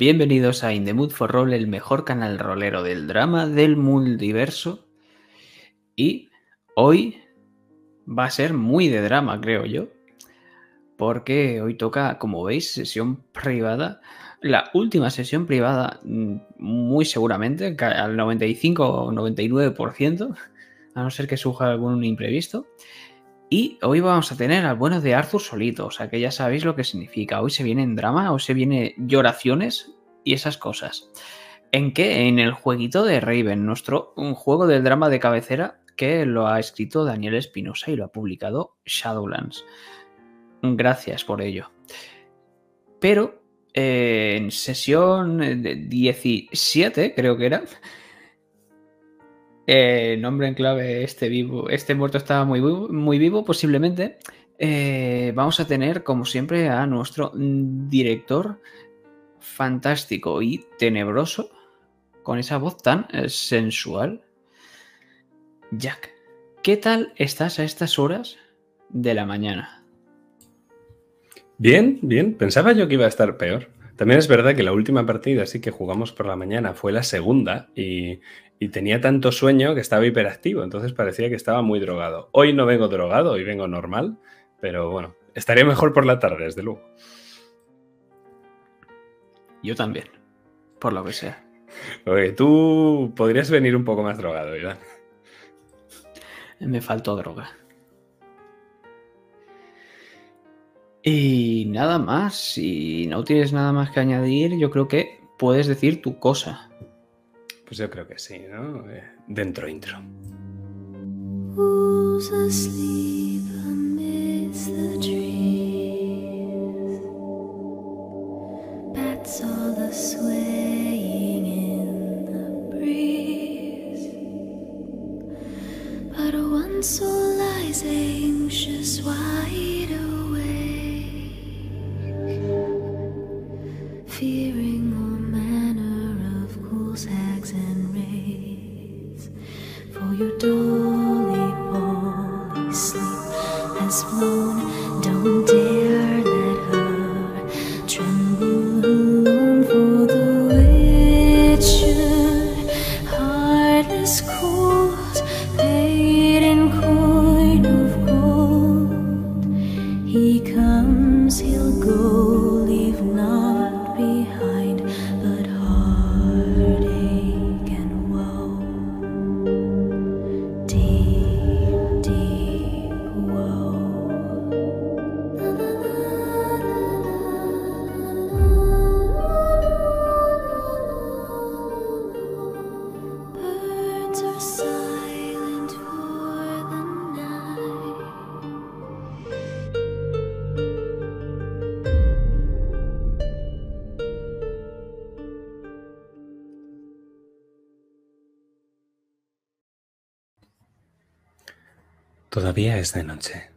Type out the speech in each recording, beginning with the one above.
Bienvenidos a In the Mood for Roll, el mejor canal rolero del drama del multiverso. Y hoy va a ser muy de drama, creo yo. Porque hoy toca, como veis, sesión privada. La última sesión privada, mm, muy seguramente, al 95 o 99%, a no ser que surja algún imprevisto. Y hoy vamos a tener al bueno de Arthur solito, o sea que ya sabéis lo que significa. Hoy se viene en drama, o se viene lloraciones y esas cosas. ¿En qué? En el jueguito de Raven, nuestro un juego del drama de cabecera que lo ha escrito Daniel Espinosa y lo ha publicado Shadowlands. Gracias por ello. Pero eh, en sesión 17, creo que era, eh, nombre en clave, este vivo, este muerto estaba muy vivo, muy vivo posiblemente. Eh, vamos a tener, como siempre, a nuestro director fantástico y tenebroso, con esa voz tan eh, sensual. Jack, ¿qué tal estás a estas horas de la mañana? Bien, bien. Pensaba yo que iba a estar peor. También es verdad que la última partida, sí que jugamos por la mañana, fue la segunda y, tenía tanto sueño que estaba hiperactivo, entonces parecía que estaba muy drogado. Hoy no vengo drogado, hoy vengo normal, pero bueno, estaría mejor por la tarde, desde luego. Yo también, por lo que sea. Oye, tú podrías venir un poco más drogado, ¿verdad? Me faltó droga. Y nada más, si no tienes nada más que añadir, yo creo que puedes decir tu cosa. Pues yo creo que sí, ¿no? Eh, dentro intro. Who's asleep amidst the trees? Bats all the swaying in the breeze. But one soul lies anxious, wide awake. Es de noche.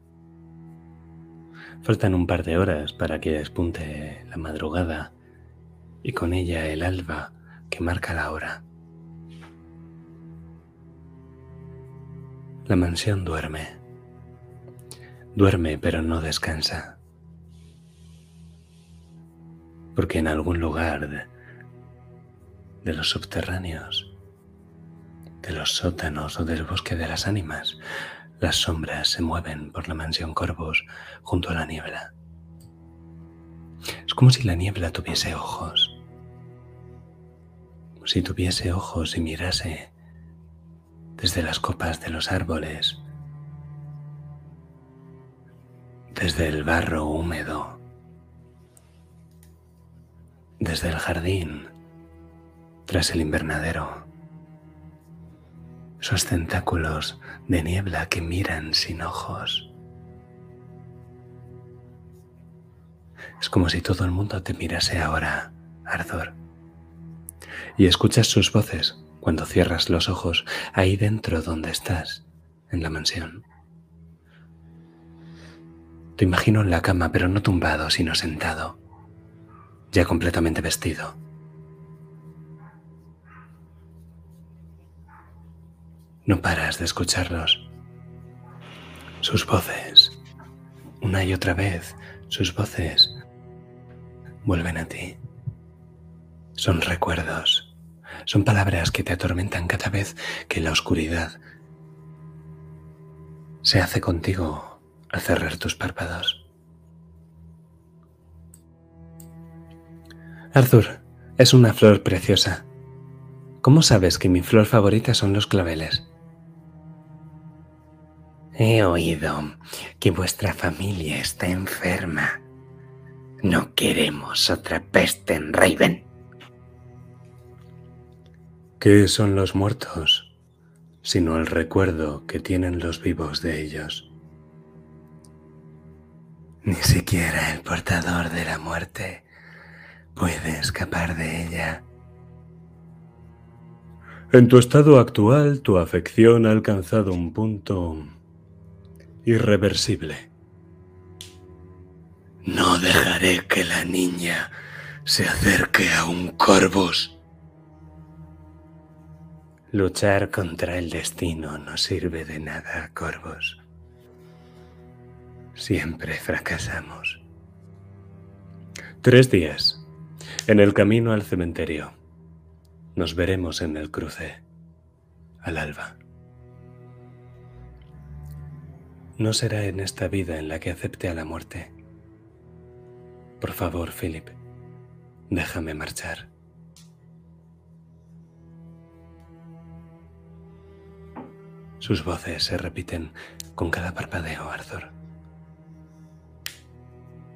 Faltan un par de horas para que despunte la madrugada y con ella el alba que marca la hora. La mansión duerme. Duerme pero no descansa. Porque en algún lugar de, de los subterráneos, de los sótanos o del bosque de las ánimas, las sombras se mueven por la mansión Corvos junto a la niebla. Es como si la niebla tuviese ojos. Si tuviese ojos y mirase desde las copas de los árboles, desde el barro húmedo, desde el jardín, tras el invernadero esos tentáculos de niebla que miran sin ojos. Es como si todo el mundo te mirase ahora, Arthur. Y escuchas sus voces cuando cierras los ojos ahí dentro donde estás, en la mansión. Te imagino en la cama, pero no tumbado, sino sentado, ya completamente vestido No paras de escucharlos. Sus voces, una y otra vez, sus voces vuelven a ti. Son recuerdos, son palabras que te atormentan cada vez que la oscuridad se hace contigo al cerrar tus párpados. Arthur, es una flor preciosa. ¿Cómo sabes que mi flor favorita son los claveles? He oído que vuestra familia está enferma. No queremos otra peste en Raven. ¿Qué son los muertos? Sino el recuerdo que tienen los vivos de ellos. Ni siquiera el portador de la muerte puede escapar de ella. En tu estado actual, tu afección ha alcanzado un punto irreversible. No dejaré que la niña se acerque a un corvus. Luchar contra el destino no sirve de nada, Corvus. Siempre fracasamos. Tres días. En el camino al cementerio. Nos veremos en el cruce. Al alba. No será en esta vida en la que acepte a la muerte. Por favor, Philip, déjame marchar. Sus voces se repiten con cada parpadeo, Arthur.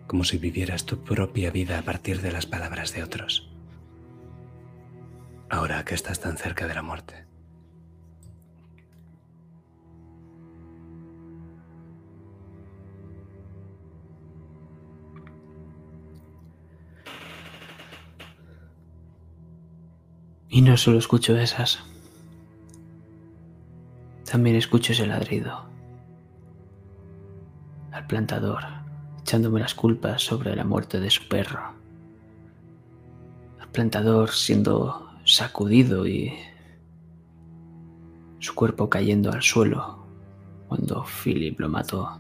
Como si vivieras tu propia vida a partir de las palabras de otros. Ahora que estás tan cerca de la muerte. Y no solo escucho esas. También escucho ese ladrido. Al plantador, echándome las culpas sobre la muerte de su perro. Al plantador siendo sacudido y su cuerpo cayendo al suelo cuando Philip lo mató.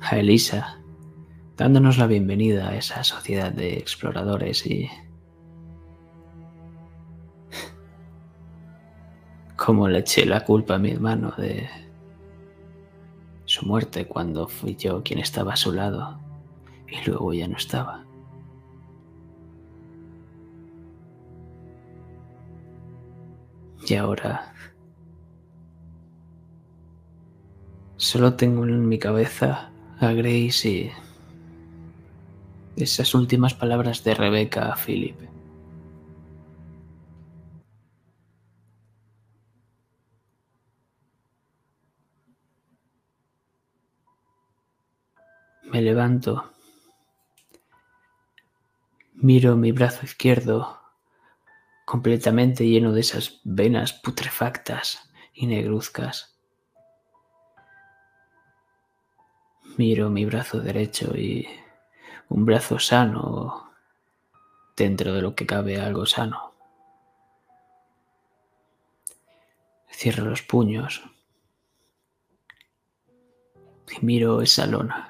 A Elisa, dándonos la bienvenida a esa sociedad de exploradores y cómo le eché la culpa a mi hermano de su muerte cuando fui yo quien estaba a su lado y luego ya no estaba. Y ahora solo tengo en mi cabeza a Grace y esas últimas palabras de Rebeca a Philip. Me levanto. Miro mi brazo izquierdo completamente lleno de esas venas putrefactas y negruzcas. Miro mi brazo derecho y un brazo sano, dentro de lo que cabe algo sano. Cierro los puños y miro esa lona.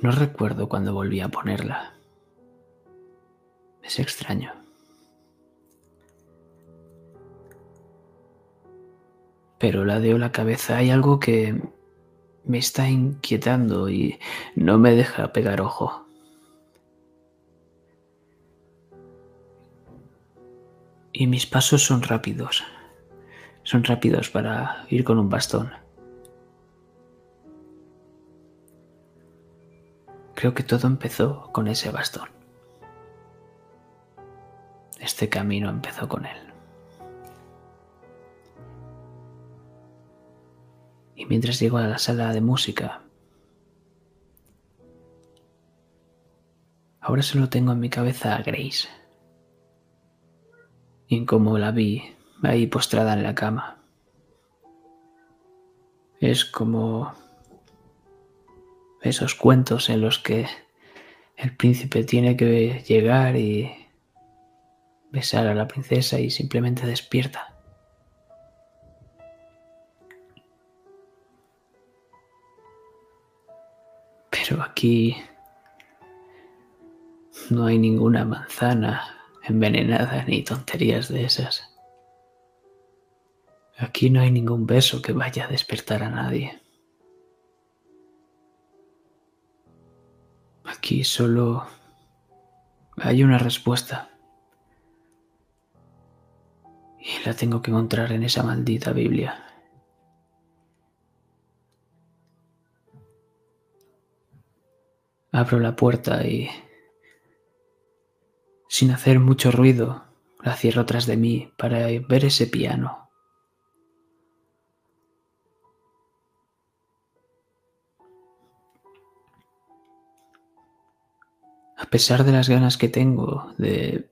No recuerdo cuándo volví a ponerla. Es extraño. Pero ladeo la cabeza. Hay algo que me está inquietando y no me deja pegar ojo. Y mis pasos son rápidos. Son rápidos para ir con un bastón. Creo que todo empezó con ese bastón. Este camino empezó con él. Y mientras llego a la sala de música, ahora solo tengo en mi cabeza a Grace. Y en cómo la vi ahí postrada en la cama. Es como esos cuentos en los que el príncipe tiene que llegar y besar a la princesa y simplemente despierta. Pero aquí No hay ninguna manzana envenenada ni tonterías de esas. Aquí no hay ningún beso que vaya a despertar a nadie. Aquí solo hay una respuesta. Y la tengo que encontrar en esa maldita Biblia. Abro la puerta y, sin hacer mucho ruido, la cierro tras de mí para ver ese piano. A pesar de las ganas que tengo de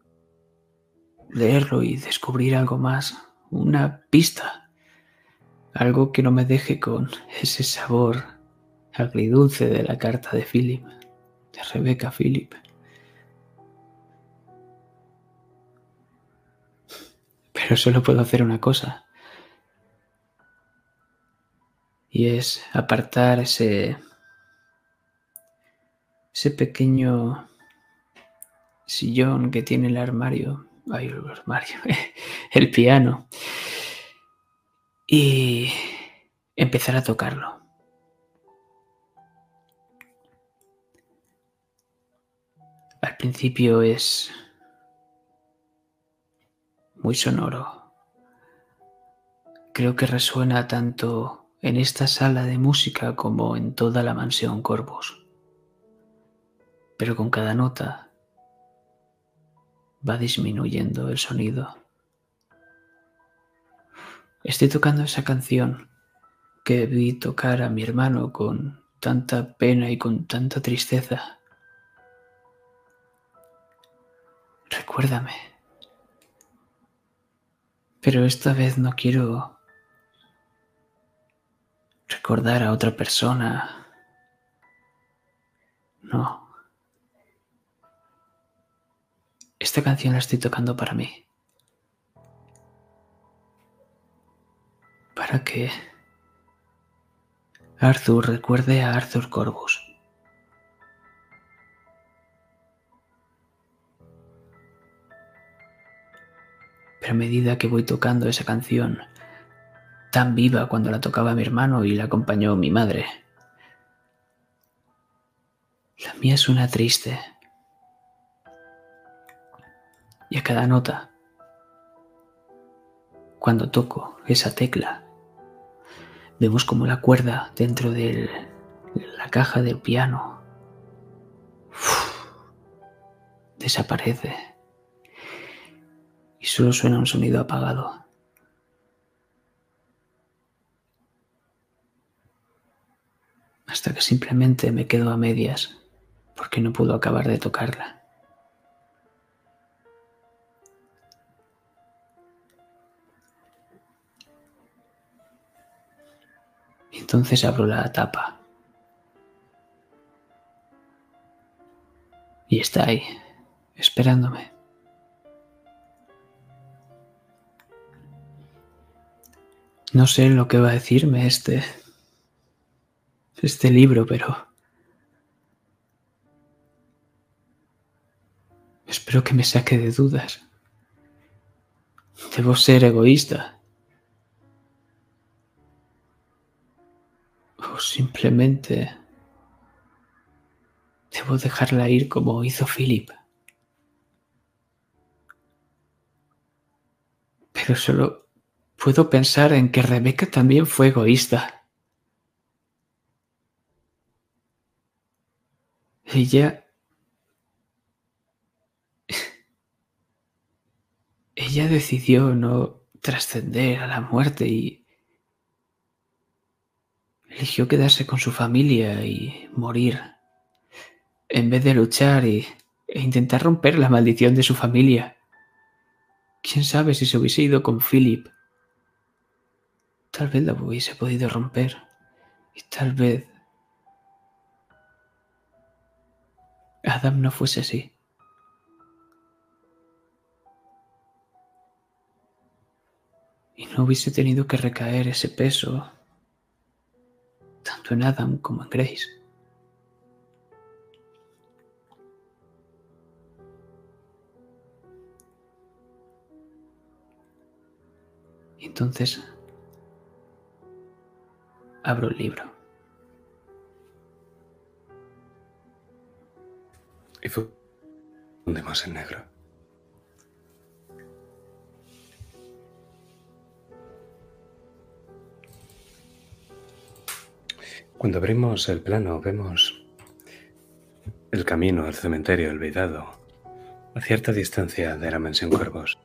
leerlo y descubrir algo más, una pista, algo que no me deje con ese sabor agridulce de la carta de Philip, de Rebecca Philip. Pero solo puedo hacer una cosa. Y es apartar ese ese pequeño sillón que tiene el armario, ay, el armario, el piano, y empezar a tocarlo. Al principio es muy sonoro. Creo que resuena tanto en esta sala de música como en toda la mansión Corvus. Pero con cada nota va disminuyendo el sonido. Estoy tocando esa canción que vi tocar a mi hermano con tanta pena y con tanta tristeza. Recuérdame. Pero esta vez no quiero recordar a otra persona. No. Esta canción la estoy tocando para mí. Para que Arthur recuerde a Arthur Corvus. Pero a medida que voy tocando esa canción, tan viva cuando la tocaba mi hermano y la acompañó mi madre, la mía suena triste y a cada nota, cuando toco esa tecla, vemos como la cuerda dentro de la caja del piano desaparece y solo suena un sonido apagado. Hasta que simplemente me quedo a medias porque no puedo acabar de tocarla. Entonces abro la tapa. Y está ahí, esperándome. No sé lo que va a decirme este este libro, pero espero que me saque de dudas. Debo ser egoísta. Simplemente debo dejarla ir como hizo Philip. Pero solo puedo pensar en que Rebeca también fue egoísta. Ella... Ella decidió no trascender a la muerte y eligió quedarse con su familia y morir, en vez de luchar y, e intentar romper la maldición de su familia. ¿Quién sabe si se hubiese ido con Philip? Tal vez la hubiese podido romper y tal vez Adam no fuese así. Y no hubiese tenido que recaer ese peso tanto en Adam como en Grace. Entonces abro el libro. Y fue más en negro. Cuando abrimos el plano vemos el camino al cementerio olvidado a cierta distancia de la mansión Cuervos.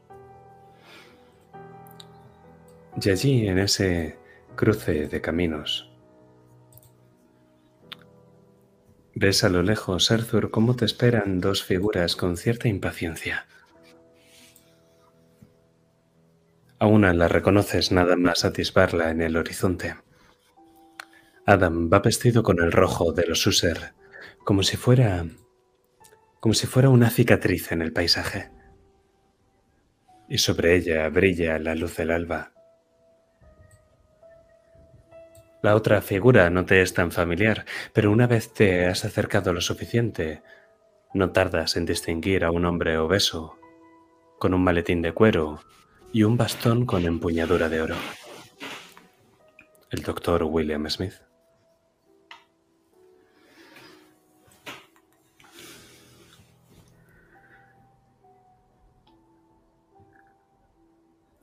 Y allí, en ese cruce de caminos, ves a lo lejos, Arthur, cómo te esperan dos figuras con cierta impaciencia. A una la reconoces nada más atisbarla en el horizonte. Adam va vestido con el rojo de los User, como si fuera como si fuera una cicatriz en el paisaje. Y sobre ella brilla la luz del alba. La otra figura no te es tan familiar, pero una vez te has acercado lo suficiente, no tardas en distinguir a un hombre obeso, con un maletín de cuero y un bastón con empuñadura de oro. El doctor William Smith.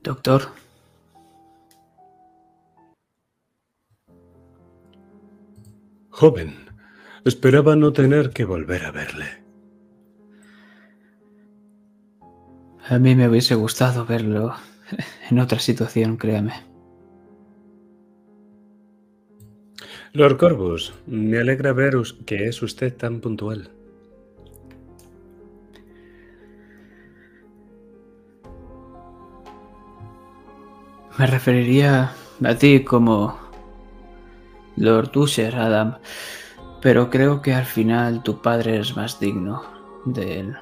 Doctor. Joven, esperaba no tener que volver a verle. A mí me hubiese gustado verlo en otra situación, créame. Lord Corvus, me alegra ver que es usted tan puntual. Me referiría a ti como Lord Usher, Adam, pero creo que al final tu padre es más digno de él.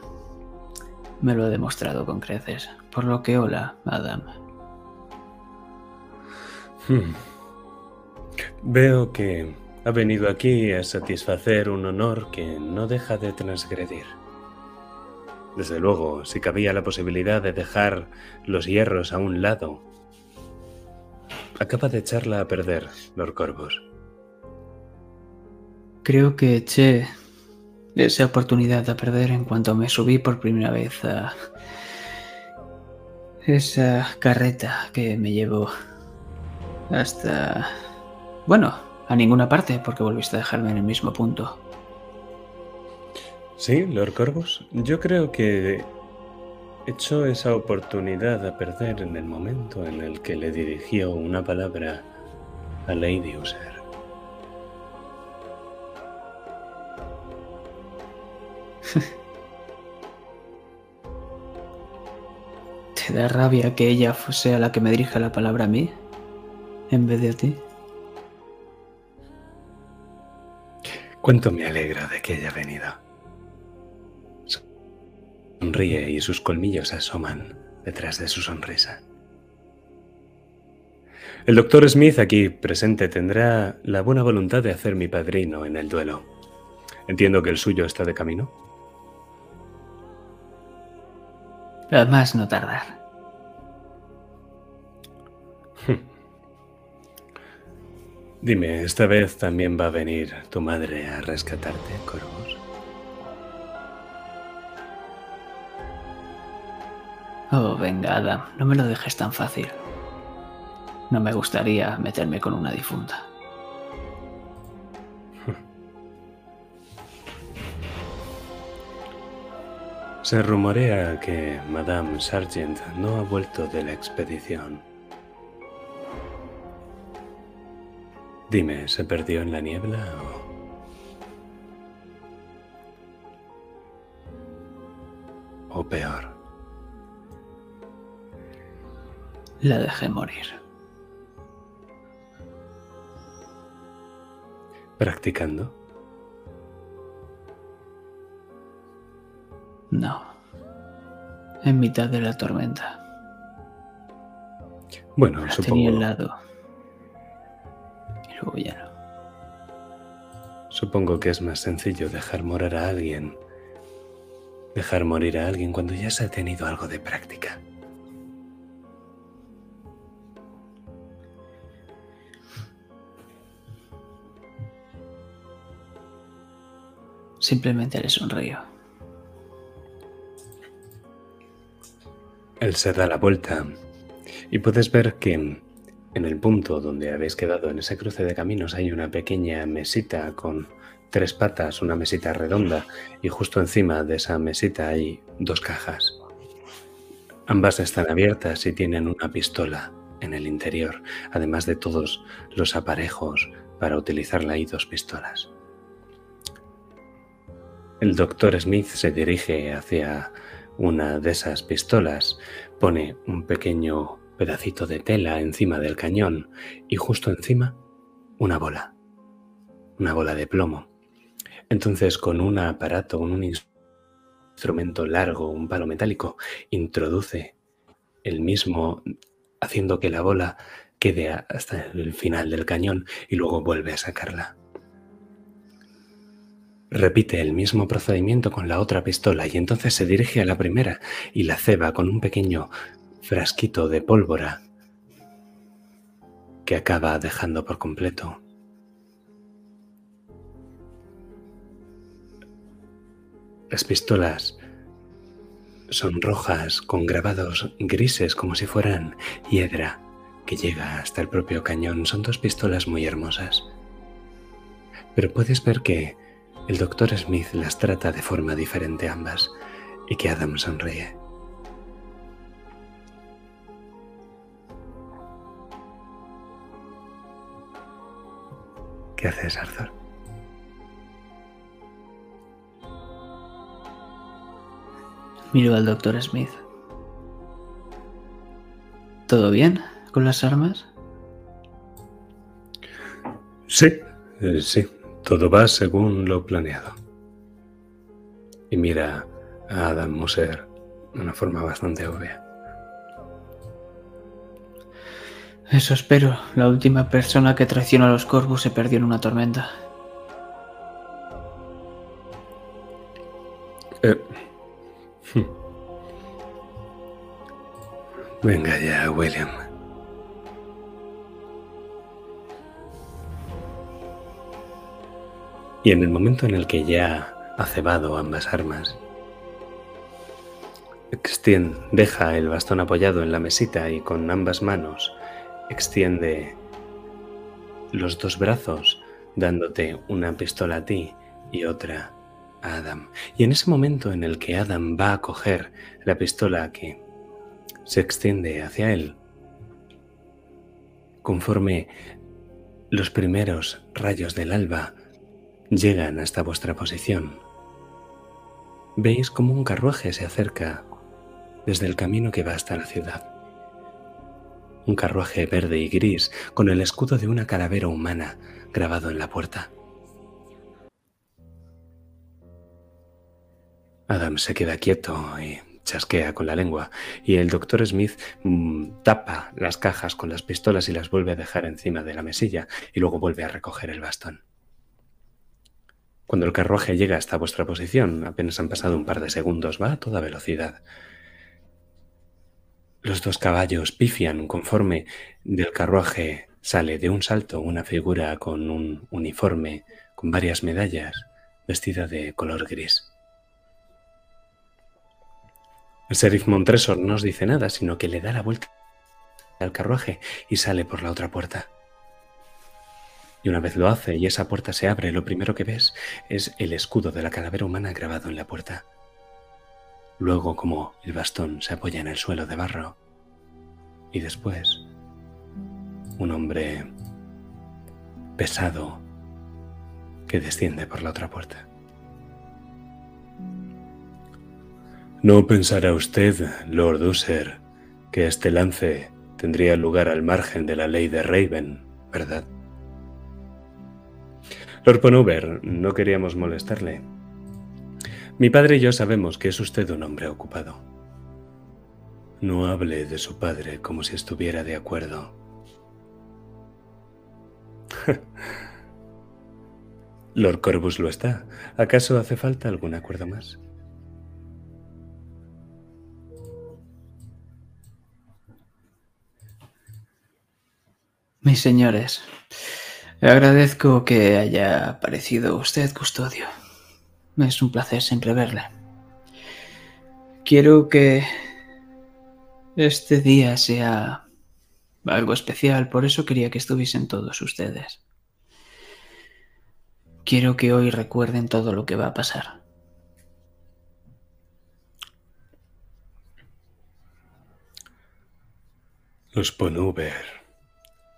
Me lo ha demostrado con creces, por lo que hola, Adam. Hmm. Veo que ha venido aquí a satisfacer un honor que no deja de transgredir. Desde luego, si cabía la posibilidad de dejar los hierros a un lado Acaba de echarla a perder, Lord Corvus. Creo que eché esa oportunidad a perder en cuanto me subí por primera vez a esa carreta que me llevó hasta... Bueno, a ninguna parte porque volviste a dejarme en el mismo punto. Sí, Lord Corvus. Yo creo que echó esa oportunidad a perder en el momento en el que le dirigió una palabra a Lady User. ¿Te da rabia que ella sea la que me dirija la palabra a mí en vez de a ti? Cuánto me alegra de que haya venido. Sonríe y sus colmillos asoman detrás de su sonrisa. El doctor Smith aquí presente tendrá la buena voluntad de hacer mi padrino en el duelo. Entiendo que el suyo está de camino. Además, no tardar. Dime, ¿esta vez también va a venir tu madre a rescatarte, Corvus? Oh, venga, Adam, no me lo dejes tan fácil. No me gustaría meterme con una difunta. Se rumorea que Madame Sargent no ha vuelto de la expedición. Dime, ¿se perdió en la niebla o... o peor? La dejé morir. ¿Practicando? No. En mitad de la tormenta. Bueno, la supongo. Tenía lado. Y luego ya no. Supongo que es más sencillo dejar morir a alguien. Dejar morir a alguien cuando ya se ha tenido algo de práctica. Simplemente le sonrío. Él se da la vuelta y puedes ver que en el punto donde habéis quedado en ese cruce de caminos hay una pequeña mesita con tres patas, una mesita redonda, y justo encima de esa mesita hay dos cajas. Ambas están abiertas y tienen una pistola en el interior, además de todos los aparejos para utilizarla y dos pistolas. El doctor Smith se dirige hacia una de esas pistolas, pone un pequeño pedacito de tela encima del cañón y justo encima una bola, una bola de plomo. Entonces con un aparato, un instrumento largo, un palo metálico, introduce el mismo haciendo que la bola quede hasta el final del cañón y luego vuelve a sacarla. Repite el mismo procedimiento con la otra pistola y entonces se dirige a la primera y la ceba con un pequeño frasquito de pólvora que acaba dejando por completo. Las pistolas son rojas con grabados grises como si fueran hiedra que llega hasta el propio cañón. Son dos pistolas muy hermosas. Pero puedes ver que el doctor Smith las trata de forma diferente ambas y que Adam sonríe. ¿Qué haces, Arthur? Miro al doctor Smith. ¿Todo bien con las armas? Sí, eh, sí, todo va según lo planeado. Y mira a Adam Moser de una forma bastante obvia. Eso espero. La última persona que traicionó a los Corvus se perdió en una tormenta. Eh. Venga ya, William. Y en el momento en el que ya ha cebado ambas armas, extiende, deja el bastón apoyado en la mesita y con ambas manos extiende los dos brazos dándote una pistola a ti y otra a Adam. Y en ese momento en el que Adam va a coger la pistola que se extiende hacia él, conforme los primeros rayos del alba llegan hasta vuestra posición, veis como un carruaje se acerca desde el camino que va hasta la ciudad un carruaje verde y gris con el escudo de una calavera humana grabado en la puerta. Adam se queda quieto y chasquea con la lengua, y el doctor Smith mm, tapa las cajas con las pistolas y las vuelve a dejar encima de la mesilla, y luego vuelve a recoger el bastón. Cuando el carruaje llega hasta vuestra posición, apenas han pasado un par de segundos, va a toda velocidad. Los dos caballos pifian conforme del carruaje sale de un salto una figura con un uniforme con varias medallas, vestida de color gris. El sheriff Montresor no os dice nada, sino que le da la vuelta al carruaje y sale por la otra puerta. Y una vez lo hace y esa puerta se abre, lo primero que ves es el escudo de la calavera humana grabado en la puerta. Luego como el bastón se apoya en el suelo de barro. Y después un hombre pesado que desciende por la otra puerta. No pensará usted, Lord User, que este lance tendría lugar al margen de la ley de Raven, ¿verdad? Lord Ponuber, no queríamos molestarle. Mi padre y yo sabemos que es usted un hombre ocupado. No hable de su padre como si estuviera de acuerdo. Lord Corvus lo está. ¿Acaso hace falta algún acuerdo más? Mis señores, agradezco que haya aparecido usted, custodio. Es un placer siempre verle. Quiero que este día sea algo especial, por eso quería que estuviesen todos ustedes. Quiero que hoy recuerden todo lo que va a pasar. Los Ponuber,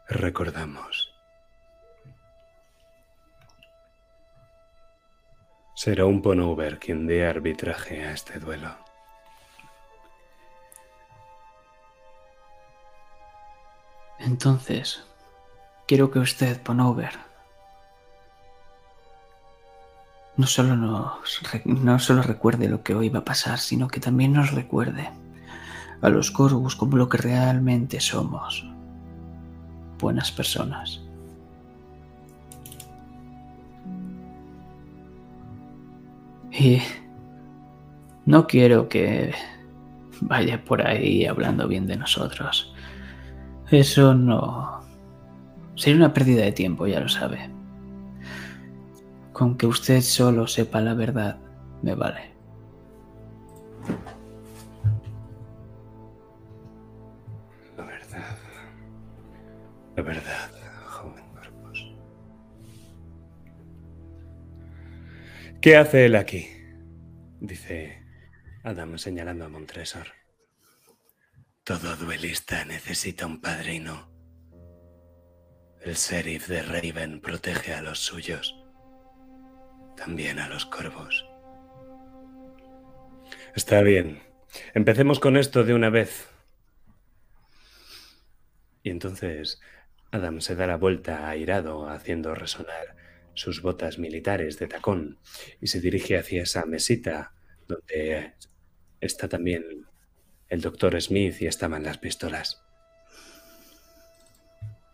recordamos. Será un Ponuber quien dé arbitraje a este duelo. Entonces, quiero que usted, Ponover, no solo, nos, no solo recuerde lo que hoy va a pasar, sino que también nos recuerde a los Corvus como lo que realmente somos. Buenas personas. Y no quiero que vaya por ahí hablando bien de nosotros. Eso no... Sería una pérdida de tiempo, ya lo sabe. Con que usted solo sepa la verdad, me vale. La verdad. La verdad, ¿Qué hace él aquí? Dice Adam señalando a Montresor. Todo duelista necesita un padrino. El sheriff de Raven protege a los suyos, también a los corvos. Está bien. Empecemos con esto de una vez. Y entonces Adam se da la vuelta airado, haciendo resonar sus botas militares de tacón, y se dirige hacia esa mesita donde está también el doctor Smith y estaban las pistolas.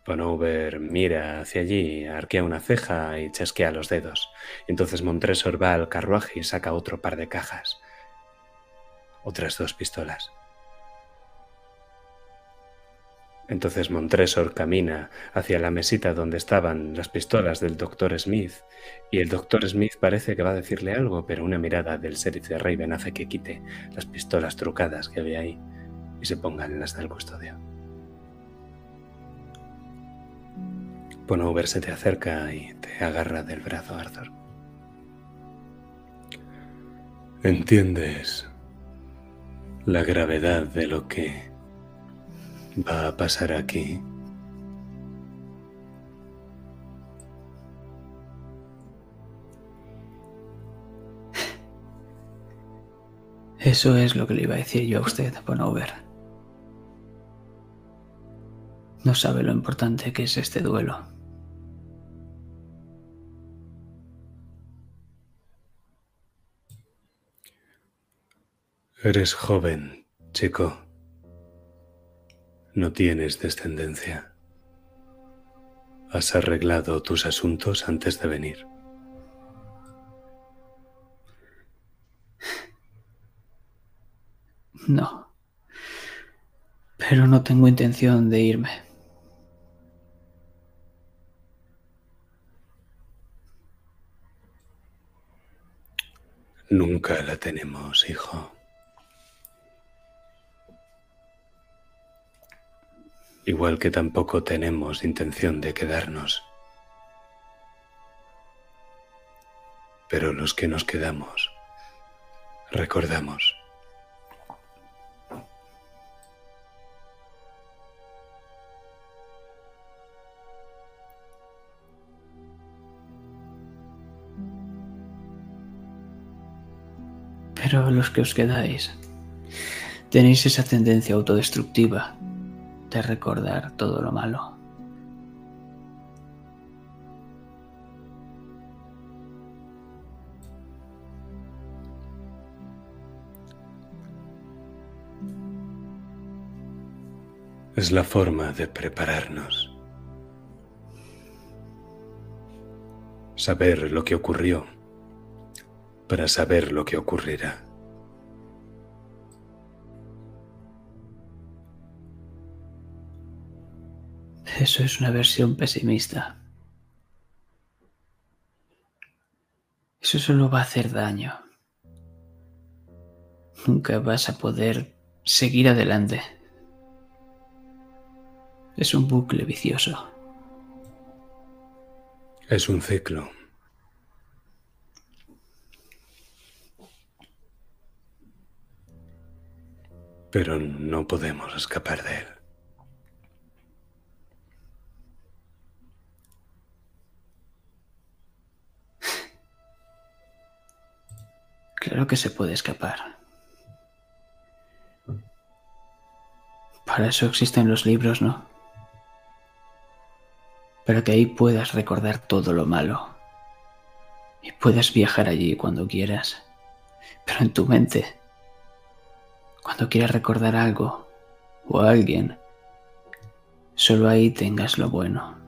Ponover mira hacia allí, arquea una ceja y chasquea los dedos. Entonces Montresor va al carruaje y saca otro par de cajas. Otras dos pistolas. Entonces Montresor camina hacia la mesita donde estaban las pistolas del doctor Smith, y el doctor Smith parece que va a decirle algo, pero una mirada del sheriff de Raven hace que quite las pistolas trucadas que ve ahí y se pongan en las del custodio. Ponover se te acerca y te agarra del brazo, Arthur. ¿Entiendes la gravedad de lo que va a pasar aquí? Eso es lo que le iba a decir yo a usted, Bonover. No sabe lo importante que es este duelo. Eres joven, chico. No tienes descendencia. ¿Has arreglado tus asuntos antes de venir? No. Pero no tengo intención de irme. Nunca la tenemos, hijo. Igual que tampoco tenemos intención de quedarnos. Pero los que nos quedamos, recordamos. Pero los que os quedáis, tenéis esa tendencia autodestructiva de recordar todo lo malo. Es la forma de prepararnos. Saber lo que ocurrió para saber lo que ocurrirá. Eso es una versión pesimista. Eso solo va a hacer daño. Nunca vas a poder seguir adelante. Es un bucle vicioso. Es un ciclo. Pero no podemos escapar de él. Claro que se puede escapar. Para eso existen los libros, ¿no? Para que ahí puedas recordar todo lo malo. Y puedas viajar allí cuando quieras. Pero en tu mente, cuando quieras recordar algo o a alguien, solo ahí tengas lo bueno.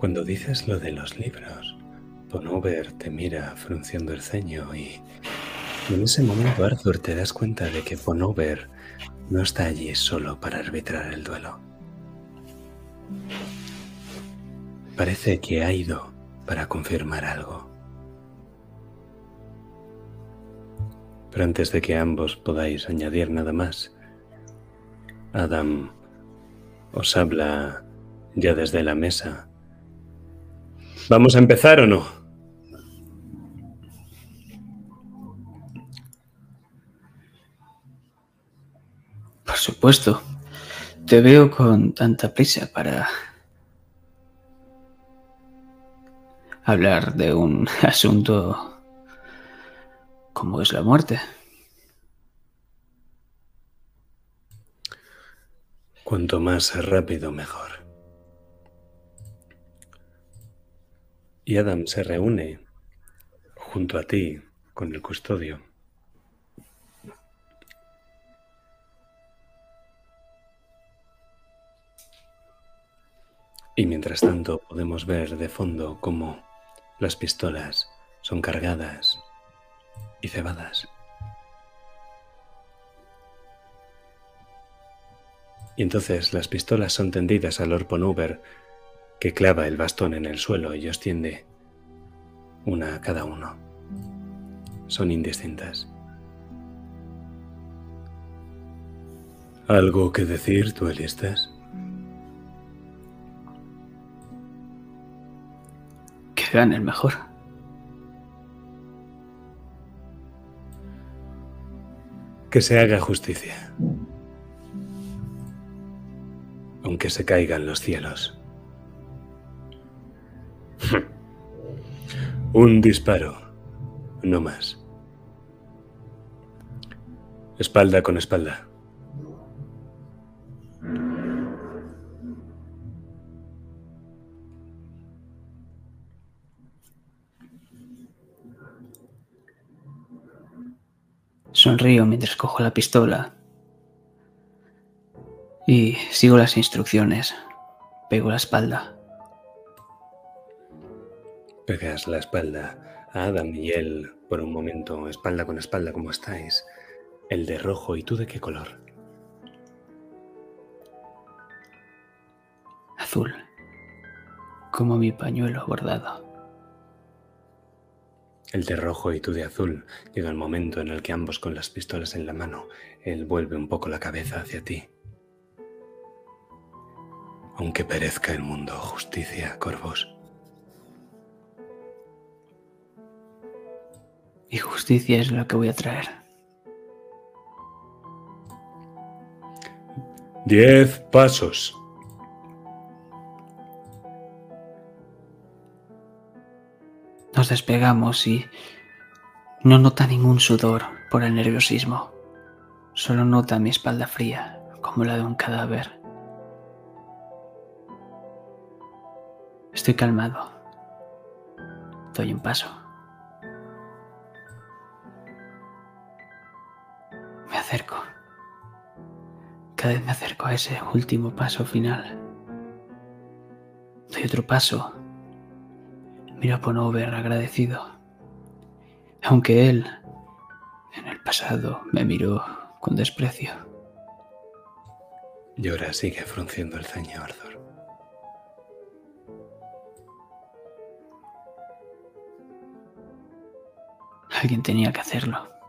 Cuando dices lo de los libros, Ponover te mira frunciendo el ceño y en ese momento Arthur te das cuenta de que Ponover no está allí solo para arbitrar el duelo. Parece que ha ido para confirmar algo. Pero antes de que ambos podáis añadir nada más, Adam os habla ya desde la mesa ¿Vamos a empezar o no? Por supuesto. Te veo con tanta prisa para hablar de un asunto como es la muerte. Cuanto más rápido, mejor. Y Adam se reúne junto a ti con el custodio. Y mientras tanto podemos ver de fondo cómo las pistolas son cargadas y cebadas. Y entonces las pistolas son tendidas al Lord Ponuber que clava el bastón en el suelo y os tiende una a cada uno. Son indistintas. ¿Algo que decir, duelistas? Que gane el mejor. Que se haga justicia. Aunque se caigan los cielos. Un disparo, no más. Espalda con espalda. Sonrío mientras cojo la pistola y sigo las instrucciones. Pego la espalda. Pegas la espalda a Adam y él por un momento, espalda con espalda, como estáis. El de rojo, ¿y tú de qué color? Azul, como mi pañuelo bordado. El de rojo y tú de azul. Llega el momento en el que ambos con las pistolas en la mano, él vuelve un poco la cabeza hacia ti. Aunque perezca el mundo, justicia, corvos. Y justicia es lo que voy a traer. Diez pasos. Nos despegamos y no nota ningún sudor por el nerviosismo. Solo nota mi espalda fría, como la de un cadáver. Estoy calmado. Doy un paso. Acerco. Cada vez me acerco a ese último paso final. Doy otro paso. Miro a Ponover agradecido. Aunque él, en el pasado, me miró con desprecio. Y ahora sigue frunciendo el ceño Arthur. Alguien tenía que hacerlo.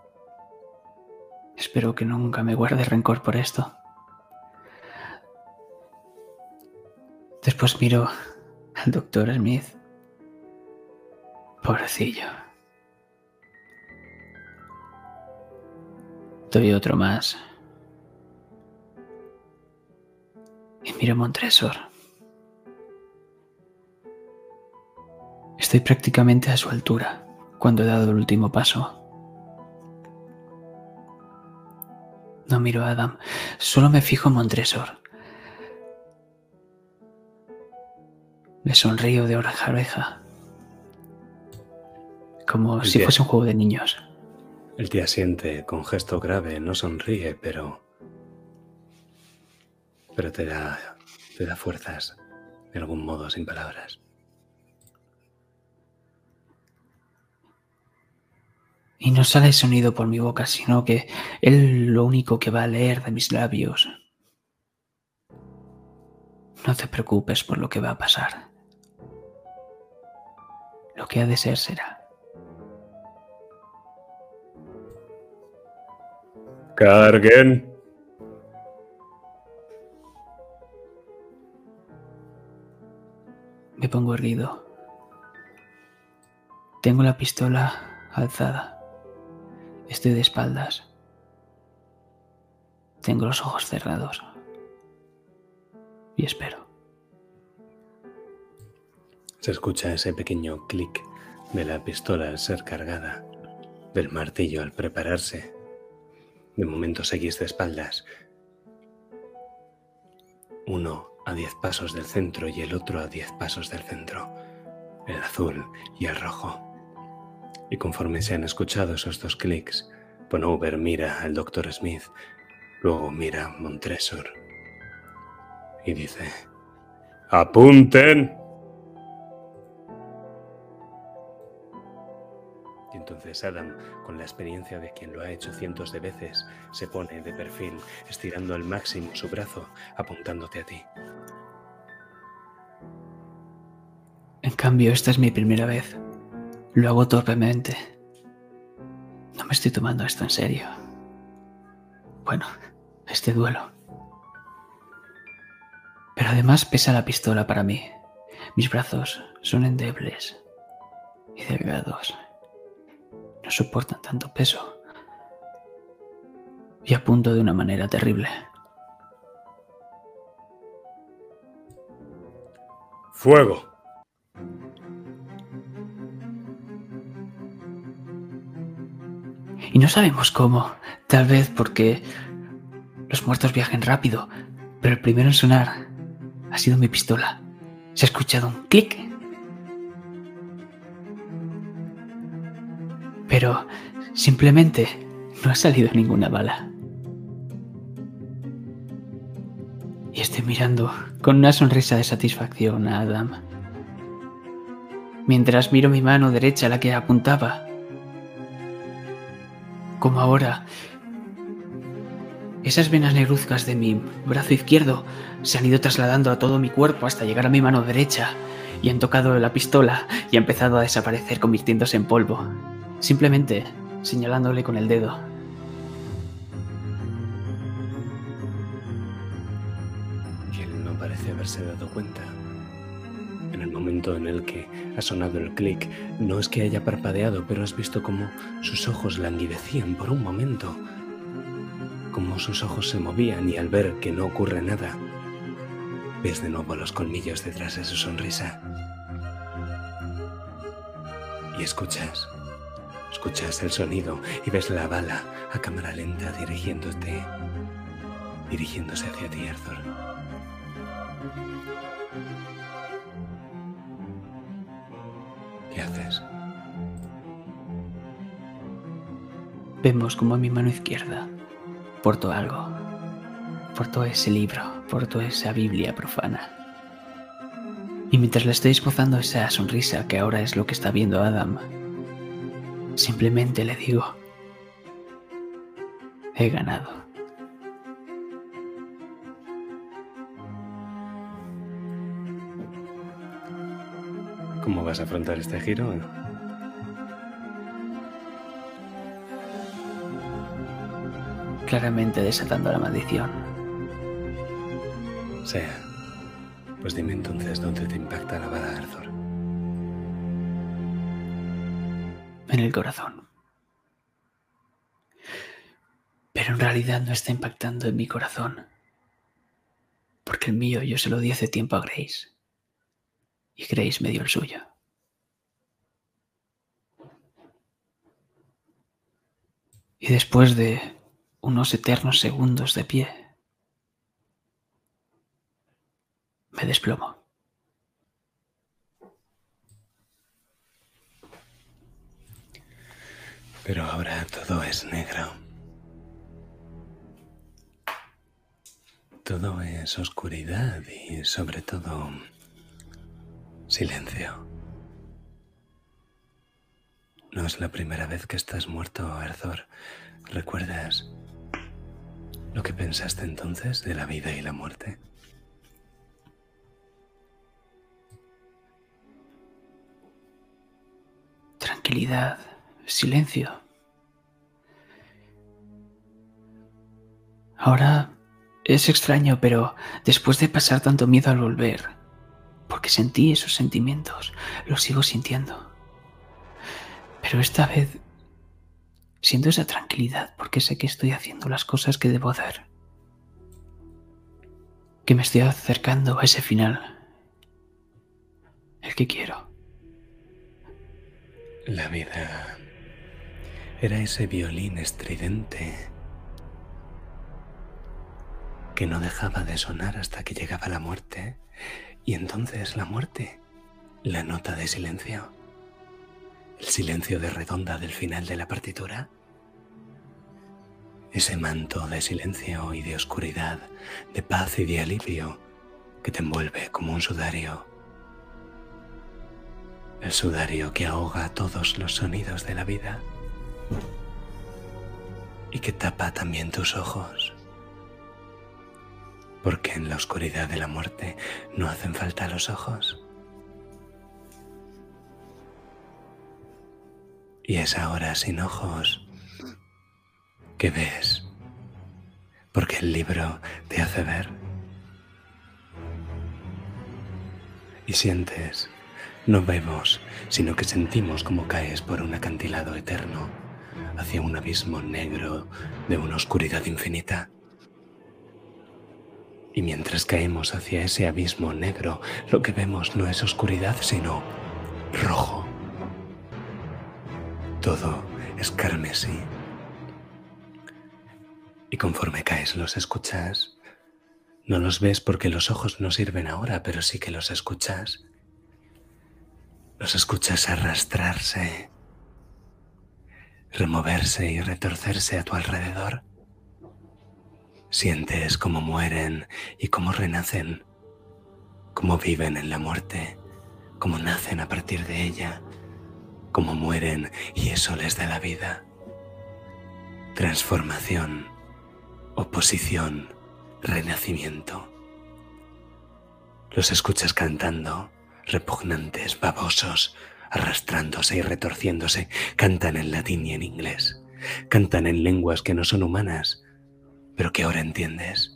Espero que nunca me guarde rencor por esto. Después miro al doctor Smith. Pobrecillo. Doy otro más. Y miro a Montresor. Estoy prácticamente a su altura cuando he dado el último paso. No miro a Adam, solo me fijo en Montresor. Le sonrío de oreja a oreja, como si fuese un juego de niños. El te asiente con gesto grave, no sonríe, pero. pero te da. te da fuerzas, de algún modo, sin palabras. Y no sale sonido por mi boca, sino que él lo único que va a leer de mis labios. No te preocupes por lo que va a pasar. Lo que ha de ser será. Carguen. Me pongo erguido. Tengo la pistola alzada. Estoy de espaldas. Tengo los ojos cerrados. Y espero. Se escucha ese pequeño clic de la pistola al ser cargada, del martillo al prepararse. De momento seguís de espaldas. Uno a diez pasos del centro y el otro a diez pasos del centro. El azul y el rojo. Y conforme se han escuchado esos dos clics, Ponover mira al doctor Smith, luego mira a Montresor y dice, ¡Apunten! Y entonces Adam, con la experiencia de quien lo ha hecho cientos de veces, se pone de perfil, estirando al máximo su brazo, apuntándote a ti. En cambio, esta es mi primera vez. Lo hago torpemente. No me estoy tomando esto en serio. Bueno, este duelo. Pero además pesa la pistola para mí. Mis brazos son endebles y delgados. No soportan tanto peso. Y apunto de una manera terrible. Fuego. Y no sabemos cómo. Tal vez porque los muertos viajen rápido. Pero el primero en sonar ha sido mi pistola. Se ha escuchado un clic. Pero simplemente no ha salido ninguna bala. Y estoy mirando con una sonrisa de satisfacción a Adam. Mientras miro mi mano derecha a la que apuntaba como ahora. Esas venas negruzcas de mi brazo izquierdo se han ido trasladando a todo mi cuerpo hasta llegar a mi mano derecha y han tocado la pistola y ha empezado a desaparecer convirtiéndose en polvo, simplemente señalándole con el dedo. Él no parece haberse dado cuenta. En el momento en el que ha sonado el clic, no es que haya parpadeado, pero has visto cómo sus ojos languidecían por un momento, cómo sus ojos se movían y al ver que no ocurre nada, ves de nuevo los colmillos detrás de su sonrisa. Y escuchas, escuchas el sonido y ves la bala a cámara lenta dirigiéndote, dirigiéndose hacia ti, Arthur. ¿Qué haces? Vemos como mi mano izquierda porto algo. Porto ese libro, porto esa Biblia profana. Y mientras le estoy esbozando esa sonrisa que ahora es lo que está viendo Adam, simplemente le digo, he ganado. ¿Cómo vas a afrontar este giro? Claramente desatando la maldición. Sea. Pues dime entonces dónde te impacta la bala Arthur. En el corazón. Pero en realidad no está impactando en mi corazón. Porque el mío yo se lo di hace tiempo a Grace. Y Grace me dio el suyo. Y después de unos eternos segundos de pie, me desplomo. Pero ahora todo es negro. Todo es oscuridad y sobre todo silencio. No es la primera vez que estás muerto, Arthur. ¿Recuerdas lo que pensaste entonces de la vida y la muerte? Tranquilidad, silencio. Ahora es extraño, pero después de pasar tanto miedo al volver, porque sentí esos sentimientos, los sigo sintiendo. Pero esta vez siento esa tranquilidad porque sé que estoy haciendo las cosas que debo hacer. Que me estoy acercando a ese final. El que quiero. La vida era ese violín estridente que no dejaba de sonar hasta que llegaba la muerte y entonces la muerte, la nota de silencio, el silencio de redonda del final de la partitura, ese manto de silencio y de oscuridad, de paz y de alivio que te envuelve como un sudario. El sudario que ahoga todos los sonidos de la vida y que tapa también tus ojos. Porque en la oscuridad de la muerte no hacen falta los ojos. Y es ahora sin ojos que ves, porque el libro te hace ver. Y sientes no vemos, sino que sentimos como caes por un acantilado eterno hacia un abismo negro de una oscuridad infinita. Y mientras caemos hacia ese abismo negro, lo que vemos no es oscuridad, sino rojo. Todo es carmesí. Y conforme caes los escuchas. No los ves porque los ojos no sirven ahora, pero sí que los escuchas. Los escuchas arrastrarse, removerse y retorcerse a tu alrededor. Sientes cómo mueren y cómo renacen, cómo viven en la muerte, cómo nacen a partir de ella, cómo mueren y eso les da la vida. Transformación, oposición, renacimiento. Los escuchas cantando repugnantes, babosos, arrastrándose y retorciéndose, cantan en latín y en inglés, cantan en lenguas que no son humanas, pero que ahora entiendes.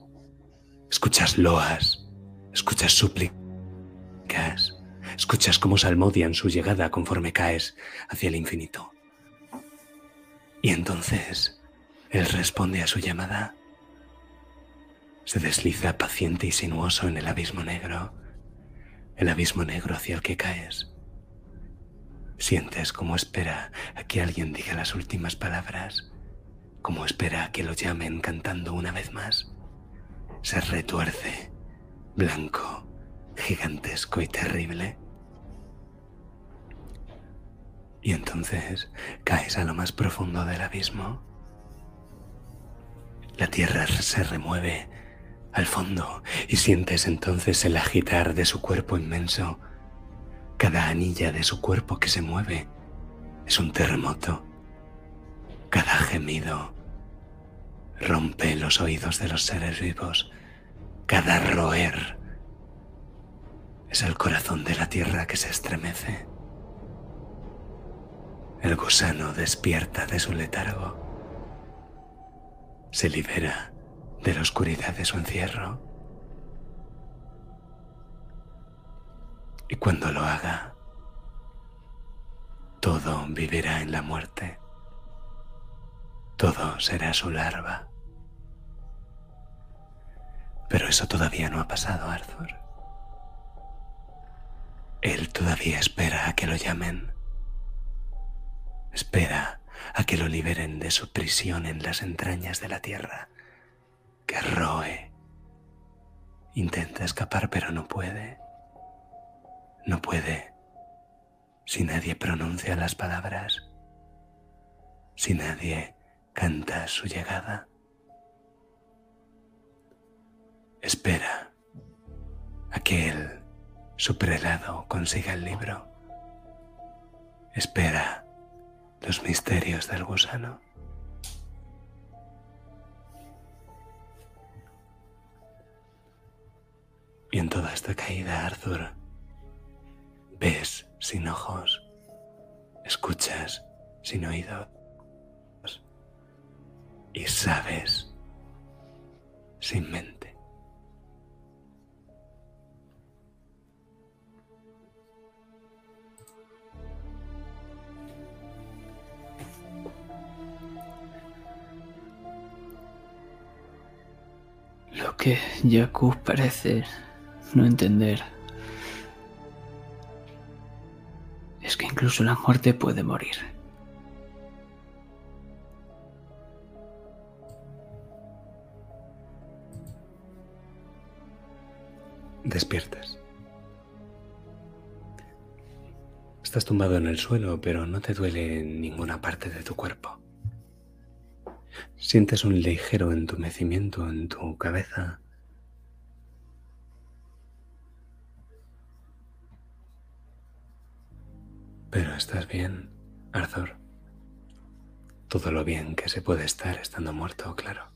Escuchas loas, escuchas súplicas, escuchas cómo salmodian su llegada conforme caes hacia el infinito. Y entonces él responde a su llamada. Se desliza paciente y sinuoso en el abismo negro el abismo negro hacia el que caes. Sientes como espera a que alguien diga las últimas palabras, como espera que lo llamen cantando una vez más. Se retuerce, blanco, gigantesco y terrible. Y entonces caes a lo más profundo del abismo. La tierra se remueve al fondo y sientes entonces el agitar de su cuerpo inmenso. Cada anilla de su cuerpo que se mueve es un terremoto. Cada gemido rompe los oídos de los seres vivos. Cada roer Es el corazón de la tierra que se estremece. El gusano despierta de su letargo. Se libera de la oscuridad de su encierro. Y cuando lo haga, todo vivirá en la muerte. Todo será su larva. Pero eso todavía no ha pasado, Arthur. Él todavía espera a que lo llamen. Espera a que lo liberen de su prisión en las entrañas de la tierra, que roe. Intenta escapar, pero no puede. No puede si nadie pronuncia las palabras, si nadie canta su llegada. Espera a que él, su prelado, consiga el libro. Espera los misterios del gusano. Y en toda esta caída, Arthur, ves sin ojos, escuchas sin oídos y sabes sin mente. Lo que Jakub parece no entender es que incluso la muerte puede morir. Despiertas. Estás tumbado en el suelo, pero no te duele en ninguna parte de tu cuerpo. Sientes un ligero entumecimiento en tu cabeza. Pero estás bien, Arthur. Todo lo bien que se puede estar estando muerto, claro.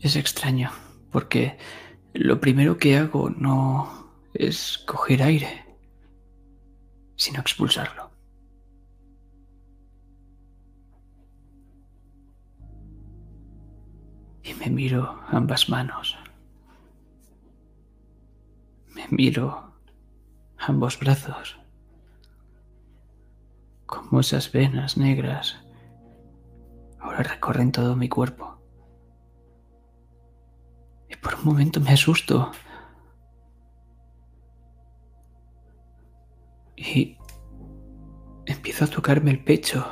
Es extraño, porque lo primero que hago no es coger aire, sino expulsarlo. Y me miro ambas manos. Me miro ambos brazos. Como esas venas negras ahora recorren todo mi cuerpo. Por un momento me asusto. Y empiezo a tocarme el pecho,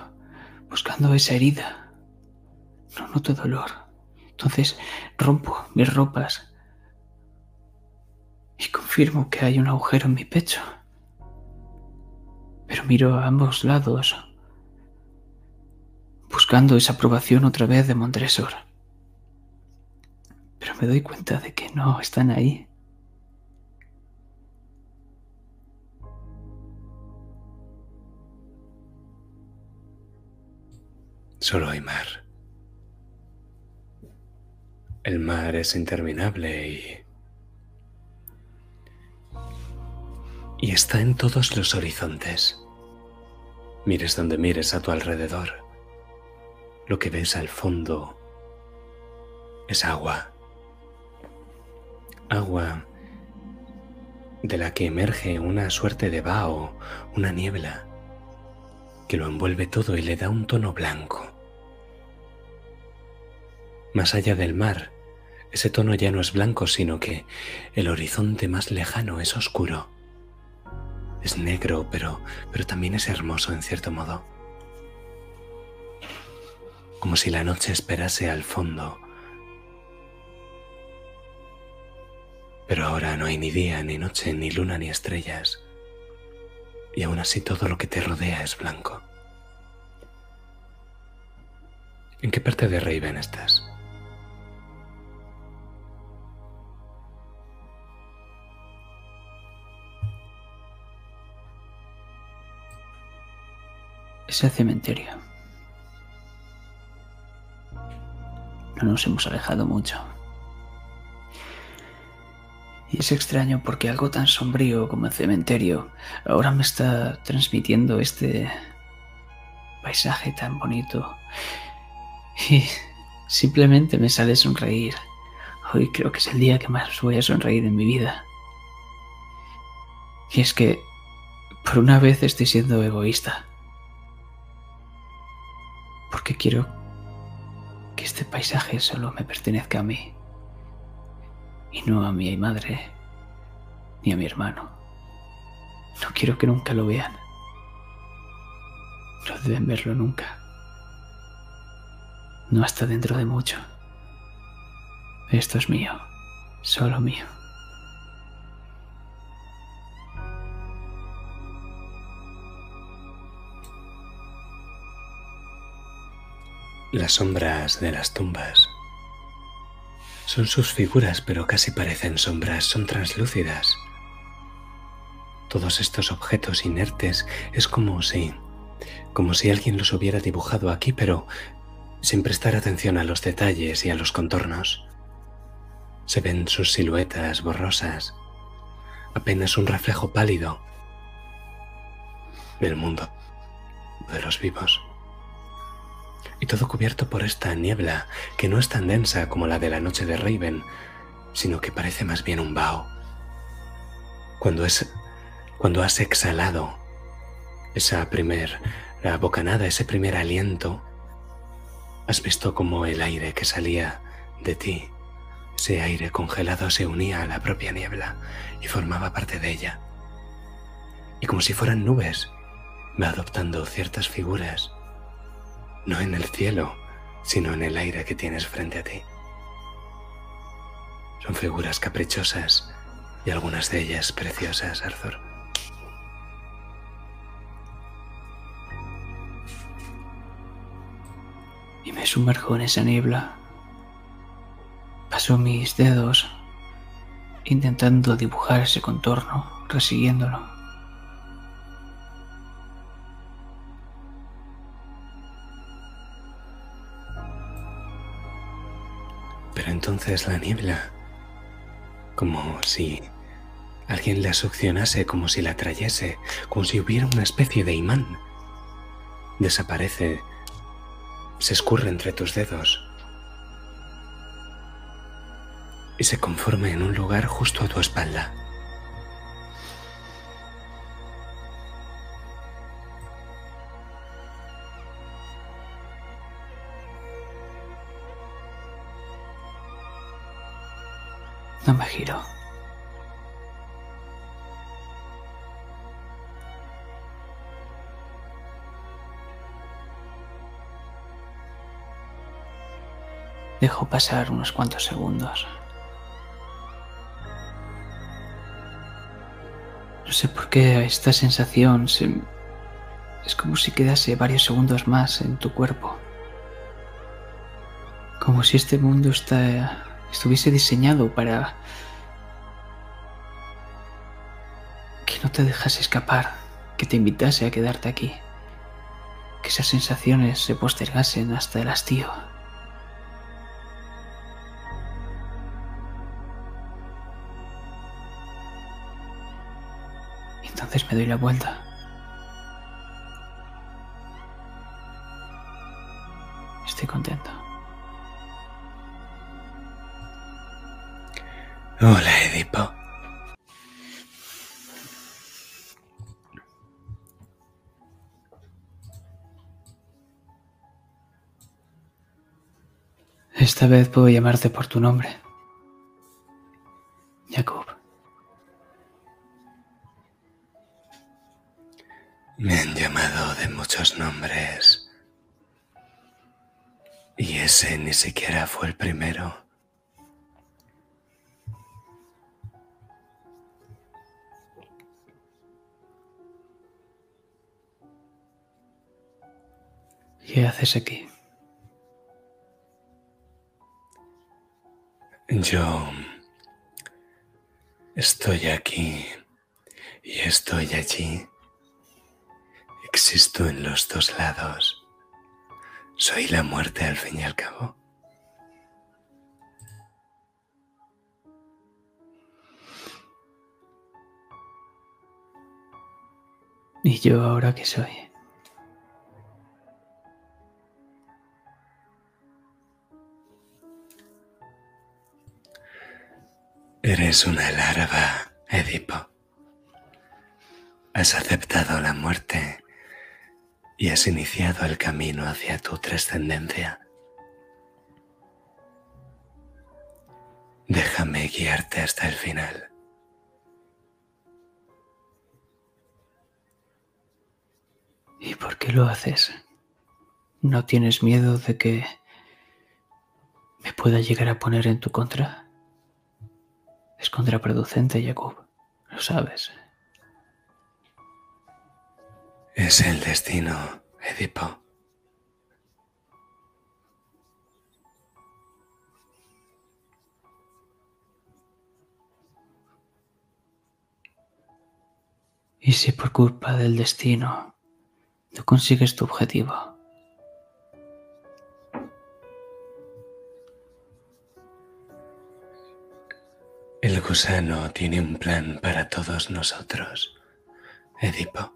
buscando esa herida. No noto dolor. Entonces rompo mis ropas y confirmo que hay un agujero en mi pecho. Pero miro a ambos lados, buscando esa aprobación otra vez de Montresor pero me doy cuenta de que no están ahí. Solo hay mar. El mar es interminable y... Y está en todos los horizontes. Mires donde mires a tu alrededor. Lo que ves al fondo es agua agua de la que emerge una suerte de vaho, una niebla, que lo envuelve todo y le da un tono blanco. Más allá del mar, ese tono ya no es blanco, sino que el horizonte más lejano es oscuro. Es negro, pero, pero también es hermoso en cierto modo. Como si la noche esperase al fondo Pero ahora no hay ni día, ni noche, ni luna, ni estrellas. Y aún así todo lo que te rodea es blanco. ¿En qué parte de Raven estás? Ese cementerio. no nos hemos alejado mucho. Y es extraño porque algo tan sombrío como el cementerio ahora me está transmitiendo este paisaje tan bonito. Y simplemente me sale sonreír. Hoy creo que es el día que más voy a sonreír en mi vida. Y es que por una vez estoy siendo egoísta. Porque quiero que este paisaje solo me pertenezca a mí. Y no a mi madre, ni a mi hermano. No quiero que nunca lo vean. No deben verlo nunca. No hasta dentro de mucho. Esto es mío, solo mío. Las sombras de las tumbas son sus figuras, pero casi parecen sombras, son translúcidas. Todos estos objetos inertes es como si, como si alguien los hubiera dibujado aquí, pero sin prestar atención a los detalles y a los contornos. Se ven sus siluetas borrosas, apenas un reflejo pálido del mundo de los vivos y todo cubierto por esta niebla que no es tan densa como la de la noche de Raven, sino que parece más bien un vaho. Cuando es cuando has exhalado esa primer la bocanada, ese primer aliento, has visto como el aire que salía de ti, ese aire congelado se unía a la propia niebla y formaba parte de ella. Y como si fueran nubes, va adoptando ciertas figuras no en el cielo, sino en el aire que tienes frente a ti. Son figuras caprichosas y algunas de ellas preciosas, Arthur. Y me sumerjo en esa niebla. Paso mis dedos intentando dibujar ese contorno, resiguiéndolo. Pero entonces la niebla, como si alguien la succionase, como si la trayese, como si hubiera una especie de imán, desaparece, se escurre entre tus dedos y se conforma en un lugar justo a tu espalda. No me giro. Dejo pasar unos cuantos segundos. No sé por qué esta sensación se... es como si quedase varios segundos más en tu cuerpo. Como si este mundo está estuviese diseñado para que no te dejase escapar, que te invitase a quedarte aquí, que esas sensaciones se postergasen hasta el hastío. Entonces me doy la vuelta. Estoy contento. Hola, Edipo. Esta vez puedo llamarte por tu nombre. Jacob. Me han llamado de muchos nombres. Y ese ni siquiera fue el primero. ¿Qué haces aquí? Yo estoy aquí y estoy allí. Existo en los dos lados. Soy la muerte al fin y al cabo. ¿Y yo ahora qué soy? Eres una larva, Edipo. Has aceptado la muerte y has iniciado el camino hacia tu trascendencia. Déjame guiarte hasta el final. ¿Y por qué lo haces? ¿No tienes miedo de que me pueda llegar a poner en tu contra? Es contraproducente, Jacob. Lo sabes. Es el destino, Edipo. ¿Y si por culpa del destino no consigues tu objetivo? El gusano tiene un plan para todos nosotros, Edipo.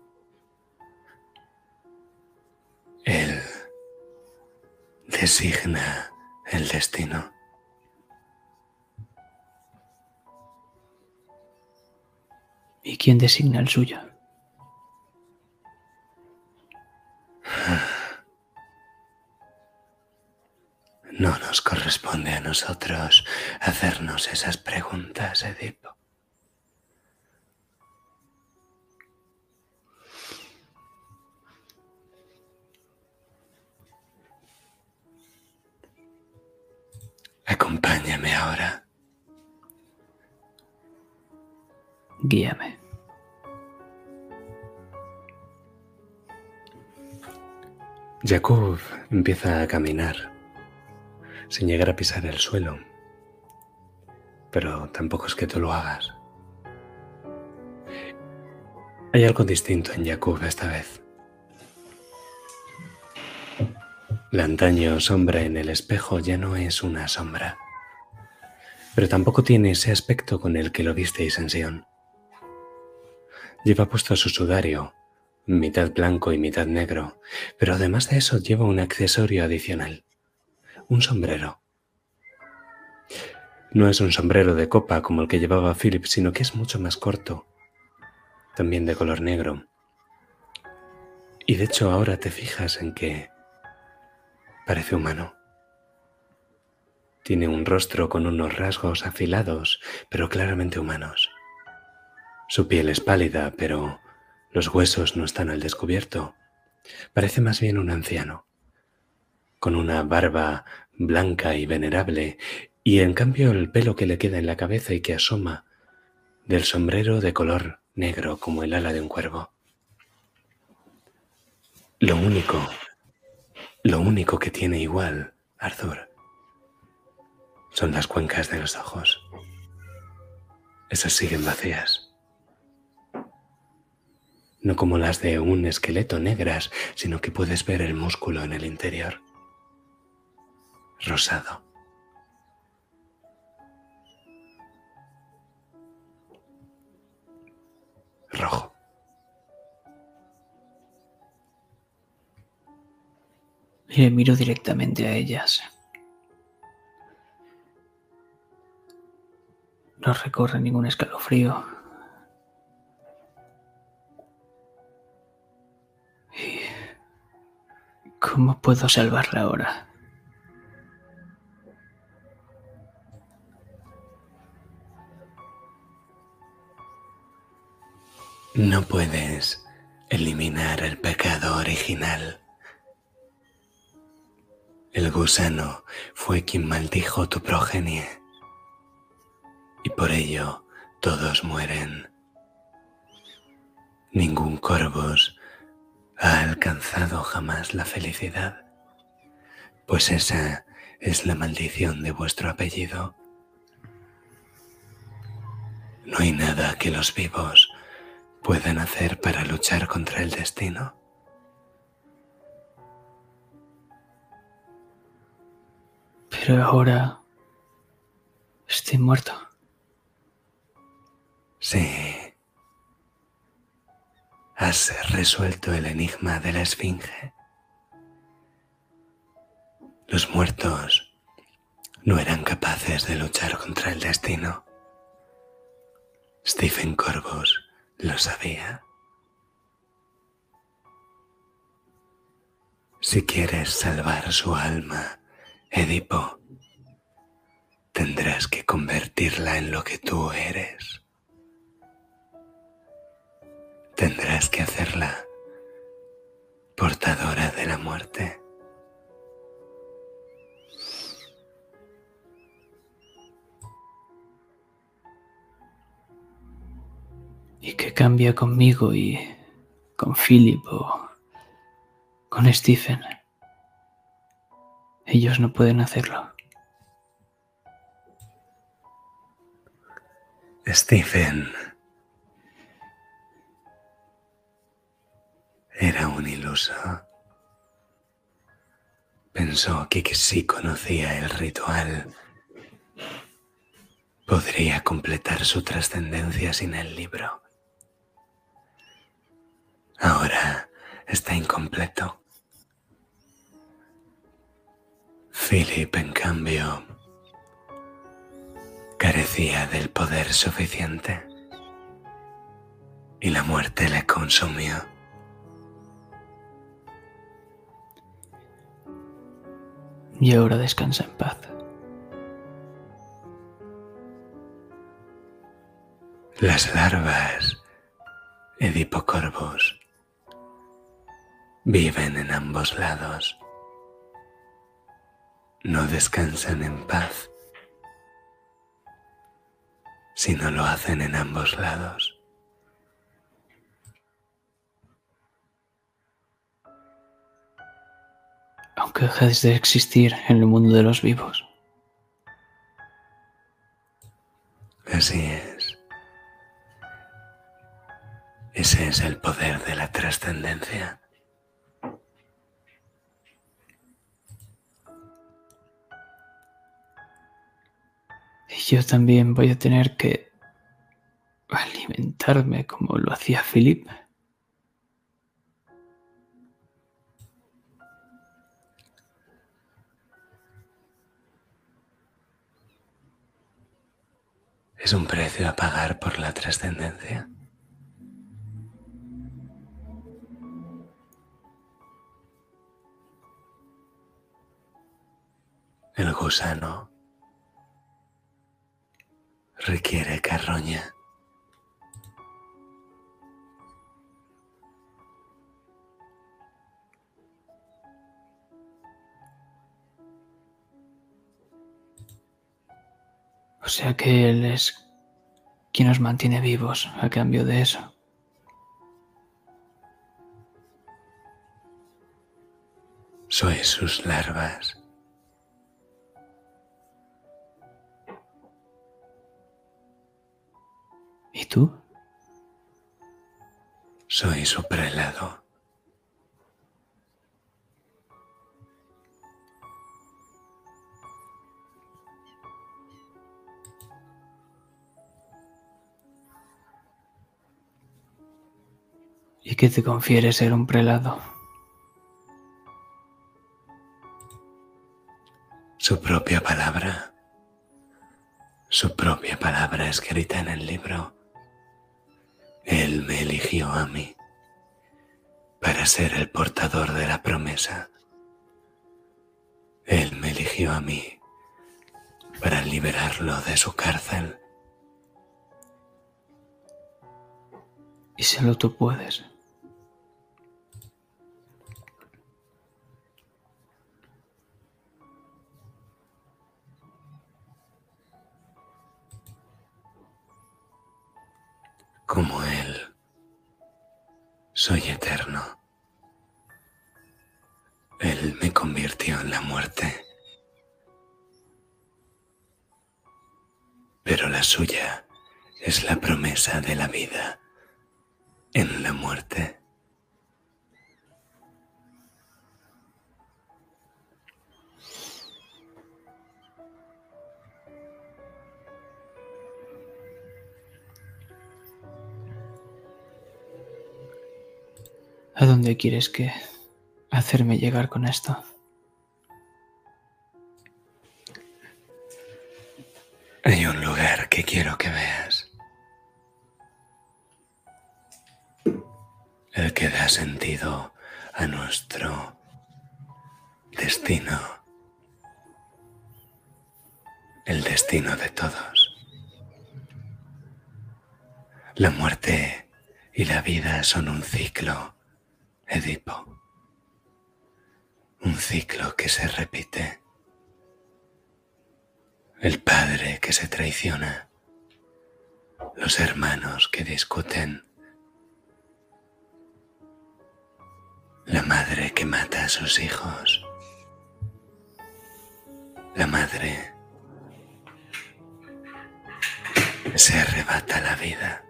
Él designa el destino. ¿Y quién designa el suyo? No nos corresponde a nosotros hacernos esas preguntas, Edipo. Acompáñame ahora. Guíame. Jacob empieza a caminar sin llegar a pisar el suelo. Pero tampoco es que tú lo hagas. Hay algo distinto en Jacob esta vez. La antaño sombra en el espejo ya no es una sombra, pero tampoco tiene ese aspecto con el que lo visteis en Sion. Lleva puesto su sudario, mitad blanco y mitad negro, pero además de eso lleva un accesorio adicional un sombrero. No es un sombrero de copa como el que llevaba Philip, sino que es mucho más corto, también de color negro. Y de hecho ahora te fijas en que parece humano. Tiene un rostro con unos rasgos afilados, pero claramente humanos. Su piel es pálida, pero los huesos no están al descubierto. Parece más bien un anciano con una barba blanca y venerable, y en cambio el pelo que le queda en la cabeza y que asoma del sombrero de color negro como el ala de un cuervo. Lo único, lo único que tiene igual, Arthur, son las cuencas de los ojos. Esas siguen vacías. No como las de un esqueleto negras, sino que puedes ver el músculo en el interior rosado. Rojo. Y miro directamente a ellas. No recorre ningún escalofrío. ¿Y cómo puedo salvarla ahora? No puedes eliminar el pecado original. El gusano fue quien maldijo tu progenie y por ello todos mueren. Ningún corvus ha alcanzado jamás la felicidad, pues esa es la maldición de vuestro apellido. No hay nada que los vivos pueden hacer para luchar contra el destino. Pero ahora estoy muerto. Sí. has resuelto el enigma de la Esfinge. Los muertos no eran capaces de luchar contra el destino. Stephen Corvus lo sabía. Si quieres salvar su alma, Edipo, tendrás que convertirla en lo que tú eres. Tendrás que hacerla portadora de la muerte. ¿Y qué cambia conmigo y con Philip o con Stephen? Ellos no pueden hacerlo. Stephen era un iluso. Pensó que, que si conocía el ritual, podría completar su trascendencia sin el libro. Ahora está incompleto. Philip, en cambio, carecía del poder suficiente y la muerte le consumió. Y ahora descansa en paz. Las larvas, Edipo Corvus, viven en ambos lados. No descansan en paz si no lo hacen en ambos lados. Aunque dejes de existir en el mundo de los vivos. Así es. Ese es el poder de la trascendencia. Yo también voy a tener que alimentarme como lo hacía Philip. Es un precio a pagar por la trascendencia. El gusano requiere carroña. O sea que Él es quien nos mantiene vivos a cambio de eso. Sois sus larvas. ¿Y tú? Soy su prelado. ¿Y qué te confiere ser un prelado? Su propia palabra. Su propia palabra escrita en el libro. Él me eligió a mí para ser el portador de la promesa. Él me eligió a mí para liberarlo de su cárcel. Y solo tú puedes. Como Él, soy eterno. Él me convirtió en la muerte. Pero la suya es la promesa de la vida en la muerte. ¿A dónde quieres que hacerme llegar con esto? Se traiciona, los hermanos que discuten, la madre que mata a sus hijos, la madre se arrebata la vida.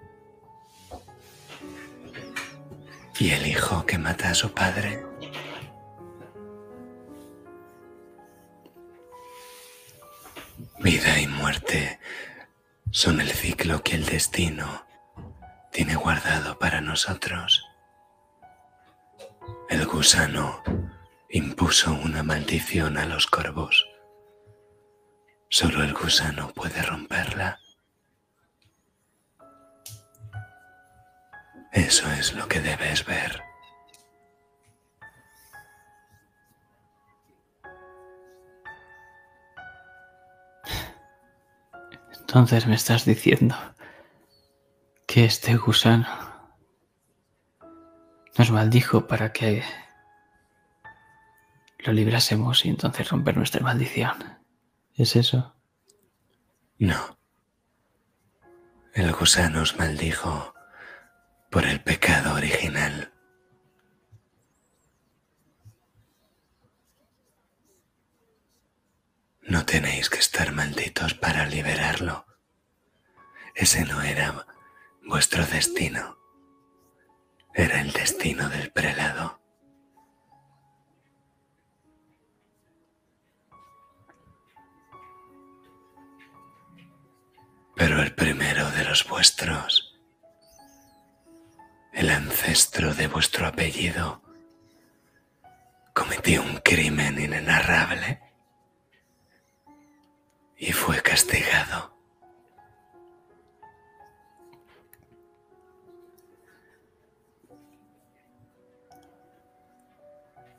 Y el hijo que mata a su padre Vida y muerte son el ciclo que el destino tiene guardado para nosotros. El gusano impuso una maldición a los corvos. Solo el gusano puede romperla. Eso es lo que debes ver. Entonces me estás diciendo que este gusano nos maldijo para que lo librásemos y entonces romper nuestra maldición. ¿Es eso? No. El gusano os maldijo por el pecado original. No tenéis que estar malditos para liberarlo. Ese no era vuestro destino. Era el destino del prelado. Pero el primero de los vuestros, el ancestro de vuestro apellido, cometió un crimen inenarrable y fue castigado.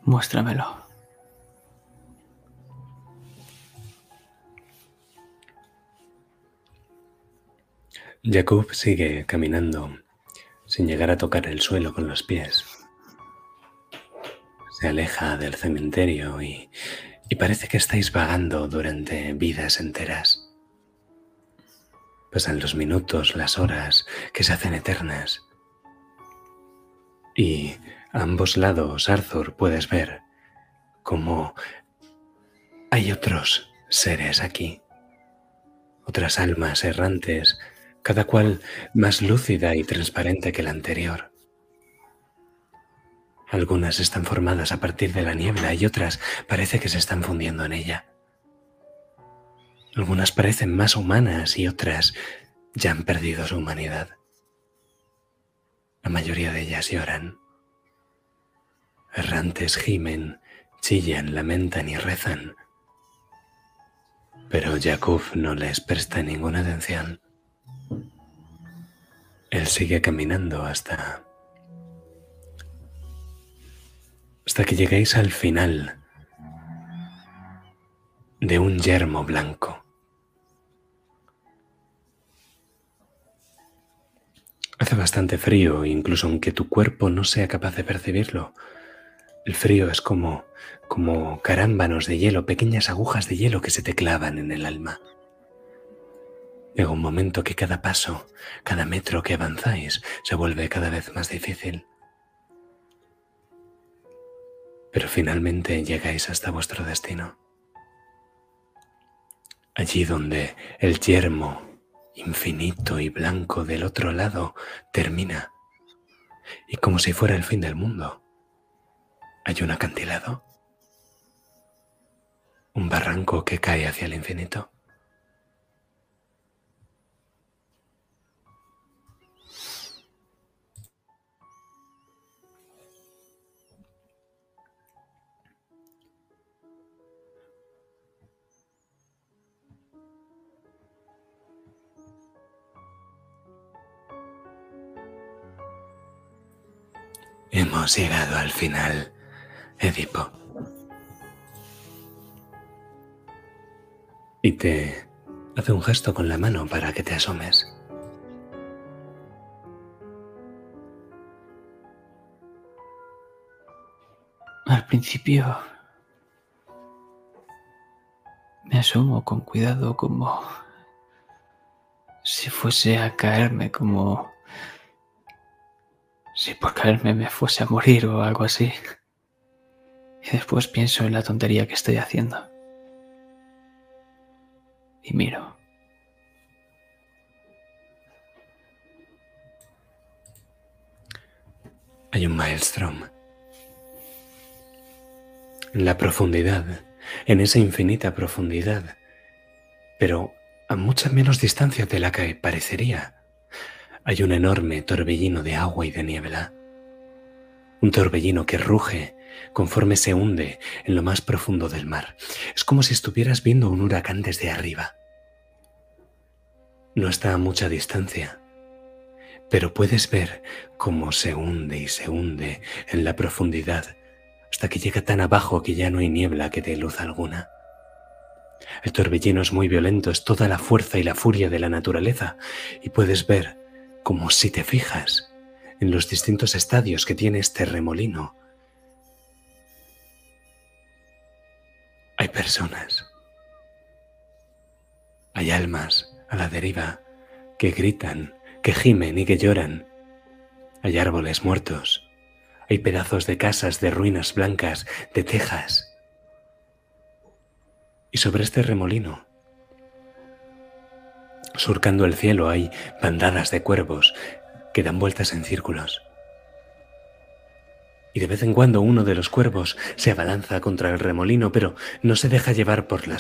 Muéstramelo. Jacob sigue caminando sin llegar a tocar el suelo con los pies. Se aleja del cementerio y y parece que estáis vagando durante vidas enteras. Pasan los minutos, las horas, que se hacen eternas. Y a ambos lados, Arthur, puedes ver cómo hay otros seres aquí, otras almas errantes, cada cual más lúcida y transparente que la anterior. Algunas están formadas a partir de la niebla y otras parece que se están fundiendo en ella. Algunas parecen más humanas y otras ya han perdido su humanidad. La mayoría de ellas lloran. Errantes gimen, chillan, lamentan y rezan. Pero Jacob no les presta ninguna atención. Él sigue caminando hasta hasta que lleguéis al final de un yermo blanco. Hace bastante frío, incluso aunque tu cuerpo no sea capaz de percibirlo. El frío es como, como carámbanos de hielo, pequeñas agujas de hielo que se te clavan en el alma. Llega un momento que cada paso, cada metro que avanzáis, se vuelve cada vez más difícil pero finalmente llegáis hasta vuestro destino. Allí donde el yermo infinito y blanco del otro lado termina y como si fuera el fin del mundo, hay un acantilado, un barranco que cae hacia el infinito. Hemos llegado al final, Edipo. Y te hace un gesto con la mano para que te asomes. Al principio me asomo con cuidado como si fuese a caerme, como si por caerme me fuese a morir o algo así. Y después pienso en la tontería que estoy haciendo. Y miro. Hay un maelstrom. En la profundidad, en esa infinita profundidad, pero a mucha menos distancia de la que parecería hay un enorme torbellino de agua y de niebla. Un torbellino que ruge conforme se hunde en lo más profundo del mar. Es como si estuvieras viendo un huracán desde arriba. No está a mucha distancia, pero puedes ver cómo se hunde y se hunde en la profundidad hasta que llega tan abajo que ya no hay niebla que dé luz alguna. El torbellino es muy violento, es toda la fuerza y la furia de la naturaleza, y puedes ver como si te fijas en los distintos estadios que tiene este remolino. Hay personas, hay almas a la deriva que gritan, que gimen y que lloran. Hay árboles muertos, hay pedazos de casas, de ruinas blancas, de tejas. Y sobre este remolino Surcando el cielo hay bandadas de cuervos que dan vueltas en círculos. Y de vez en cuando uno de los cuervos se abalanza contra el remolino, pero no se deja llevar por la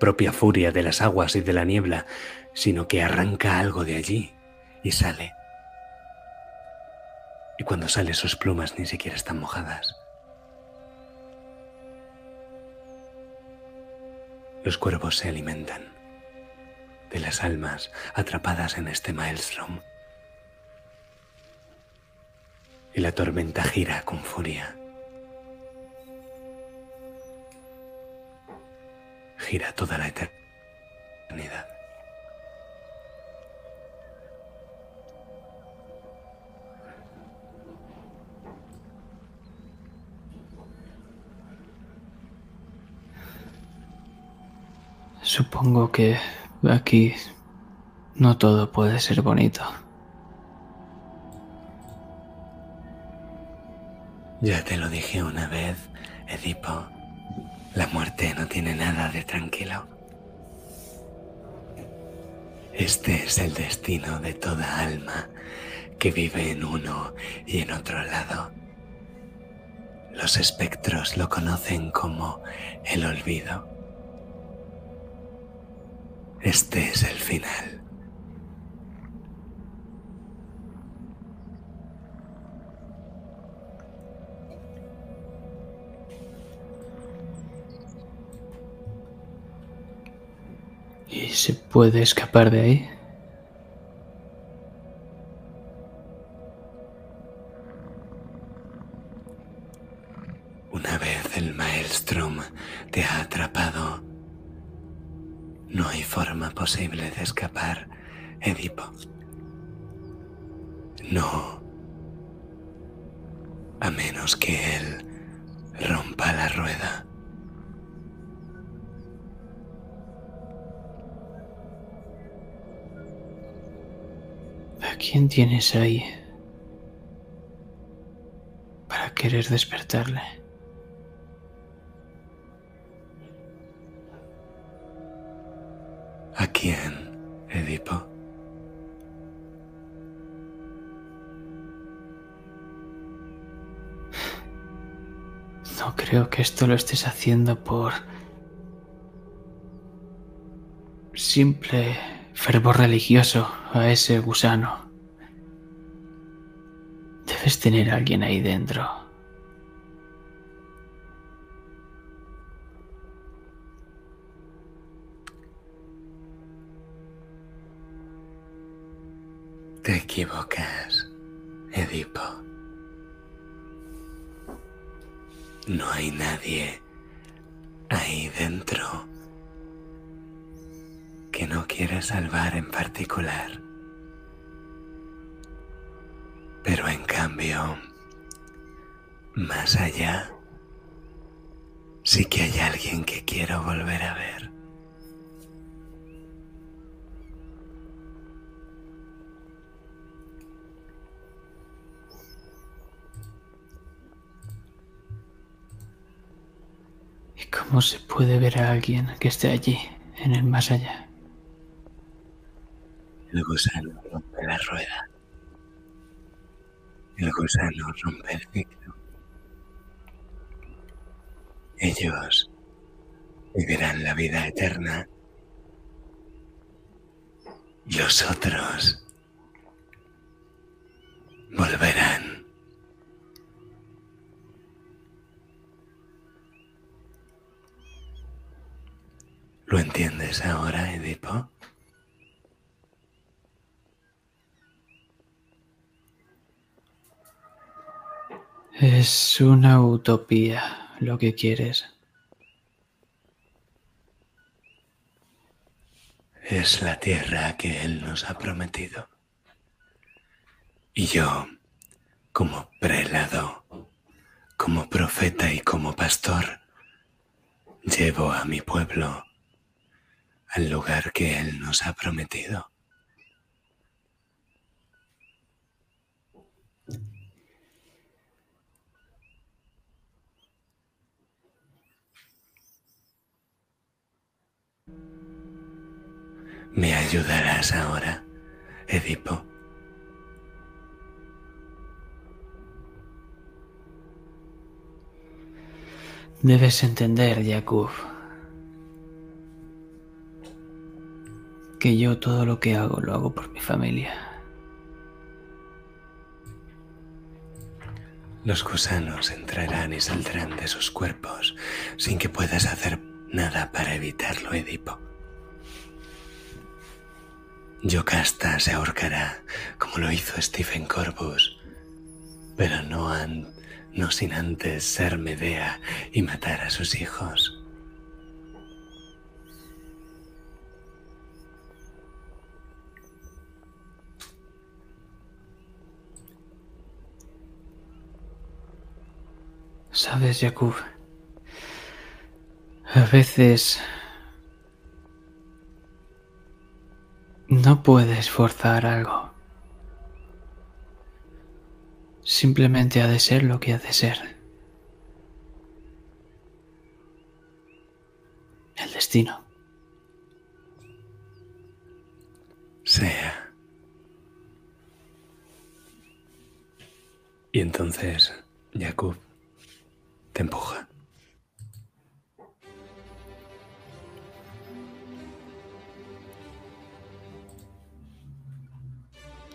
propia furia de las aguas y de la niebla, sino que arranca algo de allí y sale. Y cuando sale sus plumas ni siquiera están mojadas. Los cuervos se alimentan de las almas atrapadas en este maelstrom. Y la tormenta gira con furia. Gira toda la eternidad. Supongo que Aquí no todo puede ser bonito. Ya te lo dije una vez, Edipo. La muerte no tiene nada de tranquilo. Este es el destino de toda alma que vive en uno y en otro lado. Los espectros lo conocen como el olvido. Este es el final. ¿Y se puede escapar de ahí? Una vez el maelstrom te ha atrapado, no hay forma posible de escapar, Edipo. No. A menos que él rompa la rueda. ¿A quién tienes ahí para querer despertarle? ¿A quién, Edipo? No creo que esto lo estés haciendo por simple fervor religioso a ese gusano. Debes tener a alguien ahí dentro. Equivocas, Edipo. No hay nadie ahí dentro que no quiera salvar en particular. Pero en cambio, más allá, sí que hay alguien que quiero volver a ver. Cómo se puede ver a alguien que esté allí, en el más allá? El gusano rompe la rueda. El gusano rompe el ciclo. Ellos vivirán la vida eterna. Y los otros volverán. ¿Lo entiendes ahora, Edipo? Es una utopía lo que quieres. Es la tierra que Él nos ha prometido. Y yo, como prelado, como profeta y como pastor, llevo a mi pueblo al lugar que Él nos ha prometido. ¿Me ayudarás ahora, Edipo? Debes entender, Jakub, que yo todo lo que hago lo hago por mi familia. Los gusanos entrarán y saldrán de sus cuerpos sin que puedas hacer nada para evitarlo, Edipo. Yocasta se ahorcará como lo hizo Stephen Corbus, pero no, no sin antes ser Medea y matar a sus hijos. Sabes, Jakub, a veces no puedes forzar algo. Simplemente ha de ser lo que ha de ser. El destino. Sea. Y entonces Jacob te empuja.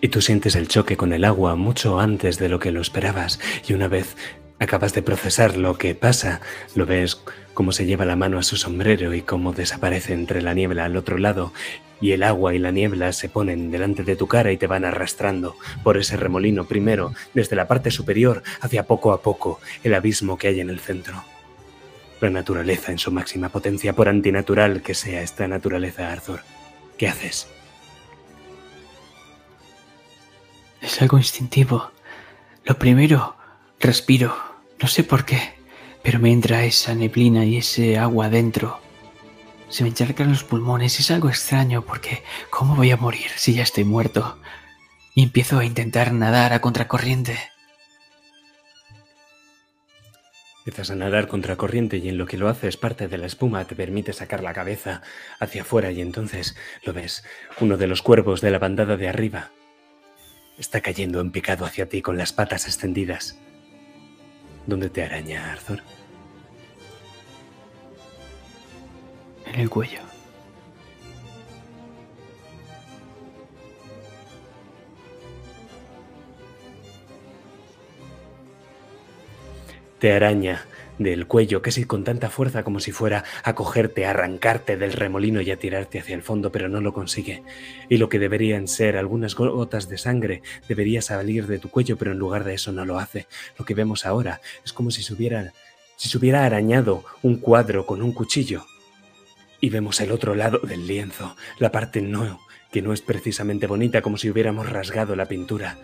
Y tú sientes el choque con el agua mucho antes de lo que lo esperabas y una vez acabas de procesar lo que pasa, lo ves cómo se lleva la mano a su sombrero y cómo desaparece entre la niebla al otro lado y el agua y la niebla se ponen delante de tu cara y te van arrastrando por ese remolino primero desde la parte superior hacia poco a poco el abismo que hay en el centro. La naturaleza en su máxima potencia, por antinatural que sea esta naturaleza, Arthur. ¿Qué haces? Es algo instintivo. Lo primero, respiro. No sé por qué, pero me entra esa neblina y ese agua dentro. Se me encharcan los pulmones. Es algo extraño porque ¿cómo voy a morir si ya estoy muerto? Y empiezo a intentar nadar a contracorriente. Empiezas a nadar contracorriente y en lo que lo haces parte de la espuma te permite sacar la cabeza hacia afuera y entonces lo ves. Uno de los cuervos de la bandada de arriba está cayendo en picado hacia ti con las patas extendidas. ¿Dónde te araña, Arthur? En el cuello. Te araña del cuello, casi con tanta fuerza como si fuera a cogerte, a arrancarte del remolino y a tirarte hacia el fondo, pero no lo consigue. Y lo que deberían ser algunas gotas de sangre debería salir de tu cuello, pero en lugar de eso no lo hace. Lo que vemos ahora es como si se hubiera si se arañado un cuadro con un cuchillo. Y vemos el otro lado del lienzo, la parte no, que no es precisamente bonita, como si hubiéramos rasgado la pintura.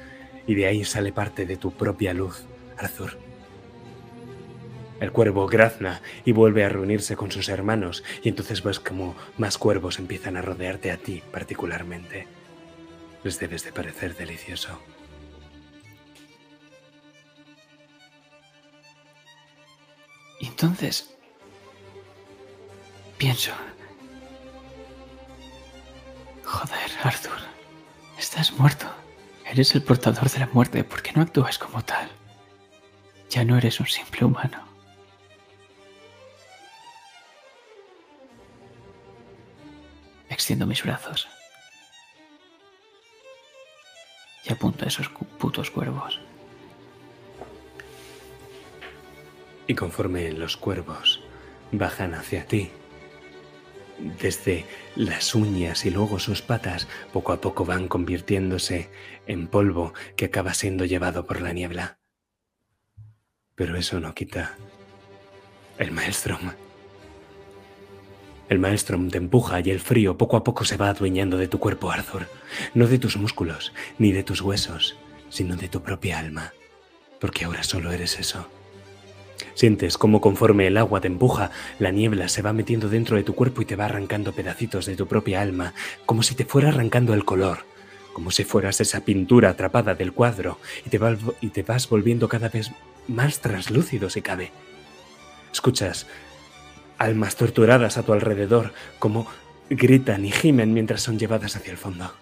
Y de ahí sale parte de tu propia luz, Arthur. El cuervo grazna y vuelve a reunirse con sus hermanos, y entonces ves como más cuervos empiezan a rodearte a ti particularmente. Les debes de parecer delicioso. Entonces pienso, joder, Arthur, estás muerto. Eres el portador de la muerte. ¿Por qué no actúas como tal? Ya no eres un simple humano. Extiendo mis brazos y apunto a esos putos cuervos. Y conforme los cuervos bajan hacia ti, desde las uñas y luego sus patas, poco a poco van convirtiéndose en polvo que acaba siendo llevado por la niebla. Pero eso no quita el maestro. El maestro te empuja y el frío poco a poco se va adueñando de tu cuerpo, Arthur. No de tus músculos, ni de tus huesos, sino de tu propia alma. Porque ahora solo eres eso. Sientes cómo conforme el agua te empuja, la niebla se va metiendo dentro de tu cuerpo y te va arrancando pedacitos de tu propia alma, como si te fuera arrancando el color, como si fueras esa pintura atrapada del cuadro y te, y te vas volviendo cada vez más translúcido si cabe. Escuchas almas torturadas a tu alrededor, como gritan y gimen mientras son llevadas hacia el fondo.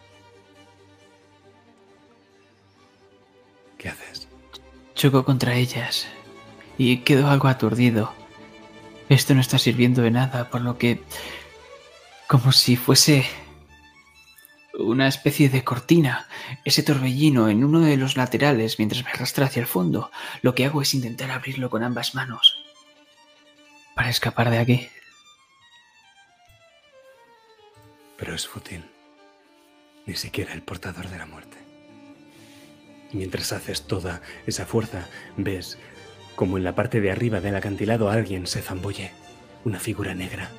¿Qué haces? Choco contra ellas y quedo algo aturdido. Esto no está sirviendo de nada, por lo que... como si fuese una especie de cortina, ese torbellino en uno de los laterales mientras me arrastra hacia el fondo. Lo que hago es intentar abrirlo con ambas manos para escapar de aquí. Pero es fútil. Ni siquiera el portador de la muerte. Mientras haces toda esa fuerza, ves como en la parte de arriba del acantilado alguien se zambulle, una figura negra.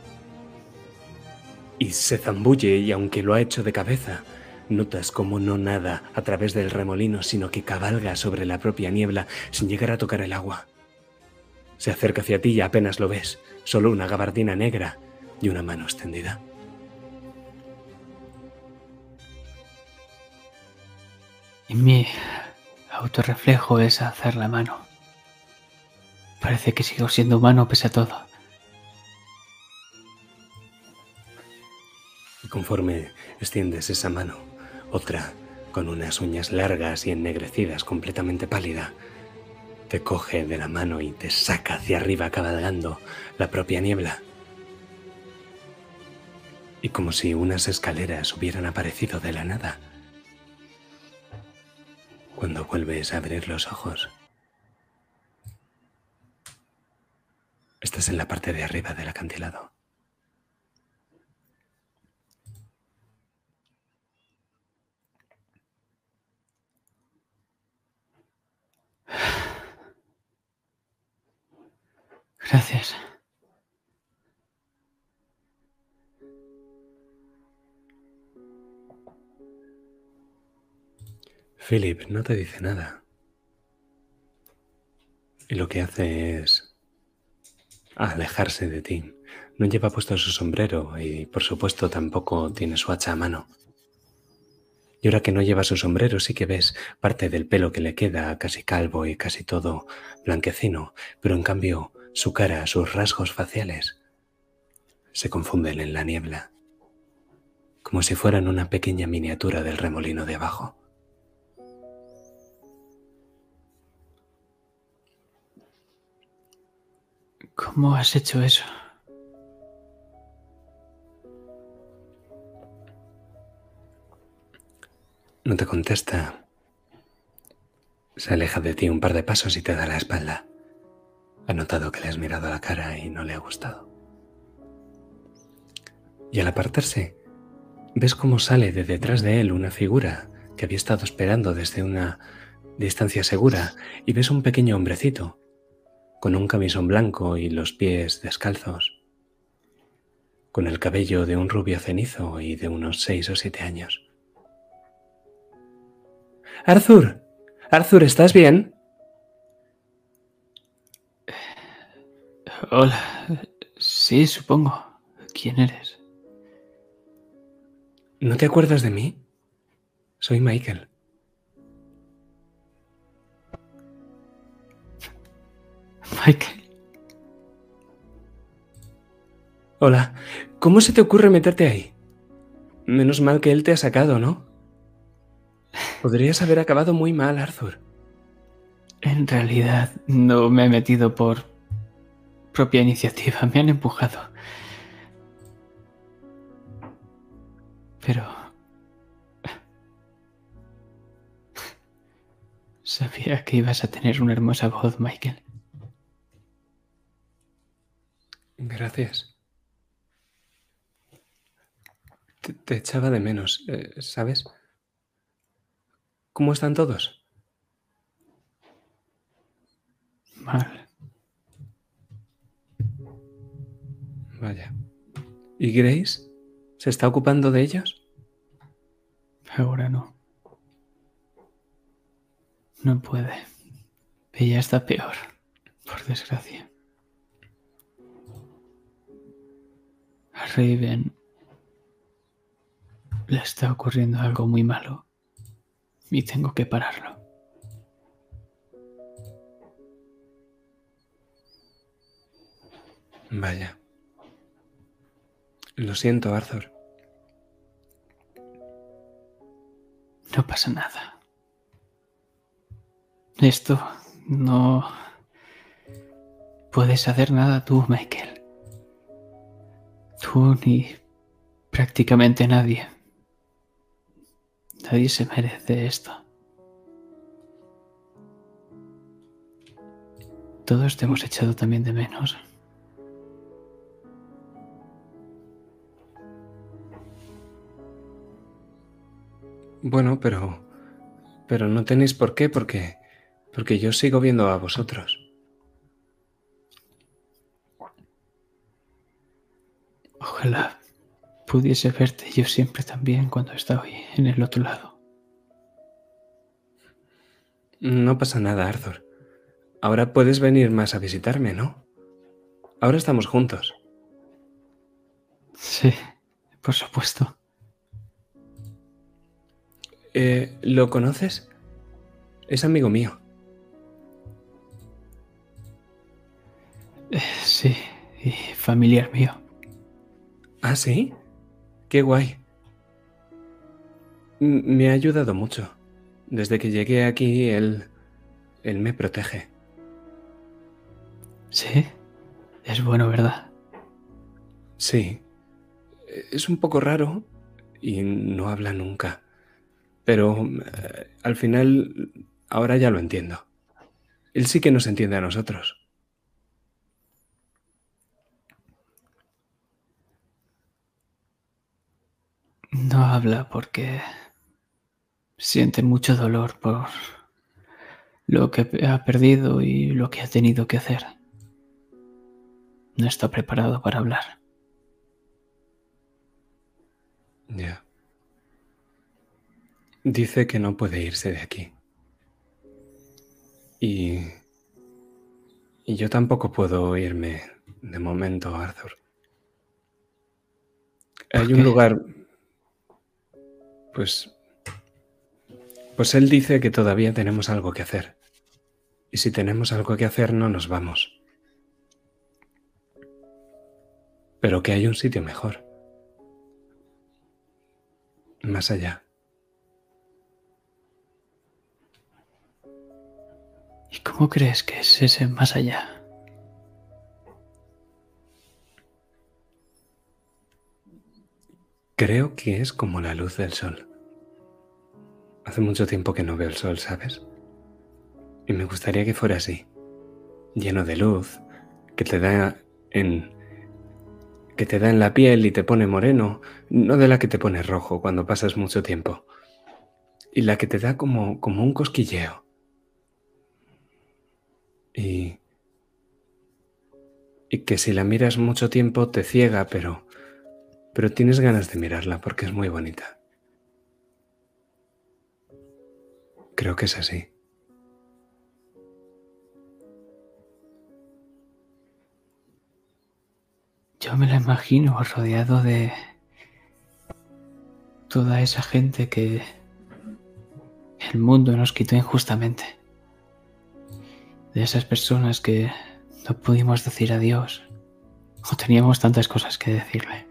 Y se zambulle y aunque lo ha hecho de cabeza, notas como no nada a través del remolino, sino que cabalga sobre la propia niebla sin llegar a tocar el agua. Se acerca hacia ti y apenas lo ves, solo una gabardina negra y una mano extendida. Y mi autorreflejo es hacer la mano. Parece que sigo siendo humano pese a todo. Y conforme extiendes esa mano, otra, con unas uñas largas y ennegrecidas, completamente pálida, te coge de la mano y te saca hacia arriba cabalgando la propia niebla. Y como si unas escaleras hubieran aparecido de la nada. Cuando vuelves a abrir los ojos, estás en la parte de arriba del acantilado. Gracias. Philip no te dice nada. Y lo que hace es alejarse de ti. No lleva puesto su sombrero y por supuesto tampoco tiene su hacha a mano. Y ahora que no lleva su sombrero sí que ves parte del pelo que le queda casi calvo y casi todo blanquecino, pero en cambio su cara, sus rasgos faciales se confunden en la niebla, como si fueran una pequeña miniatura del remolino de abajo. ¿Cómo has hecho eso? No te contesta. Se aleja de ti un par de pasos y te da la espalda. Ha notado que le has mirado a la cara y no le ha gustado. Y al apartarse, ves cómo sale de detrás de él una figura que había estado esperando desde una distancia segura y ves un pequeño hombrecito con un camisón blanco y los pies descalzos, con el cabello de un rubio cenizo y de unos seis o siete años. Arthur, Arthur, ¿estás bien? Hola, sí, supongo. ¿Quién eres? ¿No te acuerdas de mí? Soy Michael. Michael. Hola, ¿cómo se te ocurre meterte ahí? Menos mal que él te ha sacado, ¿no? Podrías haber acabado muy mal, Arthur. En realidad no me he metido por propia iniciativa, me han empujado. Pero... Sabía que ibas a tener una hermosa voz, Michael. Gracias. Te, echaba de menos, eh, ¿sabes? ¿Cómo están todos? Mal. Vaya. ¿Y Grace? ¿Se está ocupando de ellos? Ahora no. No puede. Ella está peor, por desgracia. A Raven le está ocurriendo algo muy malo y tengo que pararlo. Vaya. Lo siento, Arthur. No pasa nada. Esto no... Puedes hacer nada tú, Michael. Tú ni prácticamente nadie. Nadie se merece esto. Todos te hemos echado también de menos. Bueno, pero... Pero no tenéis por qué, porque... Porque yo sigo viendo a vosotros. Ojalá pudiese verte yo siempre también cuando estoy en el otro lado. No pasa nada, Arthur. Ahora puedes venir más a visitarme, ¿no? Ahora estamos juntos. Sí, por supuesto. Eh, ¿Lo conoces? Es amigo mío. Eh, sí, y familiar mío. ¿Ah, sí? Qué guay. me ha ayudado mucho. Desde que llegué aquí, él... él me protege. Sí, es bueno, ¿verdad? Sí. Es un poco raro y no habla nunca. Pero eh, al final, ahora ya lo entiendo. Él sí que nos entiende a nosotros. No habla porque siente mucho dolor por lo que ha perdido y lo que ha tenido que hacer. No está preparado para hablar. Ya. Dice que no puede irse de aquí. Y... Y yo tampoco puedo irme de momento, Arthur. Hay un lugar... Pues... Pues él dice que todavía tenemos algo que hacer. Y si tenemos algo que hacer, no nos vamos. Pero que hay un sitio mejor. Más allá. ¿Y cómo crees que es ese más allá? Creo que es como la luz del sol. Hace mucho tiempo que no veo el sol, ¿sabes? Y me gustaría que fuera así, lleno de luz, que te da en que te da en la piel y te pone moreno, no de la que te pone rojo cuando pasas mucho tiempo, y la que te da como como un cosquilleo. Y, Y que si la miras mucho tiempo te ciega, pero, pero tienes ganas de mirarla porque es muy bonita. Creo que es así. Yo me la imagino rodeado de toda esa gente que el mundo nos quitó injustamente. De esas personas que no pudimos decir adiós o teníamos tantas cosas que decirle.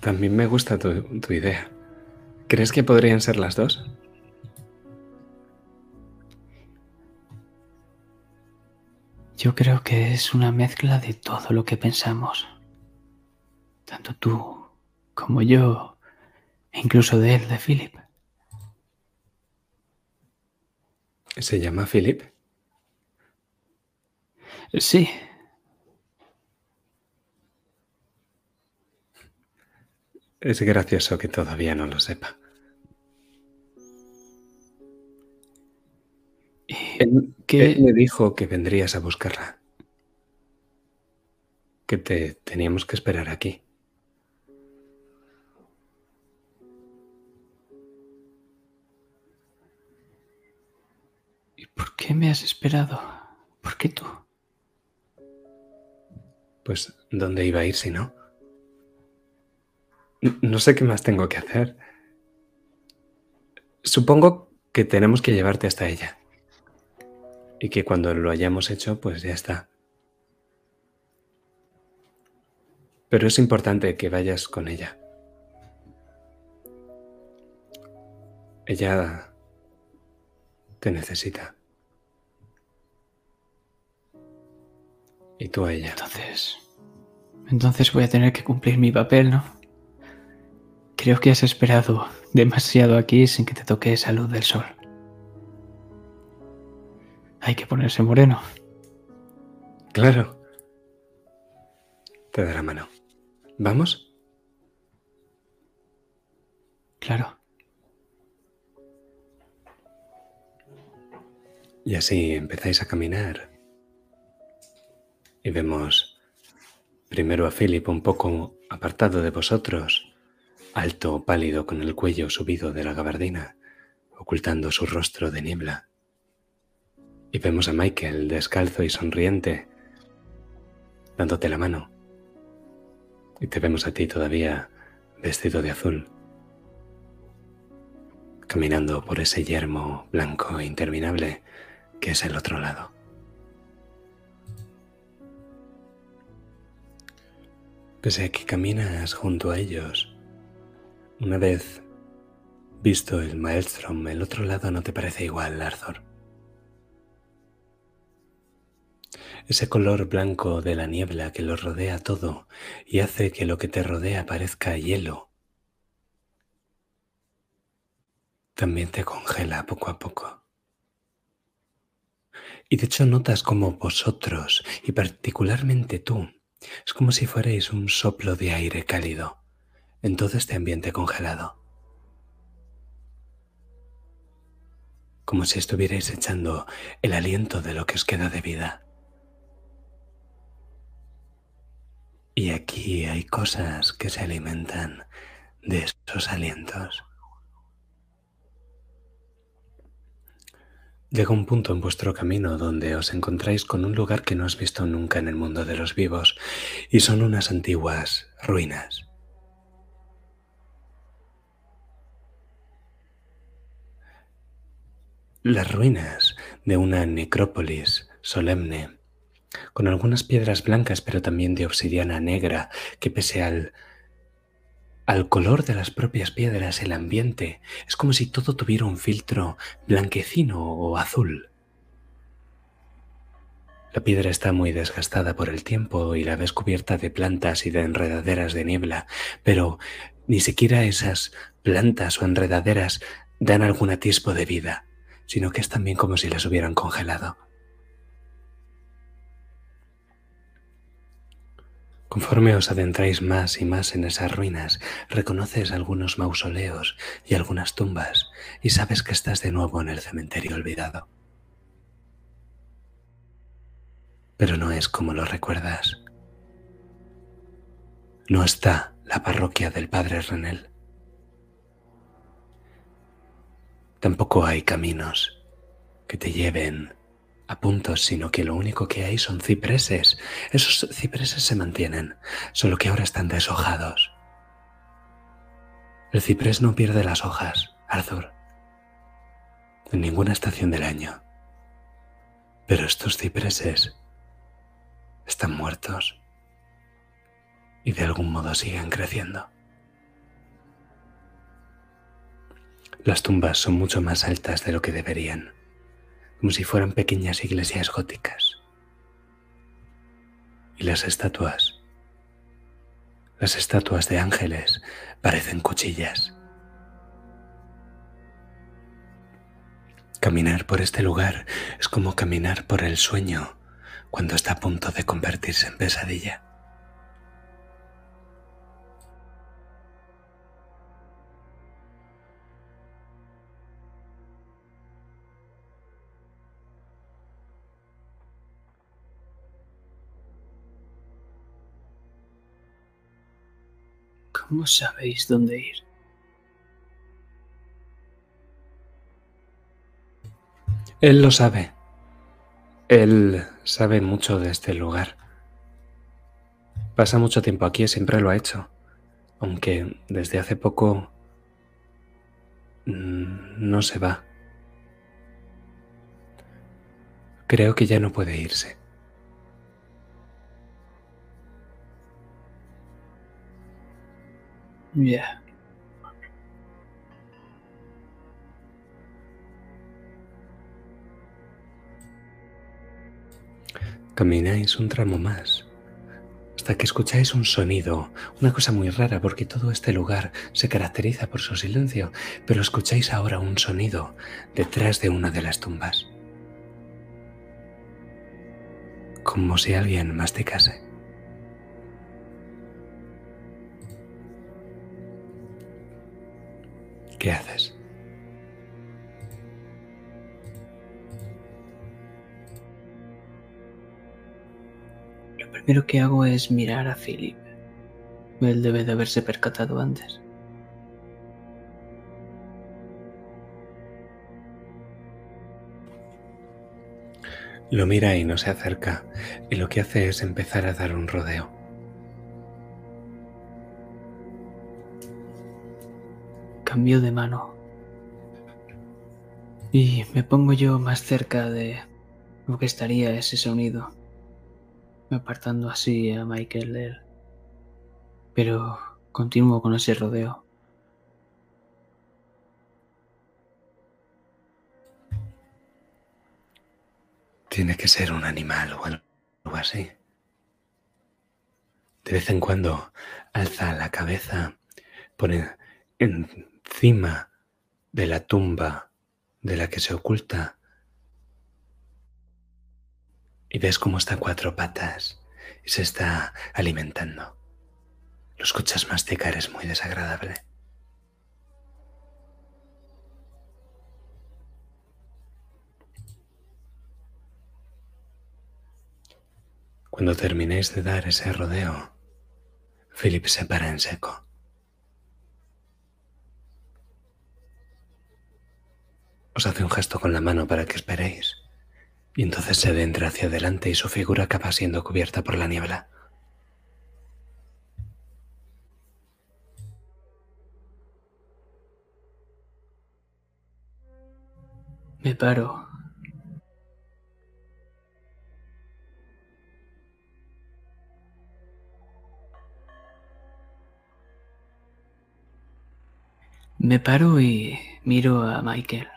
También me gusta tu, tu idea. ¿Crees que podrían ser las dos? Yo creo que es una mezcla de todo lo que pensamos. Tanto tú como yo, e incluso de él, de Philip. ¿Se llama Philip? Sí. Es gracioso que todavía no lo sepa. Él, ¿Qué? me dijo que vendrías a buscarla. Que te teníamos que esperar aquí. Por qué me has esperado? ¿Por qué tú? Pues, ¿dónde iba a ir si no? No sé qué más tengo que hacer. Supongo que tenemos que llevarte hasta ella y que cuando lo hayamos hecho, pues ya está. Pero es importante que vayas con ella. Ella te necesita. Y tú a ella. Entonces, entonces voy a tener que cumplir mi papel, ¿no? Creo que has esperado demasiado aquí sin que te toque esa luz del sol. Hay que ponerse moreno. Claro. Te da la mano. ¿Vamos? Claro. Y así empezáis a caminar. Y vemos primero a Philip un poco apartado de vosotros, alto, pálido, con el cuello subido de la gabardina, ocultando su rostro de niebla. Y vemos a Michael descalzo y sonriente, dándote la mano. Y te vemos a ti todavía vestido de azul, caminando por ese yermo blanco interminable que es el otro lado. Pese a que caminas junto a ellos, una vez visto el maelstrom, el otro lado no te parece igual, Arthur. ese color blanco de la niebla que lo rodea todo y hace que lo que te rodea parezca hielo, también te congela poco a poco. Y de hecho notas como vosotros, y particularmente tú, es como si fuerais un soplo de aire cálido en todo este ambiente congelado. Como si estuvierais echando el aliento de lo que os queda de vida. Y aquí hay cosas que se alimentan de esos alientos. Llega un punto en vuestro camino donde os encontráis con un lugar que no has visto nunca en el mundo de los vivos y son unas antiguas ruinas. Las ruinas de una necrópolis solemne con algunas piedras blancas pero también de obsidiana negra que pese al, al color de las propias piedras, el ambiente, es como si todo tuviera un filtro blanquecino o azul. La piedra está muy desgastada por el tiempo y la ves cubierta de plantas y de enredaderas de niebla, pero ni siquiera esas plantas o enredaderas dan algún atisbo de vida, sino que es también como si las hubieran congelado. Conforme os adentráis más y más en esas ruinas, reconoces algunos mausoleos y algunas tumbas y sabes que estás de nuevo en el cementerio olvidado. pero no es como lo recuerdas. No está la parroquia del Padre Renel. Tampoco hay caminos que te lleven puntos, sino que lo único que hay son cipreses. Esos cipreses se mantienen, solo que ahora están deshojados. El ciprés no pierde las hojas, Arthur, en ninguna estación del año. Pero estos cipreses están muertos y de algún modo siguen creciendo. Las tumbas son mucho más altas de lo que deberían como si fueran pequeñas iglesias góticas. Y las estatuas, las estatuas de ángeles, parecen cuchillas. Caminar por este lugar es como caminar por el sueño cuando está a punto de convertirse en pesadilla. ¿Cómo sabéis dónde ir? Él lo sabe. Él sabe mucho de este lugar. Pasa mucho tiempo aquí, siempre lo ha hecho. Aunque desde hace poco mm, no se va. Creo que ya no puede irse. Ya. Camináis un tramo más hasta que escucháis un sonido, una cosa muy rara porque todo este lugar se caracteriza por su silencio, pero escucháis ahora un sonido detrás de una de las tumbas, como si alguien masticase. ¿Qué haces? Lo primero que hago es mirar a Philip. Él debe de haberse percatado antes. Lo mira y no se acerca, y lo que hace es empezar a dar un rodeo. Cambio de mano. Y me pongo yo más cerca de lo que estaría ese sonido, apartando así a Michael de él. Pero continúo con ese rodeo. Tiene que ser un animal o algo así. De vez en cuando alza la cabeza, pone en encima de la tumba de la que se oculta y ves cómo está a cuatro patas y se está alimentando. Lo escuchas masticar, es muy desagradable. Cuando terminéis de dar ese rodeo, Philip se para en seco. Os hace un gesto con la mano para que esperéis, y entonces se adentra hacia adelante y su figura acaba siendo cubierta por la niebla. Me paro. Me paro y miro a Michael.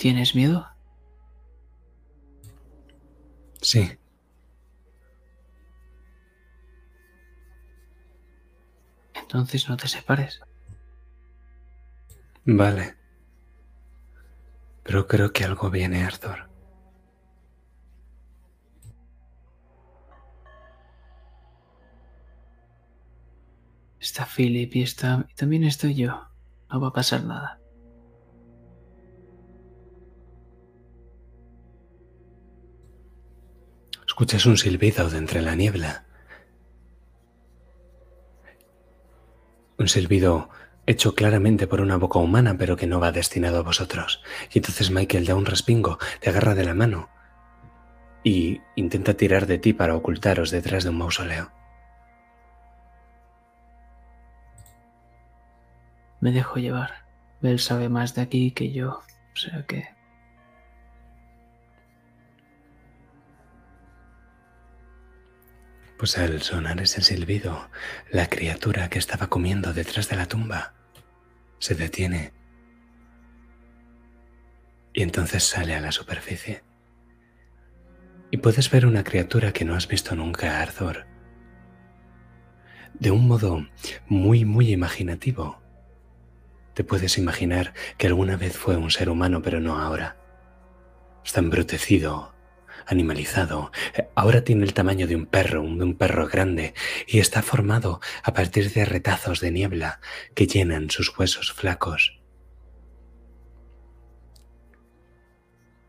¿Tienes miedo? Sí. Entonces no te separes. Vale. Pero creo que algo viene, Arthur. Está Philip y está. Y también estoy yo. No va a pasar nada. Escuchas un silbido de entre la niebla. Un silbido hecho claramente por una boca humana, pero que no va destinado a vosotros. Y entonces Michael da un respingo, te agarra de la mano y intenta tirar de ti para ocultaros detrás de un mausoleo. Me dejo llevar. Él sabe más de aquí que yo, o sea que... Pues al sonar ese silbido, la criatura que estaba comiendo detrás de la tumba se detiene y entonces sale a la superficie. Y puedes ver una criatura que no has visto nunca, Arthur. De un modo muy, muy imaginativo. Te puedes imaginar que alguna vez fue un ser humano, pero no ahora. Está embrutecido, animalizado. Ahora tiene el tamaño de un perro, de un perro grande, y está formado a partir de retazos de niebla que llenan sus huesos flacos.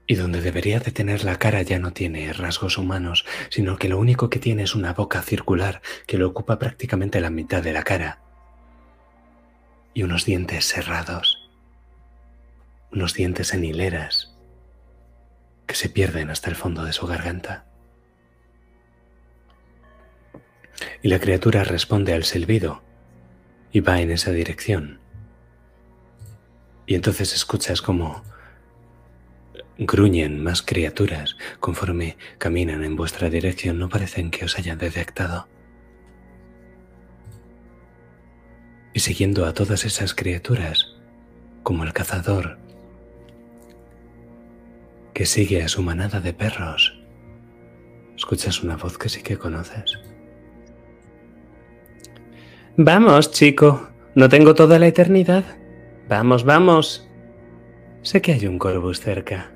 Y donde debería de tener la cara ya no tiene rasgos humanos, sino que lo único que tiene es una boca circular que le ocupa prácticamente la mitad de la cara. Y unos dientes cerrados. Unos dientes en hileras que se pierden hasta el fondo de su garganta. Y la criatura responde al silbido y va en esa dirección. Y entonces escuchas como gruñen más criaturas conforme caminan en vuestra dirección. No parecen que os hayan detectado. Y siguiendo a todas esas criaturas, como el cazador que sigue a su manada de perros. Escuchas una voz que sí que conoces. Vamos, chico. ¿No tengo toda la eternidad? Vamos, vamos. Sé que hay un corvus cerca.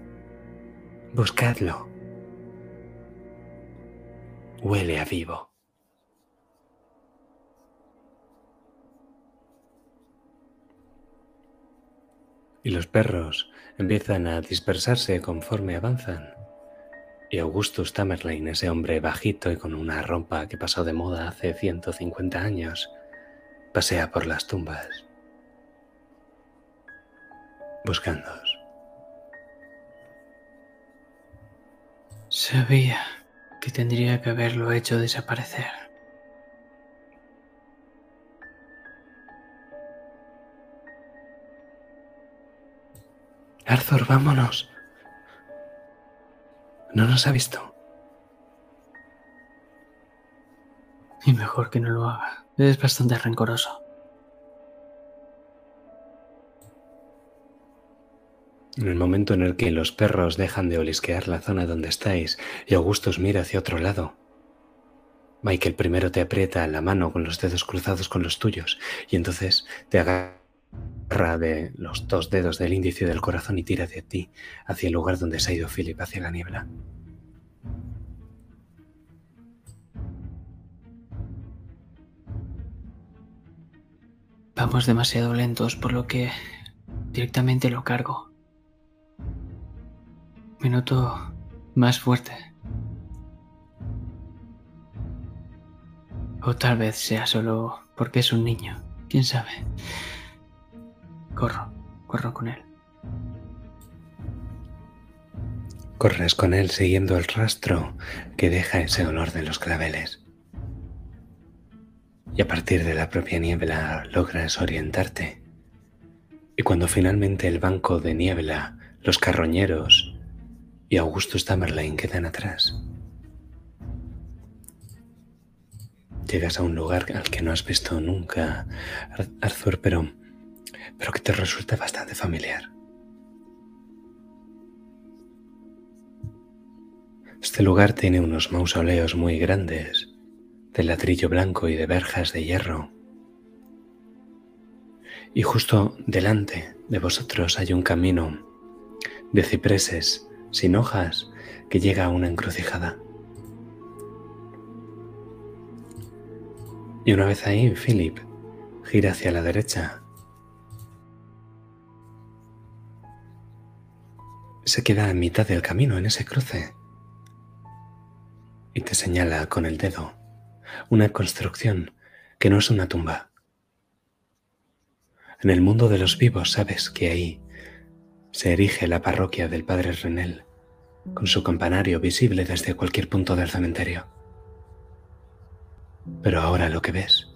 Buscadlo. Huele a vivo. Y los perros empiezan a dispersarse conforme avanzan. Y Augustus Tamerlane, ese hombre bajito y con una ropa que pasó de moda hace 150 años, pasea por las tumbas, buscándoos. Sabía que tendría que haberlo hecho desaparecer. Arthur, vámonos. No nos ha visto. Y mejor que no lo haga. Es bastante rencoroso. En el momento en el que los perros dejan de olisquear la zona donde estáis y Augustus mira hacia otro lado, Michael primero te aprieta la mano con los dedos cruzados con los tuyos y entonces te agarra de los dos dedos del índice del corazón y tira de ti hacia el lugar donde se ha ido Philip, hacia la niebla. Vamos demasiado lentos, por lo que directamente lo cargo. Minuto más fuerte. O tal vez sea solo porque es un niño. ¿Quién sabe? Corro, corro con él. Corres con él siguiendo el rastro que deja ese olor de los claveles. Y a partir de la propia niebla logras orientarte. Y cuando finalmente el banco de niebla, los carroñeros y Augustus Tamerlane quedan atrás, llegas a un lugar al que no has visto nunca, Arthur, pero pero que te resulta bastante familiar. Este lugar tiene unos mausoleos muy grandes, de ladrillo blanco y de verjas de hierro. Y justo delante de vosotros hay un camino de cipreses sin hojas que llega a una encrucijada. Y una vez ahí, Philip gira hacia la derecha se queda a mitad del camino en ese cruce. y te señala con el dedo una construcción que no es una tumba. En el mundo de los vivos sabes que ahí se erige la parroquia del Padre Renel, con su campanario visible desde cualquier punto del cementerio. Pero ahora lo que ves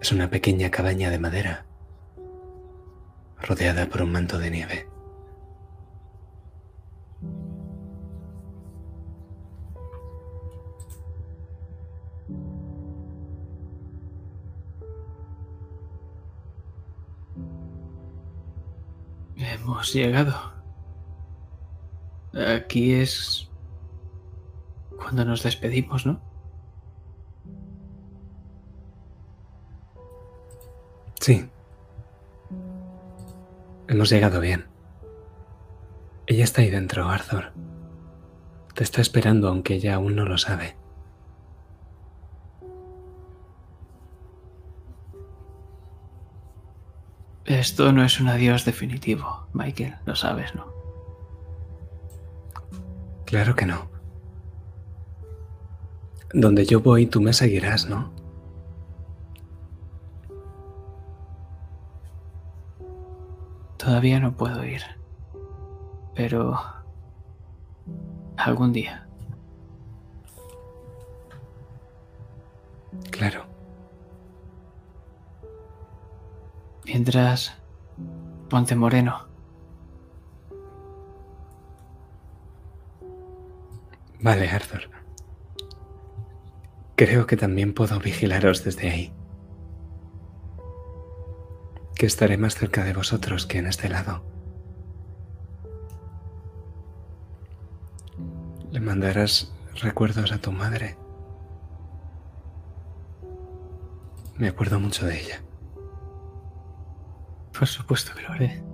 es una pequeña cabaña de madera rodeada por un manto de nieve. Hemos llegado. Aquí es cuando nos despedimos, ¿no? Sí. Hemos llegado bien. Ella está ahí dentro, Arthur. Te está esperando aunque ella aún no lo sabe. Esto no es un adiós definitivo, Michael, lo sabes, ¿no? Claro que no. Donde yo voy, tú me seguirás, ¿no? Todavía no puedo ir. Pero... algún día. Claro. Mientras... Ponte moreno. Vale, Arthur. Creo que también puedo vigilaros desde ahí que estaré más cerca de vosotros que en este lado. Le mandarás recuerdos a tu madre. Me acuerdo mucho de ella. Por supuesto que lo haré.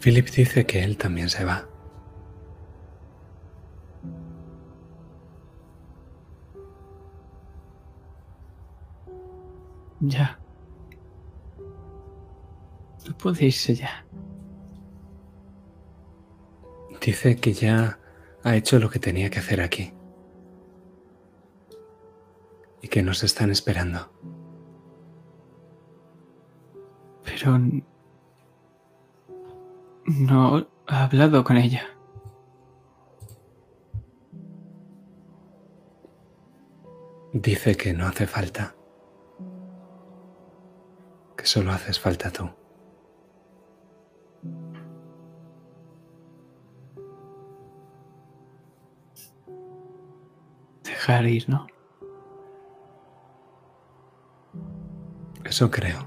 Philip dice que él también se va. Ya. No puede irse ya. Dice que ya ha hecho lo que tenía que hacer aquí. Y que nos están esperando. Pero... No ha hablado con ella. Dice que no hace falta solo haces falta tú. Dejar ir, ¿no? Eso creo.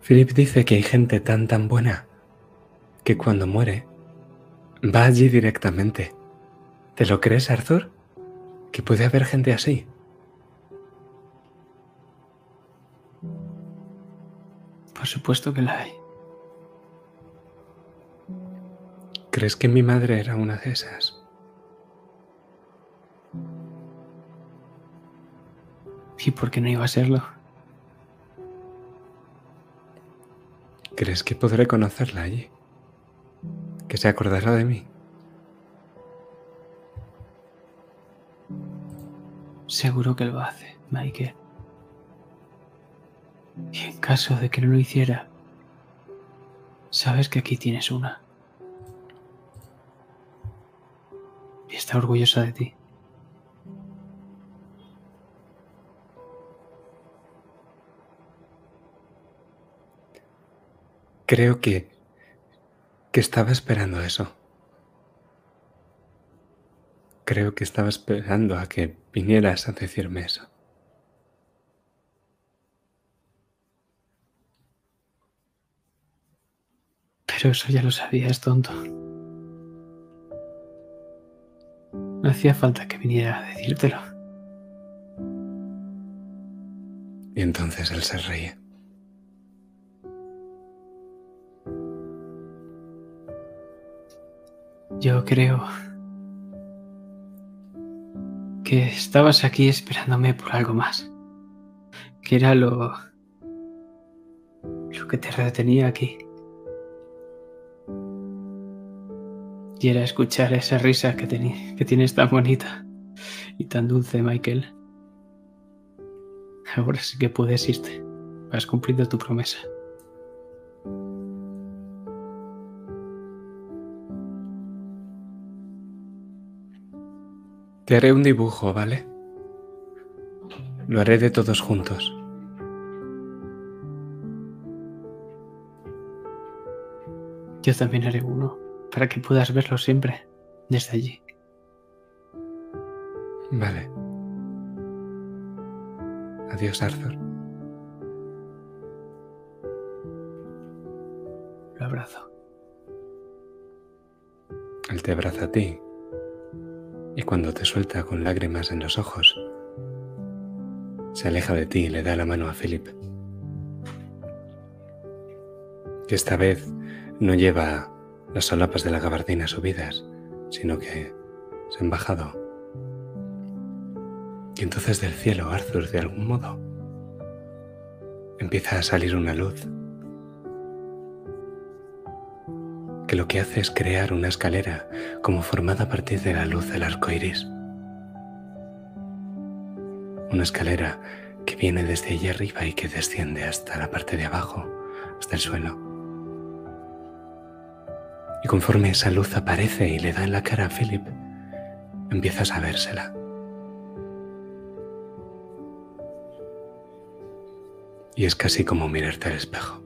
Philip dice que hay gente tan tan buena que cuando muere va allí directamente. ¿Te lo crees, Arthur? que puede haber gente así. Por supuesto que la hay. ¿Crees que mi madre era una de esas? ¿Y por qué no iba a serlo? ¿Crees que podré conocerla allí? ¿Que se acordará de mí? Seguro que lo hace, Mike. Y en caso de que no lo hiciera, sabes que aquí tienes una. Y está orgullosa de ti. Creo que... que estaba esperando eso. Creo que estaba esperando a que vinieras a decirme eso. Pero eso ya lo sabías, tonto. No hacía falta que viniera a decírtelo. Y entonces él se reía. Yo creo que estabas aquí esperándome por algo más, que era lo lo que te retenía aquí. Y era escuchar esa risa que, que tienes tan bonita y tan dulce, Michael. Ahora sí que puedes irte. Has cumplido tu promesa. Te haré un dibujo, ¿vale? Lo haré de todos juntos. Yo también haré uno, para que puedas verlo siempre, desde allí. Vale. Adiós, Arthur. Lo abrazo. Él te abraza a ti y cuando te suelta con lágrimas en los ojos, se aleja de ti y le da la mano a Philip. Que esta vez no lleva las solapas de la gabardina subidas, sino que se han bajado. Y entonces del cielo, Arthur, de algún modo, empieza a salir una luz que lo que hace es crear una escalera como formada a partir de la luz del arco iris. Una escalera que viene desde allí arriba y que desciende hasta la parte de abajo, hasta el suelo. Y conforme esa luz aparece y le da en la cara a Philip, empiezas a vérsela. Y es casi como mirarte al espejo.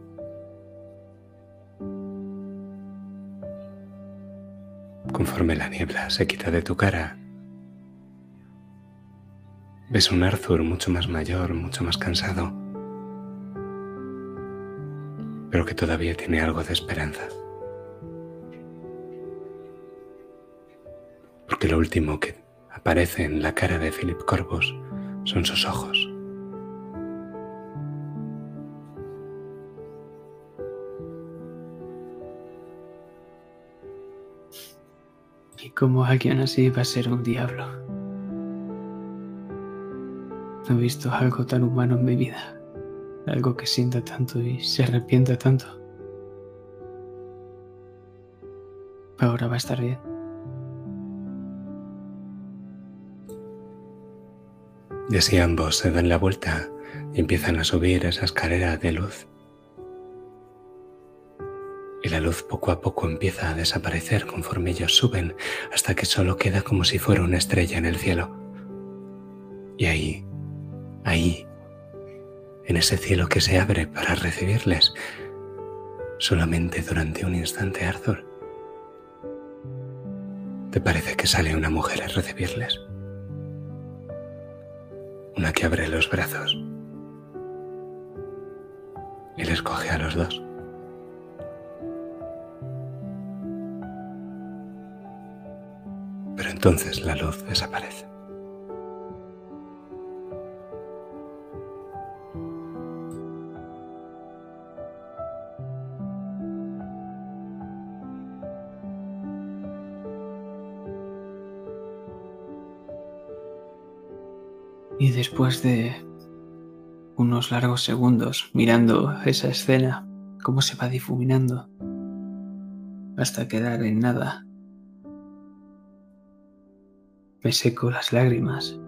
Conforme la niebla se quita de tu cara, ves un Arthur mucho más mayor, mucho más cansado, pero que todavía tiene algo de esperanza. Porque lo último que aparece en la cara de Philip Corvus son sus ojos. como alguien así va a ser un diablo. No he visto algo tan humano en mi vida, algo que sienta tanto y se arrepienta tanto. Ahora va a estar bien. Y así ambos se dan la vuelta y empiezan a subir esa escalera de luz y la luz poco a poco empieza a desaparecer conforme ellos suben hasta que solo queda como si fuera una estrella en el cielo. Y ahí, ahí, en ese cielo que se abre para recibirles, solamente durante un instante, Arthur, ¿te parece que sale una mujer a recibirles? Una que abre los brazos y les coge a los dos. entonces la luz desaparece. Y después de unos largos segundos mirando esa escena, cómo se va difuminando, hasta quedar en nada, me seco las lágrimas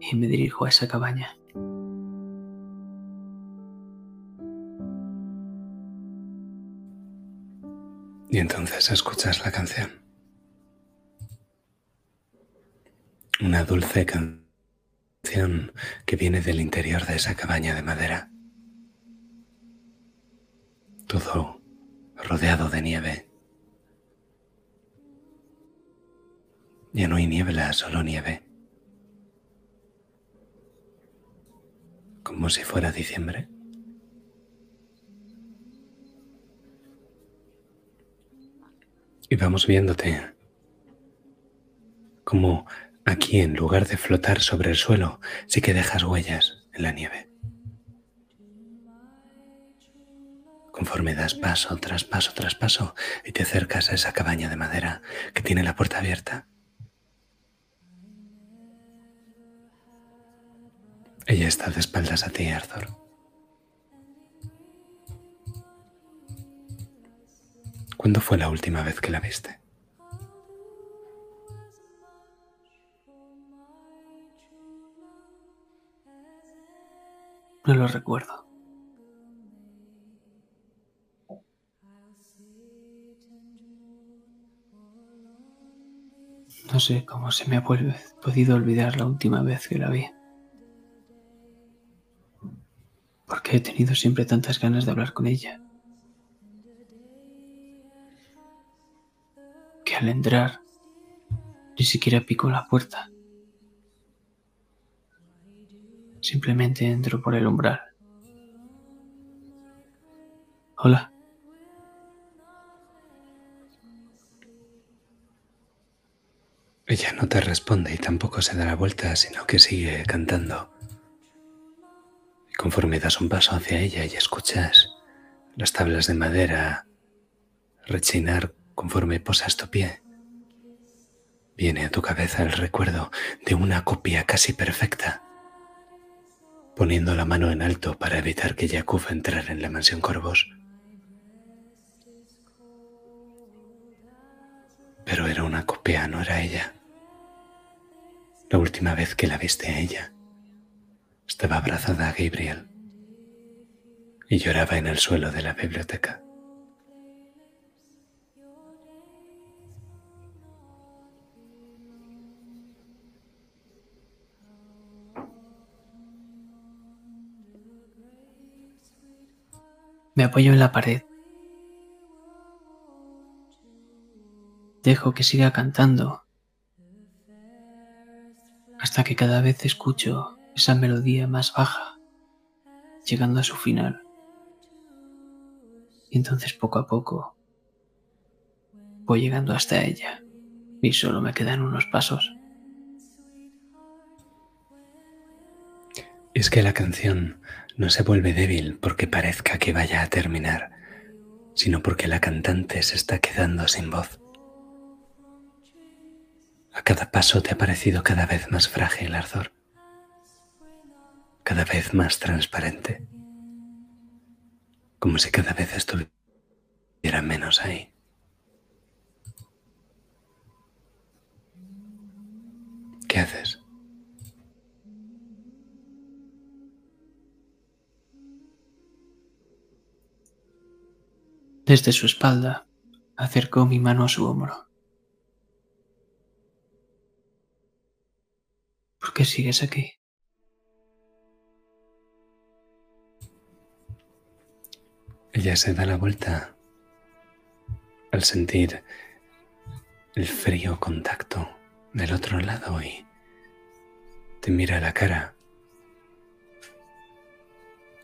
y me dirijo a esa cabaña. Y entonces escuchas la canción. Una dulce canción que viene del interior de esa cabaña de madera. Todo rodeado de nieve. Ya no hay niebla, solo nieve. Como si fuera diciembre. Y vamos viéndote como Aquí, en lugar de flotar sobre el suelo, sí que dejas huellas en la nieve. Conforme das paso tras paso tras paso y te acercas a esa cabaña de madera que tiene la puerta abierta. Ella está de espaldas a ti, Arthur. ¿Cuándo fue la última vez que la viste? No lo recuerdo. No sé cómo se me ha podido olvidar la última vez que la vi. Porque he tenido siempre tantas ganas de hablar con ella. Que al entrar ni siquiera pico la puerta. Simplemente entro por el umbral. Hola. Ella no te responde y tampoco se da la vuelta, sino que sigue cantando. Y conforme das un paso hacia ella y escuchas las tablas de madera rechinar conforme posas tu pie, viene a tu cabeza el recuerdo de una copia casi perfecta, poniendo la mano en alto para evitar que Jakub entrara en la mansión Corvos. Pero era una copia, no era ella. La última vez que la viste a ella, estaba abrazada a Gabriel y lloraba en el suelo de la biblioteca. Me apoyo en la pared. Dejo que siga cantando hasta que cada vez escucho esa melodía más baja, llegando a su final. Y entonces poco a poco voy llegando hasta ella y solo me quedan unos pasos. Es que la canción no se vuelve débil porque parezca que vaya a terminar, sino porque la cantante se está quedando sin voz. A cada paso te ha parecido cada vez más frágil, Arthur. Cada vez más transparente. Como si cada vez estuviera menos ahí. ¿Qué haces? Desde su espalda acercó mi mano a su hombro. ¿Por qué sigues aquí? Ella se da la vuelta al sentir el frío contacto del otro lado y te mira a la cara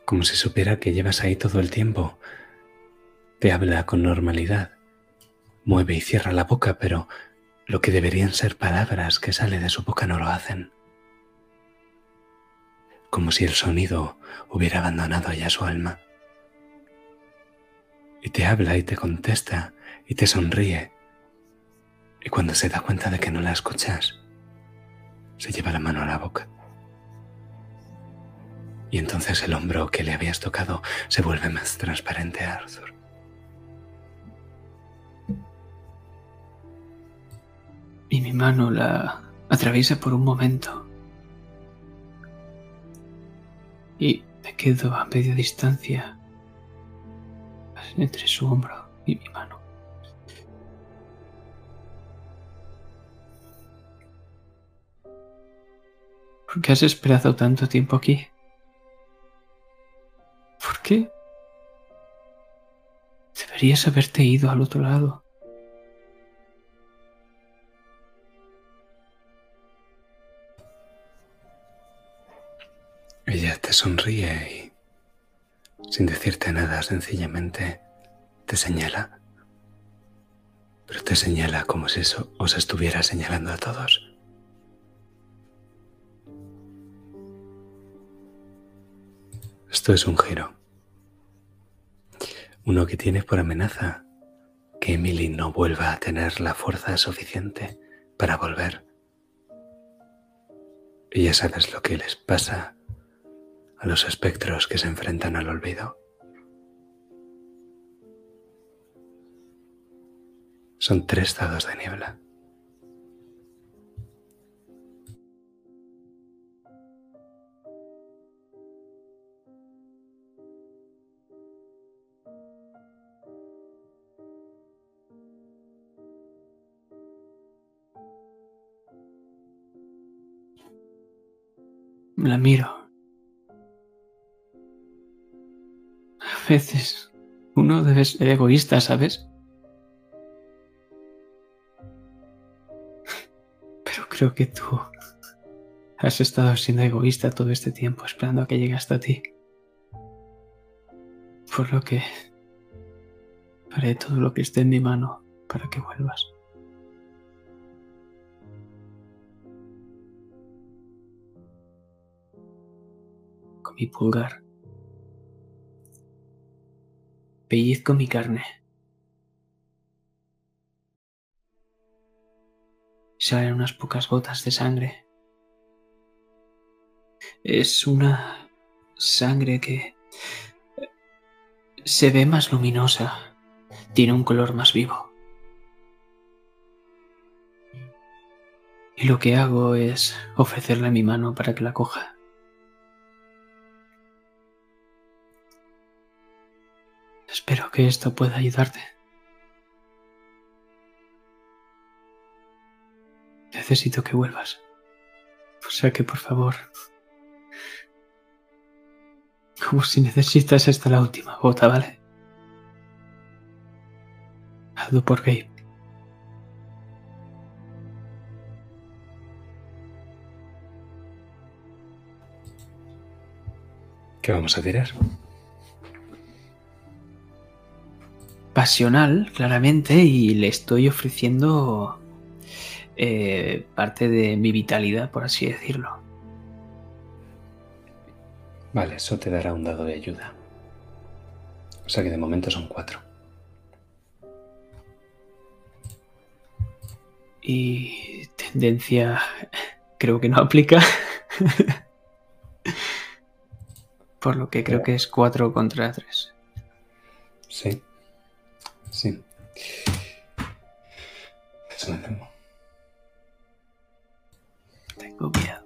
como si supiera que llevas ahí todo el tiempo. Te habla con normalidad, mueve y cierra la boca, pero lo que deberían ser palabras que sale de su boca no lo hacen como si el sonido hubiera abandonado ya su alma. Y te habla y te contesta y te sonríe. Y cuando se da cuenta de que no la escuchas, se lleva la mano a la boca. Y entonces el hombro que le habías tocado se vuelve más transparente a Arthur. Y mi mano la atraviesa por un momento y me quedo a media distancia entre su hombro y mi mano. ¿Por qué has esperado tanto tiempo aquí? ¿Por qué? Deberías haberte ido al otro lado. Sonríe y, sin decirte nada, sencillamente te señala. Pero te señala como si eso os estuviera señalando a todos. Esto es un giro. Uno que tiene por amenaza que Emily no vuelva a tener la fuerza suficiente para volver. Y ya sabes lo que les pasa a los espectros que se enfrentan al olvido. Son tres dados de niebla. La miro. Veces uno debe ser egoísta, ¿sabes? Pero creo que tú has estado siendo egoísta todo este tiempo esperando a que llegue hasta ti. Por lo que haré todo lo que esté en mi mano para que vuelvas. Con mi pulgar. Pellizco mi carne. Salen unas pocas gotas de sangre. Es una sangre que se ve más luminosa, tiene un color más vivo. Y lo que hago es ofrecerle mi mano para que la coja. Espero que esto pueda ayudarte. Necesito que vuelvas. O sea que, por favor, como si necesitas esta la última gota, ¿vale? Hazlo por Gabe. ¿Qué vamos a tirar? Pasional, claramente, y le estoy ofreciendo eh, parte de mi vitalidad, por así decirlo. Vale, eso te dará un dado de ayuda. O sea que de momento son cuatro. Y tendencia creo que no aplica. Por lo que creo que es 4 contra 3. Sí. Sí. Eso me temo. Tengo miedo.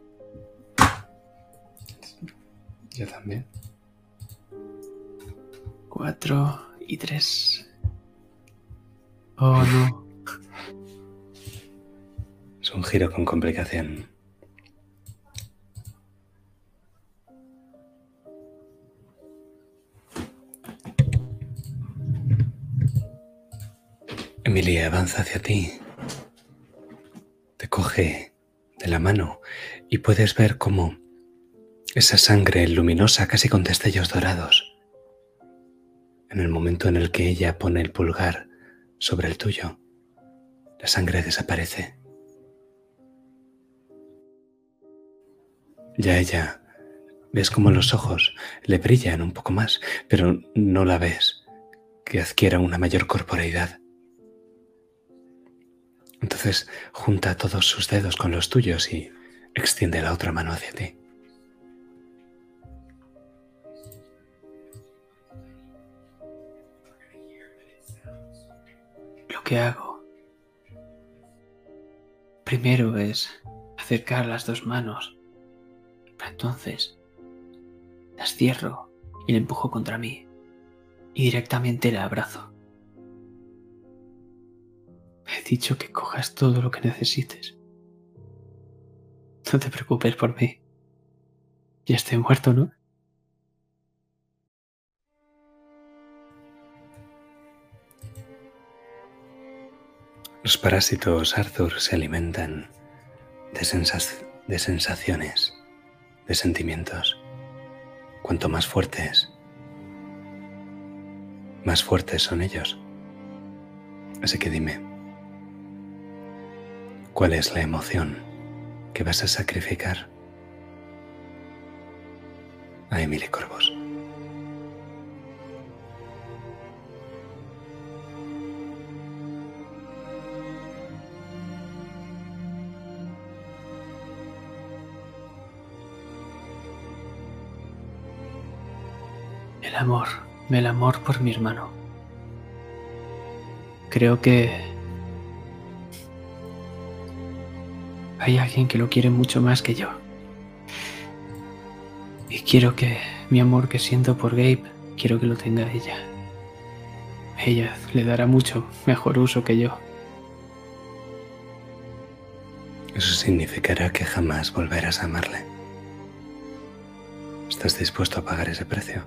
Yo también. 4 y 3. Oh no. Es un giro con complicación. Emilia avanza hacia ti, te coge de la mano y puedes ver cómo esa sangre luminosa casi con destellos dorados, en el momento en el que ella pone el pulgar sobre el tuyo, la sangre desaparece. Ya ella ves como los ojos le brillan un poco más, pero no la ves que adquiera una mayor corporeidad. Entonces junta todos sus dedos con los tuyos y extiende la otra mano hacia ti. Lo que hago primero es acercar las dos manos. Entonces las cierro y la empujo contra mí y directamente la abrazo. He dicho que cojas todo lo que necesites. No te preocupes por mí. Ya estoy muerto, ¿no? Los parásitos Arthur se alimentan de, de sensaciones, de sentimientos. Cuanto más fuertes, más fuertes son ellos. Así que dime, ¿cuál es la emoción que vas a sacrificar a Emily Corvos? El amor, el amor por mi hermano. Creo que hay alguien que lo quiere mucho más que yo. Y quiero que mi amor que siento por Gabe, quiero que lo tenga ella. Ella le dará mucho mejor uso que yo. Eso significará que jamás volverás a amarle. ¿Estás dispuesto a pagar ese precio?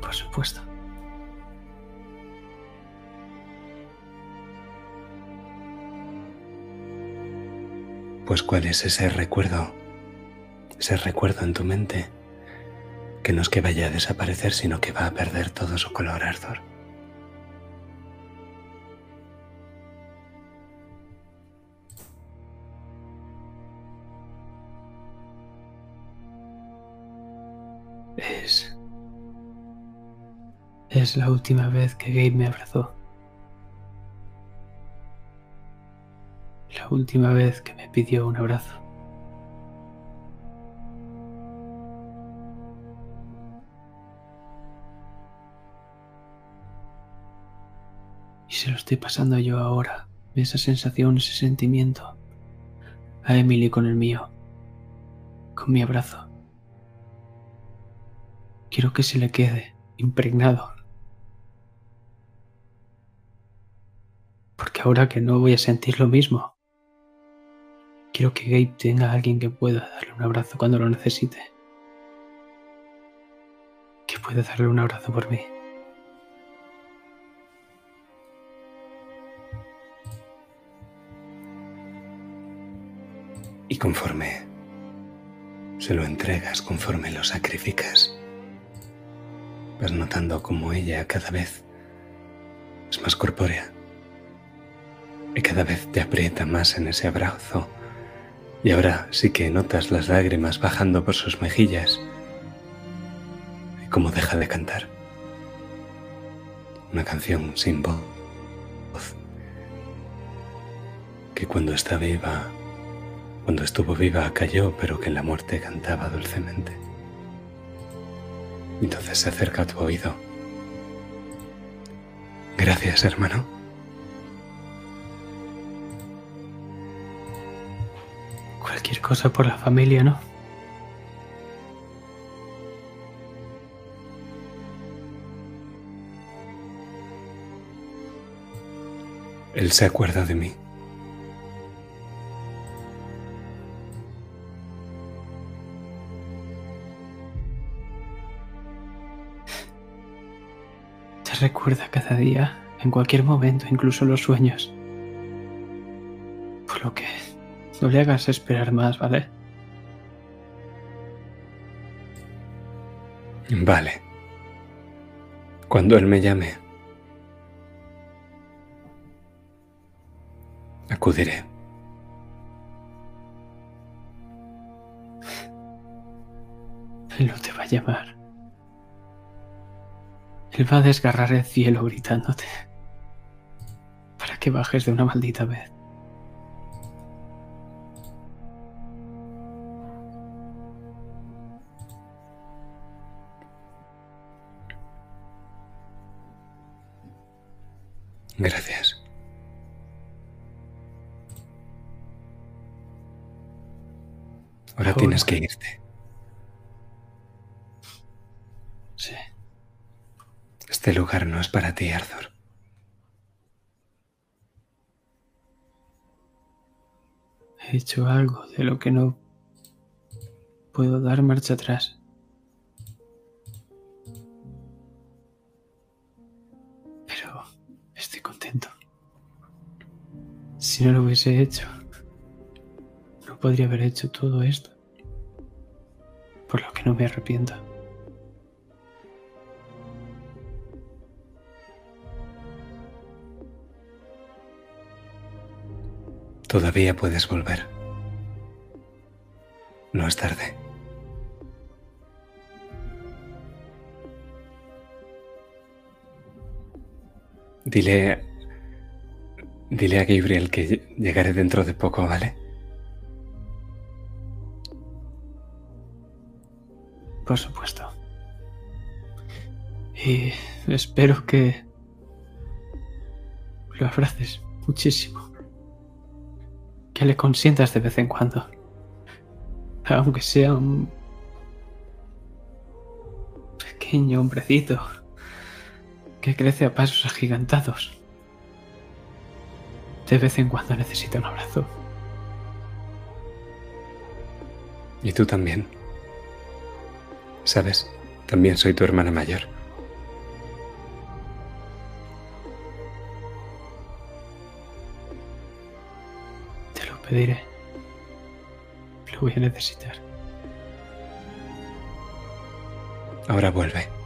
Por supuesto. Pues ¿cuál es ese recuerdo? Ese recuerdo en tu mente que no es que vaya a desaparecer, sino que va a perder todo su color, Arthur. Es... Es la última vez que Gabe me abrazó. Última vez que me pidió un abrazo. Y se lo estoy pasando yo ahora, esa sensación, ese sentimiento, a Emily con el mío, con mi abrazo. Quiero que se le quede impregnado. Porque ahora que no voy a sentir lo mismo, quiero que Gabe tenga a alguien que pueda darle un abrazo cuando lo necesite. Que pueda darle un abrazo por mí. Y conforme se lo entregas, conforme lo sacrificas, vas notando como ella cada vez es más corpórea y cada vez te aprieta más en ese abrazo. Y ahora sí que notas las lágrimas bajando por sus mejillas y cómo deja de cantar. Una canción sin voz que cuando está viva cuando estuvo viva cayó, pero que en la muerte cantaba dulcemente. Entonces se acerca a tu oído. Gracias, hermano. Cualquier cosa por la familia, ¿no? Él se acuerda de mí. recuerda cada día, en cualquier momento, incluso los sueños. No le hagas esperar más, ¿vale? Vale. Cuando él me llame, acudiré. Él no te va a llamar. Él va a desgarrar el cielo gritándote para que bajes de una maldita vez. Gracias. Ahora tienes que irte. Este lugar no es para ti, Arthur. He hecho algo de lo que no puedo dar marcha atrás. Si no lo hubiese hecho, no podría haber hecho todo esto. Por lo que no me arrepiento. Todavía puedes volver. No es tarde. Dile. Dile a Gabriel que llegaré dentro de poco, ¿vale? Por supuesto. Y espero que lo abraces muchísimo. Que le consientas de vez en cuando. Aunque sea un pequeño hombrecito que crece a pasos agigantados. De vez en cuando necesita un abrazo. Y tú también. ¿Sabes? También soy tu hermana mayor. Te lo pediré. Lo voy a necesitar. Ahora vuelve.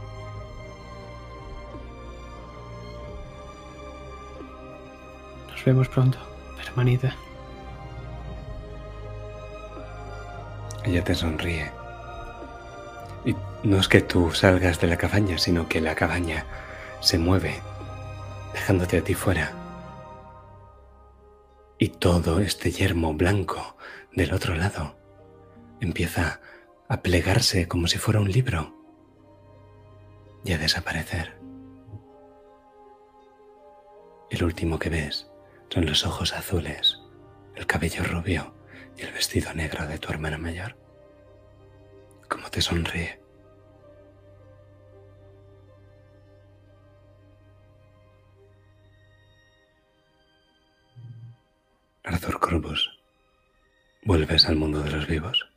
Vemos pronto, hermanita. Ella te sonríe. Y no es que tú salgas de la cabaña, sino que la cabaña se mueve, dejándote a ti fuera. Y todo este yermo blanco del otro lado empieza a plegarse como si fuera un libro y a desaparecer. El último que ves son los ojos azules, el cabello rubio y el vestido negro de tu hermana mayor. Cómo te sonríe. Arthur Corbus, ¿vuelves al mundo de los vivos?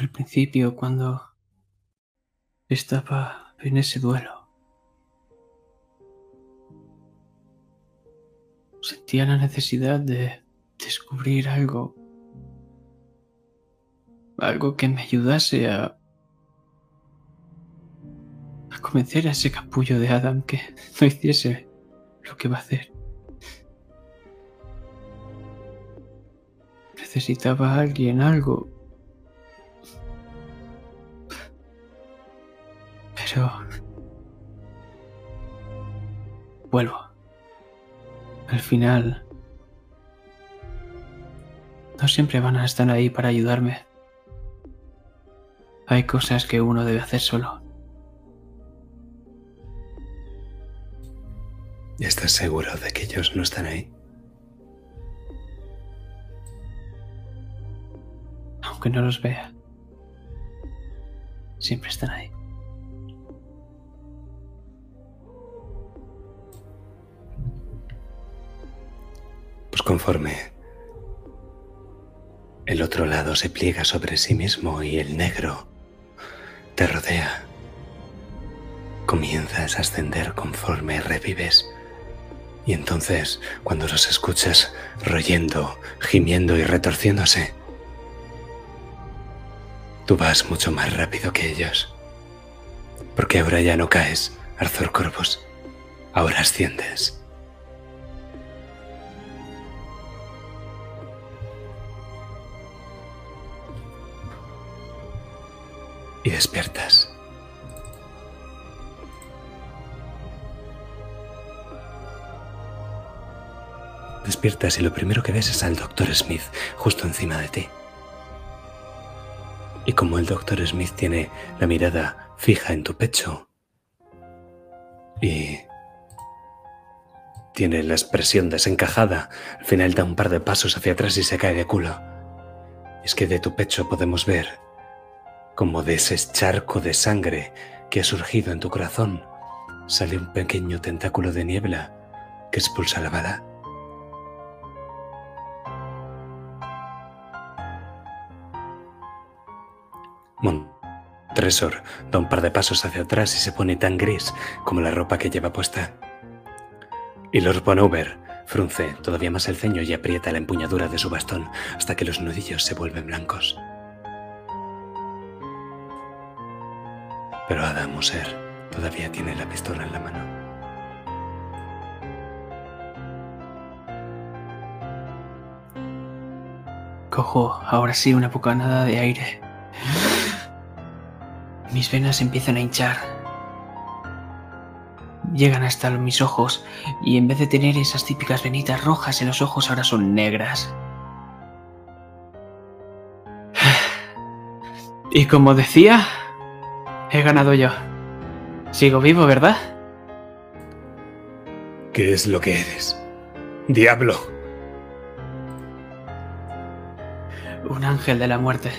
Al principio, cuando estaba en ese duelo, sentía la necesidad de descubrir algo, algo que me ayudase a, a convencer a ese capullo de Adam que no hiciese lo que va a hacer. Necesitaba a alguien, algo. Vuelvo. Al final... No siempre van a estar ahí para ayudarme. Hay cosas que uno debe hacer solo. ¿Y estás seguro de que ellos no están ahí? Aunque no los vea. Siempre están ahí. Conforme el otro lado se pliega sobre sí mismo y el negro te rodea, comienzas a ascender conforme revives. Y entonces, cuando los escuchas royendo, gimiendo y retorciéndose, tú vas mucho más rápido que ellos. Porque ahora ya no caes, Arthur Corvus. Ahora asciendes. Y despiertas. Despiertas y lo primero que ves es al Dr. Smith justo encima de ti. Y como el Dr. Smith tiene la mirada fija en tu pecho y tiene la expresión desencajada, al final da un par de pasos hacia atrás y se cae de culo. Es que de tu pecho podemos ver como de ese charco de sangre que ha surgido en tu corazón sale un pequeño tentáculo de niebla que expulsa la bala. Montresor da un par de pasos hacia atrás y se pone tan gris como la ropa que lleva puesta. Y Lord Bonover frunce todavía más el ceño y aprieta la empuñadura de su bastón hasta que los nudillos se vuelven blancos. Pero Adam Moser todavía tiene la pistola en la mano. Cojo ahora sí una bocanada de aire. Mis venas empiezan a hinchar. Llegan hasta mis ojos y en vez de tener esas típicas venitas rojas en los ojos ahora son negras. Y como decía, he ganado yo. Sigo vivo, ¿verdad? ¿Qué es lo que eres? Diablo. Un ángel de la muerte.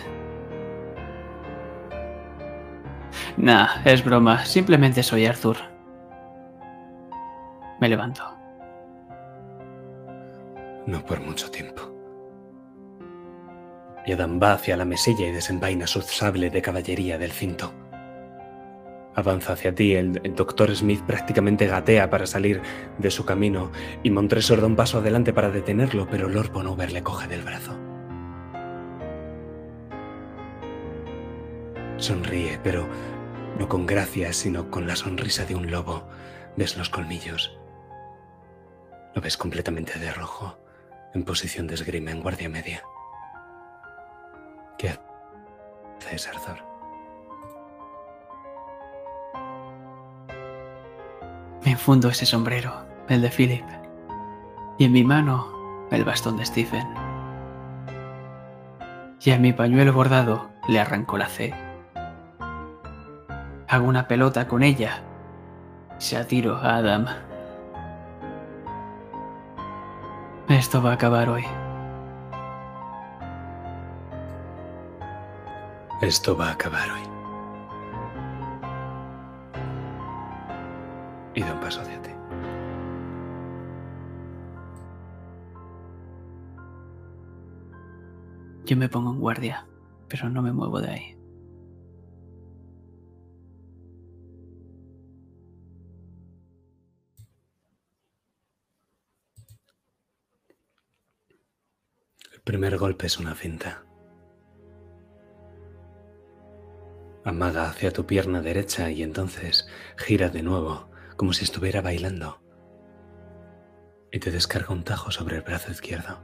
Nah, es broma. Simplemente soy Arthur. Me levanto. No por mucho tiempo. Y Adam va hacia la mesilla y desenvaina su sable de caballería del cinto. Avanza hacia ti, el, doctor Smith prácticamente gatea para salir de su camino y Montresor da un paso adelante para detenerlo, pero Lord Bonover le coge del brazo. Sonríe, pero no con gracia, sino con la sonrisa de un lobo. Ves los colmillos. Lo ves completamente de rojo, en posición de esgrima en guardia media. ¿Qué haces, Arthur? Me infundo ese sombrero, el de Philip, y en mi mano el bastón de Stephen. Y a mi pañuelo bordado le arranco la C. Hago una pelota con ella. Se atiro a Adam. Esto va a acabar hoy. Esto va a acabar hoy. Y da un paso hacia ti. Yo me pongo en guardia, pero no me muevo de ahí. El primer golpe es una finta. Amaga hacia tu pierna derecha y entonces gira de nuevo, como si estuviera bailando. Y te descarga un tajo sobre el brazo izquierdo.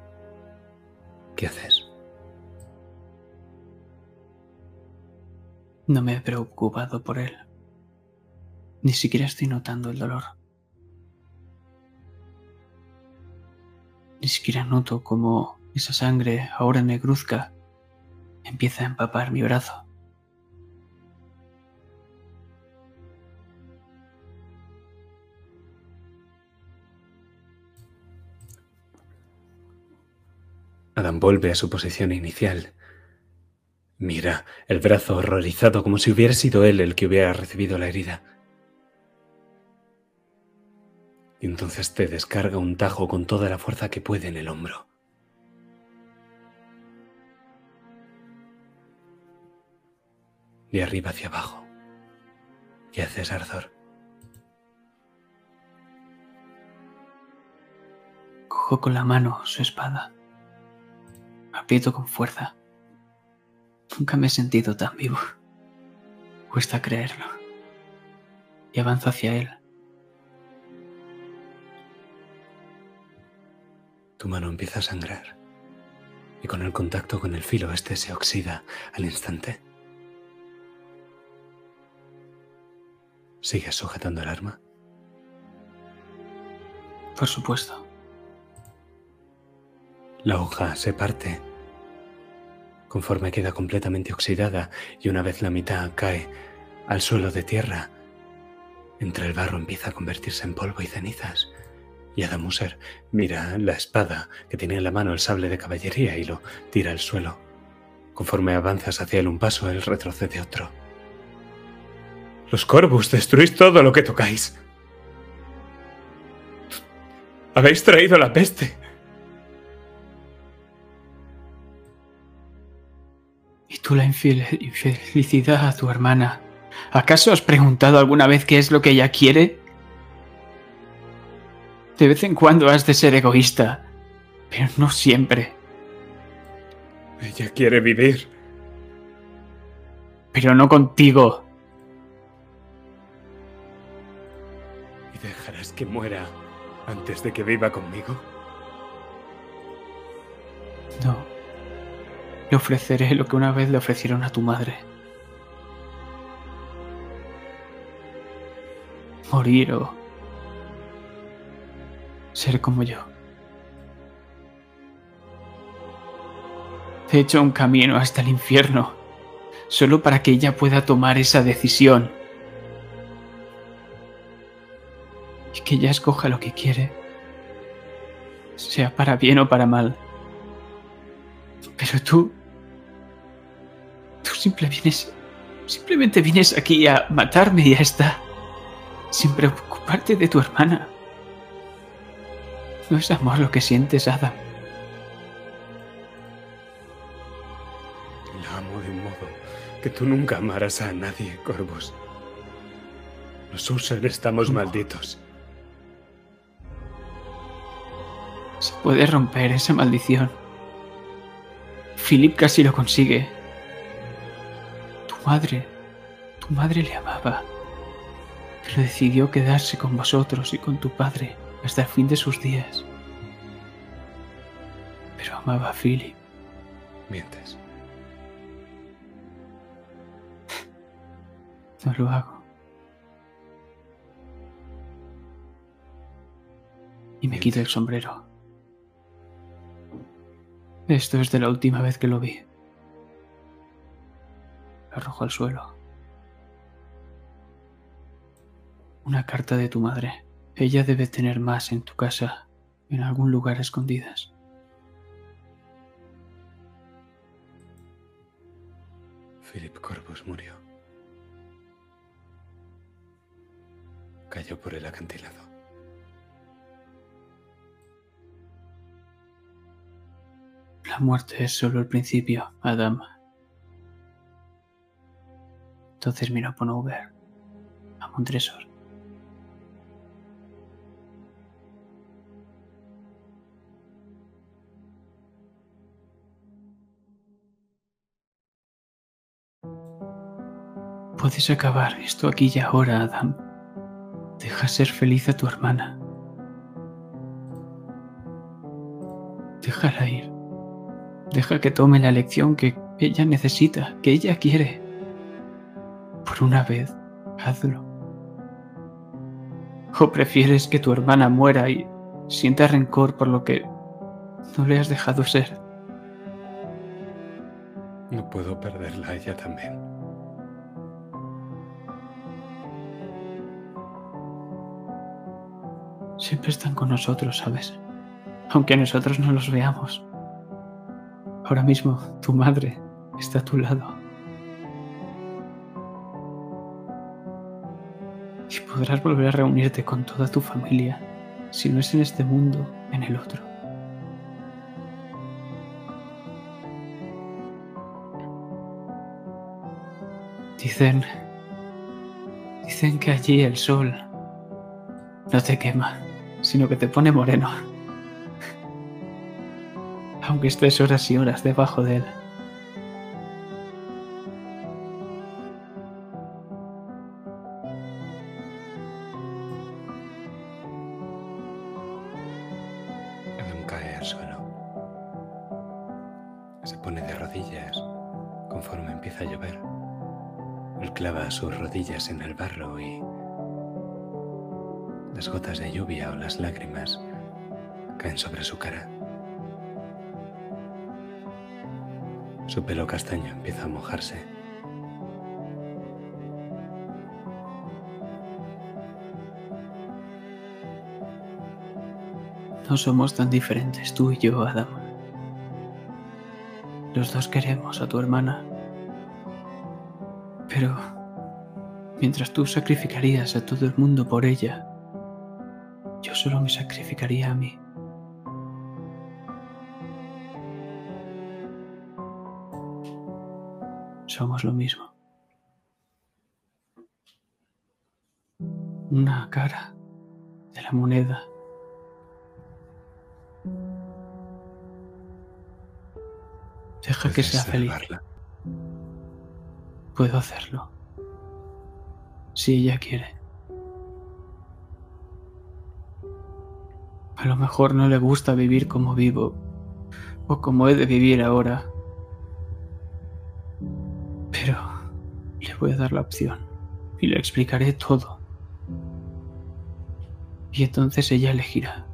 ¿Qué haces? No me he preocupado por él. Ni siquiera estoy notando el dolor. Ni siquiera noto cómo esa sangre, ahora negruzca, empieza a empapar mi brazo. Adam vuelve a su posición inicial. Mira el brazo horrorizado como si hubiera sido él el que hubiera recibido la herida. Y entonces te descarga un tajo con toda la fuerza que puede en el hombro. De arriba hacia abajo. ¿Qué haces, Arthur? Cojo con la mano su espada. Aprieto con fuerza. Nunca me he sentido tan vivo. Cuesta creerlo. Y avanzo hacia él. Tu mano empieza a sangrar. Y con el contacto con el filo este se oxida al instante. ¿Sigues sujetando el arma? Por supuesto. La hoja se parte conforme queda completamente oxidada y una vez la mitad cae al suelo de tierra. Entre el barro empieza a convertirse en polvo y cenizas. Y Adamuser mira la espada que tiene en la mano el sable de caballería y lo tira al suelo. Conforme avanzas hacia él un paso, él retrocede otro. Los Corvus destruís todo lo que tocáis. Habéis traído la peste. Y tú la infelicidad a tu hermana. ¿Acaso has preguntado alguna vez qué es lo que ella quiere? De vez en cuando has de ser egoísta, pero no siempre. Ella quiere vivir. Pero no contigo. ¿Y dejarás que muera antes de que viva conmigo? No. Le ofreceré lo que una vez le ofrecieron a tu madre. Morir o ser como yo. He hecho un camino hasta el infierno, solo para que ella pueda tomar esa decisión. Y que ella escoja lo que quiere, sea para bien o para mal. Pero tú... Tú simple vienes, simplemente vienes aquí a matarme y ya está. Sin preocuparte de tu hermana. No es amor lo que sientes, Adam. La amo de un modo que tú nunca amarás a nadie, Corvus. Los estamos malditos. Se puede romper esa maldición. Philip casi lo consigue. Tu madre, tu madre le amaba, pero decidió quedarse con vosotros y con tu padre hasta el fin de sus días. Pero amaba a Philip. Mientes. No lo hago. Y me quito el sombrero. Esto es de la última vez que lo vi. Lo arrojo al suelo. Una carta de tu madre. Ella debe tener más en tu casa, en algún lugar escondidas. Philip Corvus murió. Cayó por el acantilado. La muerte es solo el principio, Adam. Entonces miró a Ponover, a Montresor. Puedes acabar esto aquí y ahora, Adam. Deja ser feliz a tu hermana. Déjala ir. Deja que tome la lección que ella necesita, que ella quiere. Por una vez, hazlo. ¿O prefieres que tu hermana muera y sienta rencor por lo que no le has dejado ser? No puedo perderla a ella también. Siempre están con nosotros, ¿sabes? Aunque nosotros no los veamos. Ahora mismo tu madre está a tu lado. Y podrás volver a reunirte con toda tu familia, si no es en este mundo, en el otro. Dicen... Dicen que allí el sol no te quema, sino que te pone moreno. Aunque estés horas y horas debajo de él. Castaño empieza a mojarse. No somos tan diferentes tú y yo, Adam. Los dos queremos a tu hermana. Pero mientras tú sacrificarías a todo el mundo por ella, yo solo me sacrificaría a mí. Somos lo mismo. Una cara de la moneda. Deja que sea feliz. Puedo hacerlo. Si ella quiere. A lo mejor no le gusta vivir como vivo o como he de vivir ahora. Pero le voy a dar la opción y le explicaré todo. Y entonces ella elegirá.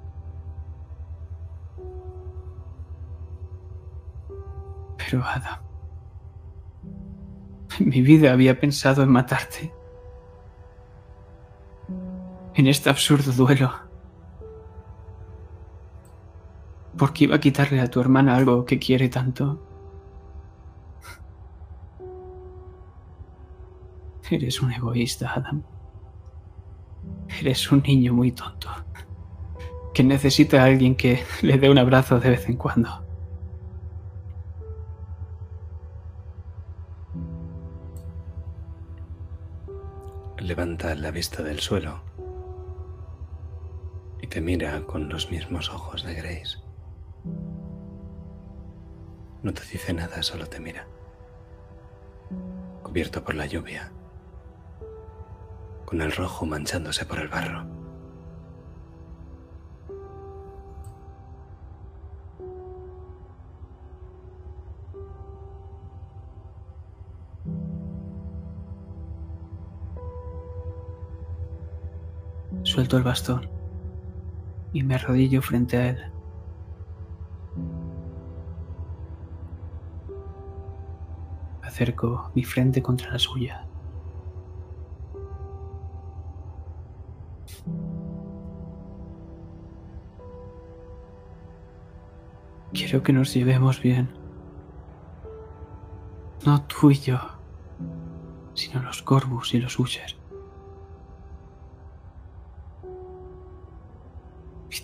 Pero Adam, En mi vida había pensado en matarte. En este absurdo duelo. Porque iba a quitarle a tu hermana algo que quiere tanto. Eres un egoísta, Adam. Eres un niño muy tonto. Que necesita a alguien que le dé un abrazo de vez en cuando. Levanta la vista del suelo y te mira con los mismos ojos de Grace. No te dice nada, solo te mira. Cubierto por la lluvia, con el rojo manchándose por el barro. Suelto el bastón y me arrodillo frente a él. Acerco mi frente contra la suya. Quiero que nos llevemos bien. No tú y yo, sino los Corvus y los Usher.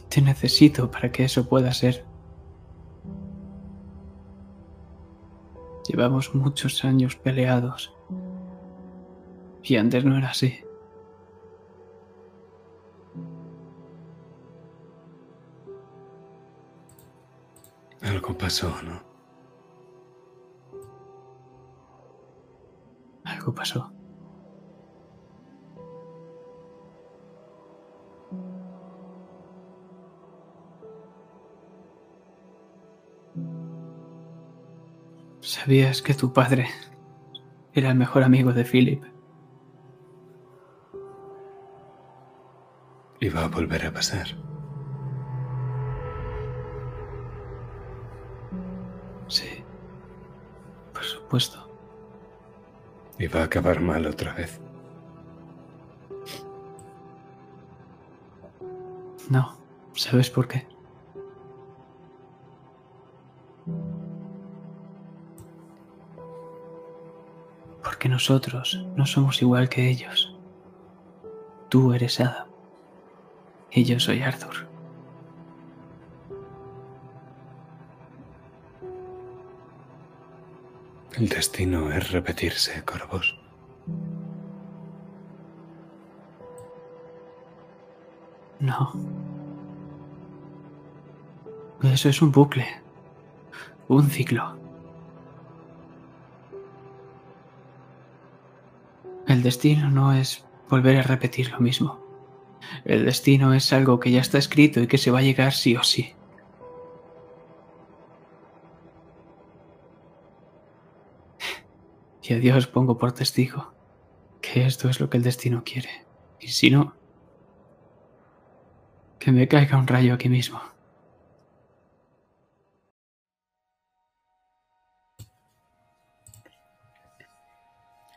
Te necesito para que eso pueda ser. Llevamos muchos años peleados. Y antes no era así. Algo pasó, ¿no? Algo pasó. ¿Sabías que tu padre era el mejor amigo de Philip? Va a volver a pasar. Y va a acabar mal otra vez. No, ¿sabes por qué? Porque nosotros no somos igual que ellos. Tú eres Adam y yo soy Arthur. El destino es repetirse, Corvos. No. Eso es un bucle. Un ciclo. El destino no es volver a repetir lo mismo. El destino es algo que ya está escrito y que se va a llegar sí o sí. Y a Dios pongo por testigo que esto es lo que el destino quiere. Y si no, que me caiga un rayo aquí mismo.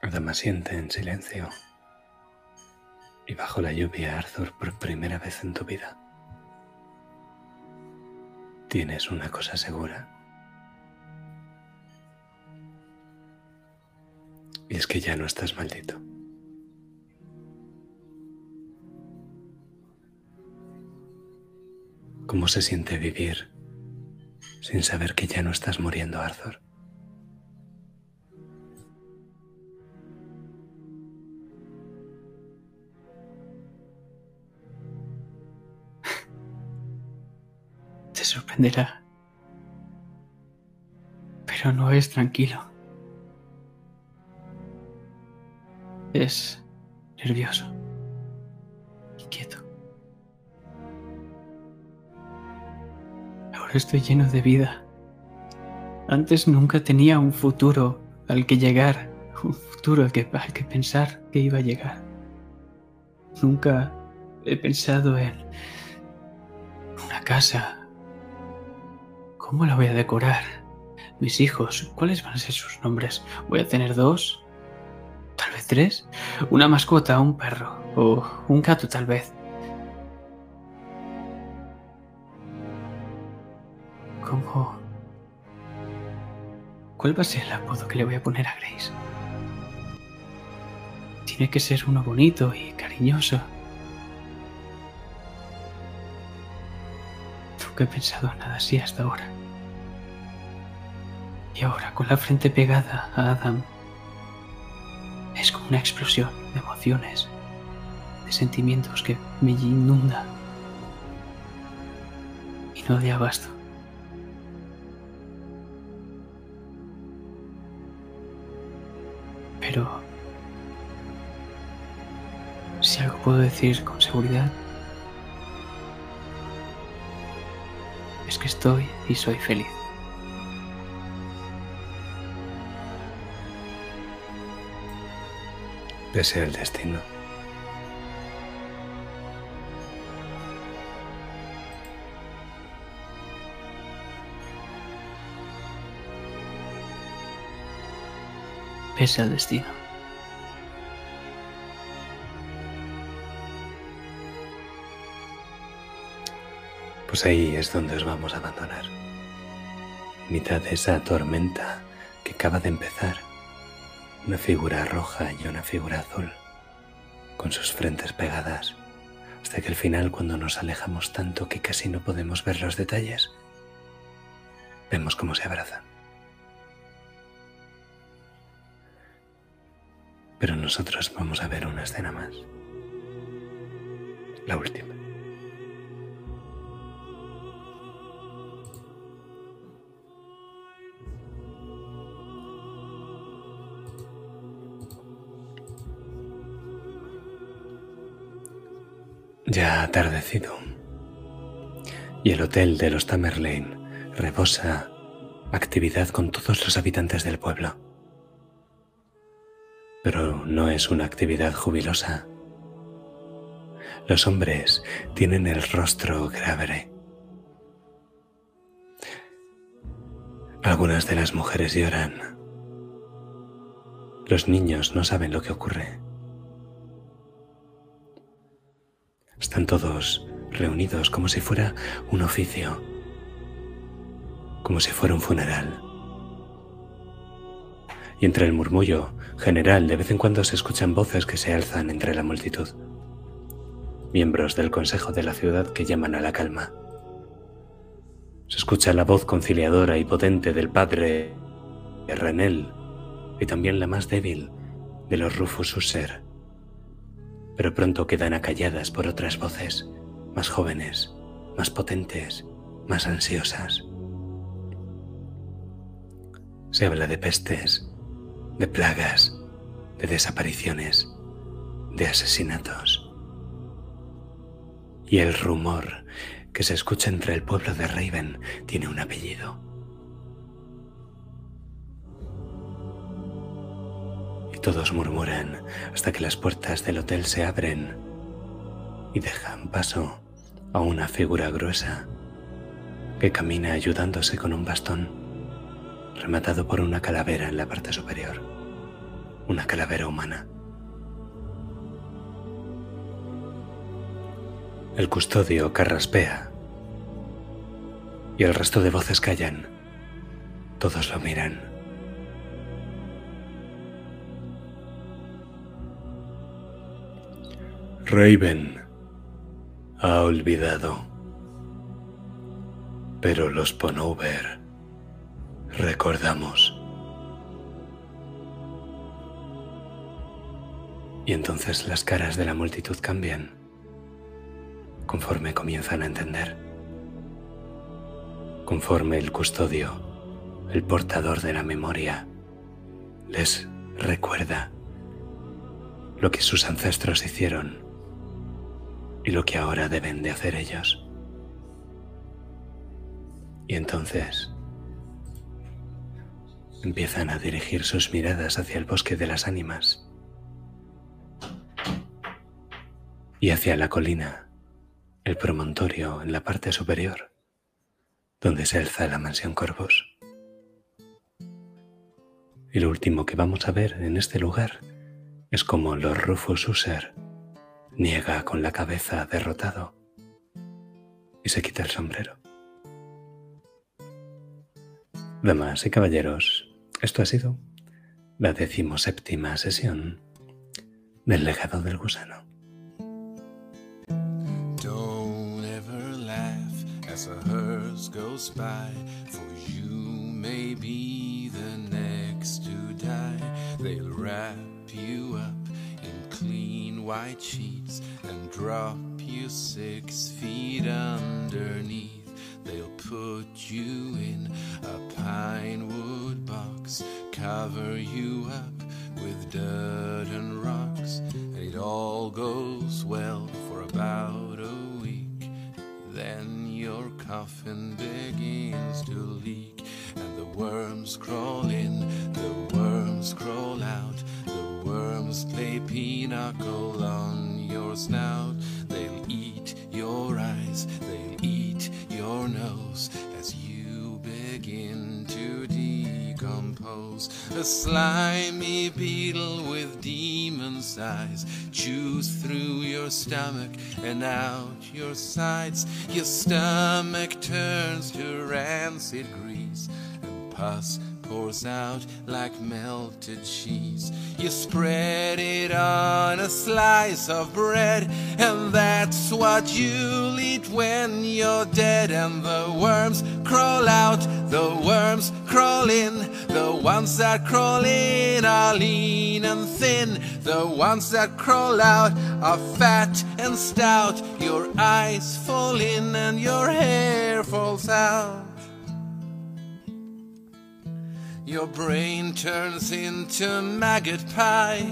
Adama siente en silencio. Y bajo la lluvia, Arthur, por primera vez en tu vida, tienes una cosa segura. Es que ya no estás maldito. ¿Cómo se siente vivir sin saber que ya no estás muriendo, Arthur? Te sorprenderá. Pero no es tranquilo. Es nervioso. Inquieto. Ahora estoy lleno de vida. Antes nunca tenía un futuro al que llegar, un futuro al que, al que pensar que iba a llegar. Nunca he pensado en una casa. ¿Cómo la voy a decorar? Mis hijos, ¿cuáles van a ser sus nombres? ¿Voy a tener dos? Tres? Una mascota, un perro o un gato tal vez. ¿Cómo? ¿Cuál va a ser el apodo que le voy a poner a Grace? Tiene que ser uno bonito y cariñoso. Nunca he pensado nada así hasta ahora. Y ahora, con la frente pegada a Adam, es como una explosión de emociones, de sentimientos que me inunda. Y no de abasto. Pero si algo puedo decir con seguridad, es que estoy y soy feliz. Pese al destino. Pese al destino. Pues ahí es donde os vamos a abandonar. Mitad de esa tormenta que acaba de empezar. Una figura roja y una figura azul, con sus frentes pegadas, hasta que al final cuando nos alejamos tanto que casi no podemos ver los detalles, vemos cómo se abrazan. Pero nosotros vamos a ver una escena más. La última. Ya atardecido. Y el hotel de los Tamerlane rebosa actividad con todos los habitantes del pueblo. Pero no es una actividad jubilosa. Los hombres tienen el rostro grave. Algunas de las mujeres lloran. Los niños no saben lo que ocurre. Están todos reunidos como si fuera un oficio, como si fuera un funeral. Y entre el murmullo general de vez en cuando se escuchan voces que se alzan entre la multitud. Miembros del Consejo de la Ciudad que llaman a la calma. Se escucha la voz conciliadora y potente del padre Renel y también la más débil de los Rufus Usser pero pronto quedan acalladas por otras voces, más jóvenes, más potentes, más ansiosas. Se habla de pestes, de plagas, de desapariciones, de asesinatos. Y el rumor que se escucha entre el pueblo de Raven tiene un apellido. Todos murmuran hasta que las puertas del hotel se abren y dejan paso a una figura gruesa que camina ayudándose con un bastón rematado por una calavera en la parte superior, una calavera humana. El custodio carraspea y el resto de voces callan. Todos lo miran. Raven ha olvidado, pero los Ponover recordamos. Y entonces las caras de la multitud cambian conforme comienzan a entender, conforme el custodio, el portador de la memoria, les recuerda lo que sus ancestros hicieron y lo que ahora deben de hacer ellos. Y entonces empiezan a dirigir sus miradas hacia el bosque de las ánimas y hacia la colina, el promontorio en la parte superior, donde se alza la mansión Corvus. Y lo último que vamos a ver en este lugar Es como los Rufus User niega con la cabeza derrotado y se quita el sombrero. Damas y caballeros, esto ha sido la decimoséptima sesión del legado del gusano. Don't ever laugh as a hearse goes by, for you may be the next to die. They'll wrap you up white sheets and drop you six feet underneath. They'll put you in a pine wood box, cover you up with dirt and rocks, and it all goes well for about a week. Then your coffin begins to leak, and the worms crawl in, the worms crawl out, worms play pinochle on your snout. They'll eat your eyes, they'll eat your nose as you begin to decompose. A slimy beetle with demon's eyes chews through your stomach and out your sides. Your stomach turns to rancid grease and pus pours out like melted cheese. You spread it on a slice of bread, and that's what you'll eat when you're dead. And the worms crawl out, the worms crawl in. The ones that crawl in are lean and thin. The ones that crawl out are fat and stout. Your eyes fall in and your hair falls out. Your brain turns into maggot pie.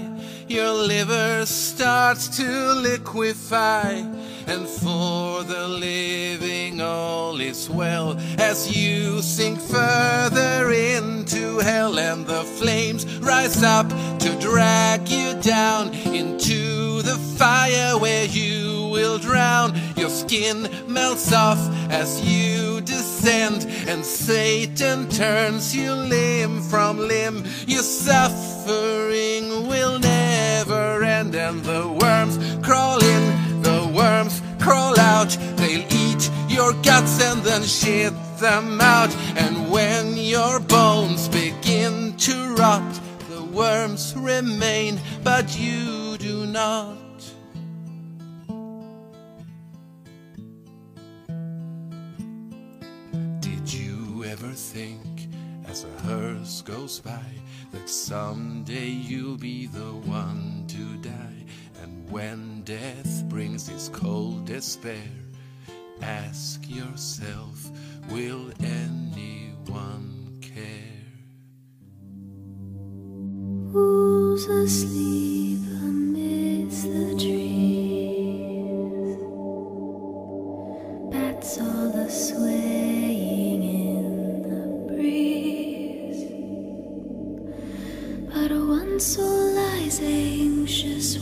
Your liver starts to liquefy. And for the living, all is well as you sink further into hell. And the flames rise up to drag you down into the fire where you will drown. Your skin melts off as you descend, and Satan turns you limb from limb. Your suffering will never end, and the worms crawl in, crawl out. They'll eat your guts and then shit them out. And when your bones begin to rot, the worms remain, but you do not. Did you ever think, as a hearse goes by, that someday you'll be the one to die? When death brings its cold despair, ask yourself, will anyone care? Who's asleep amidst the trees? Bats all a swaying in the breeze. But one soul lies anxious,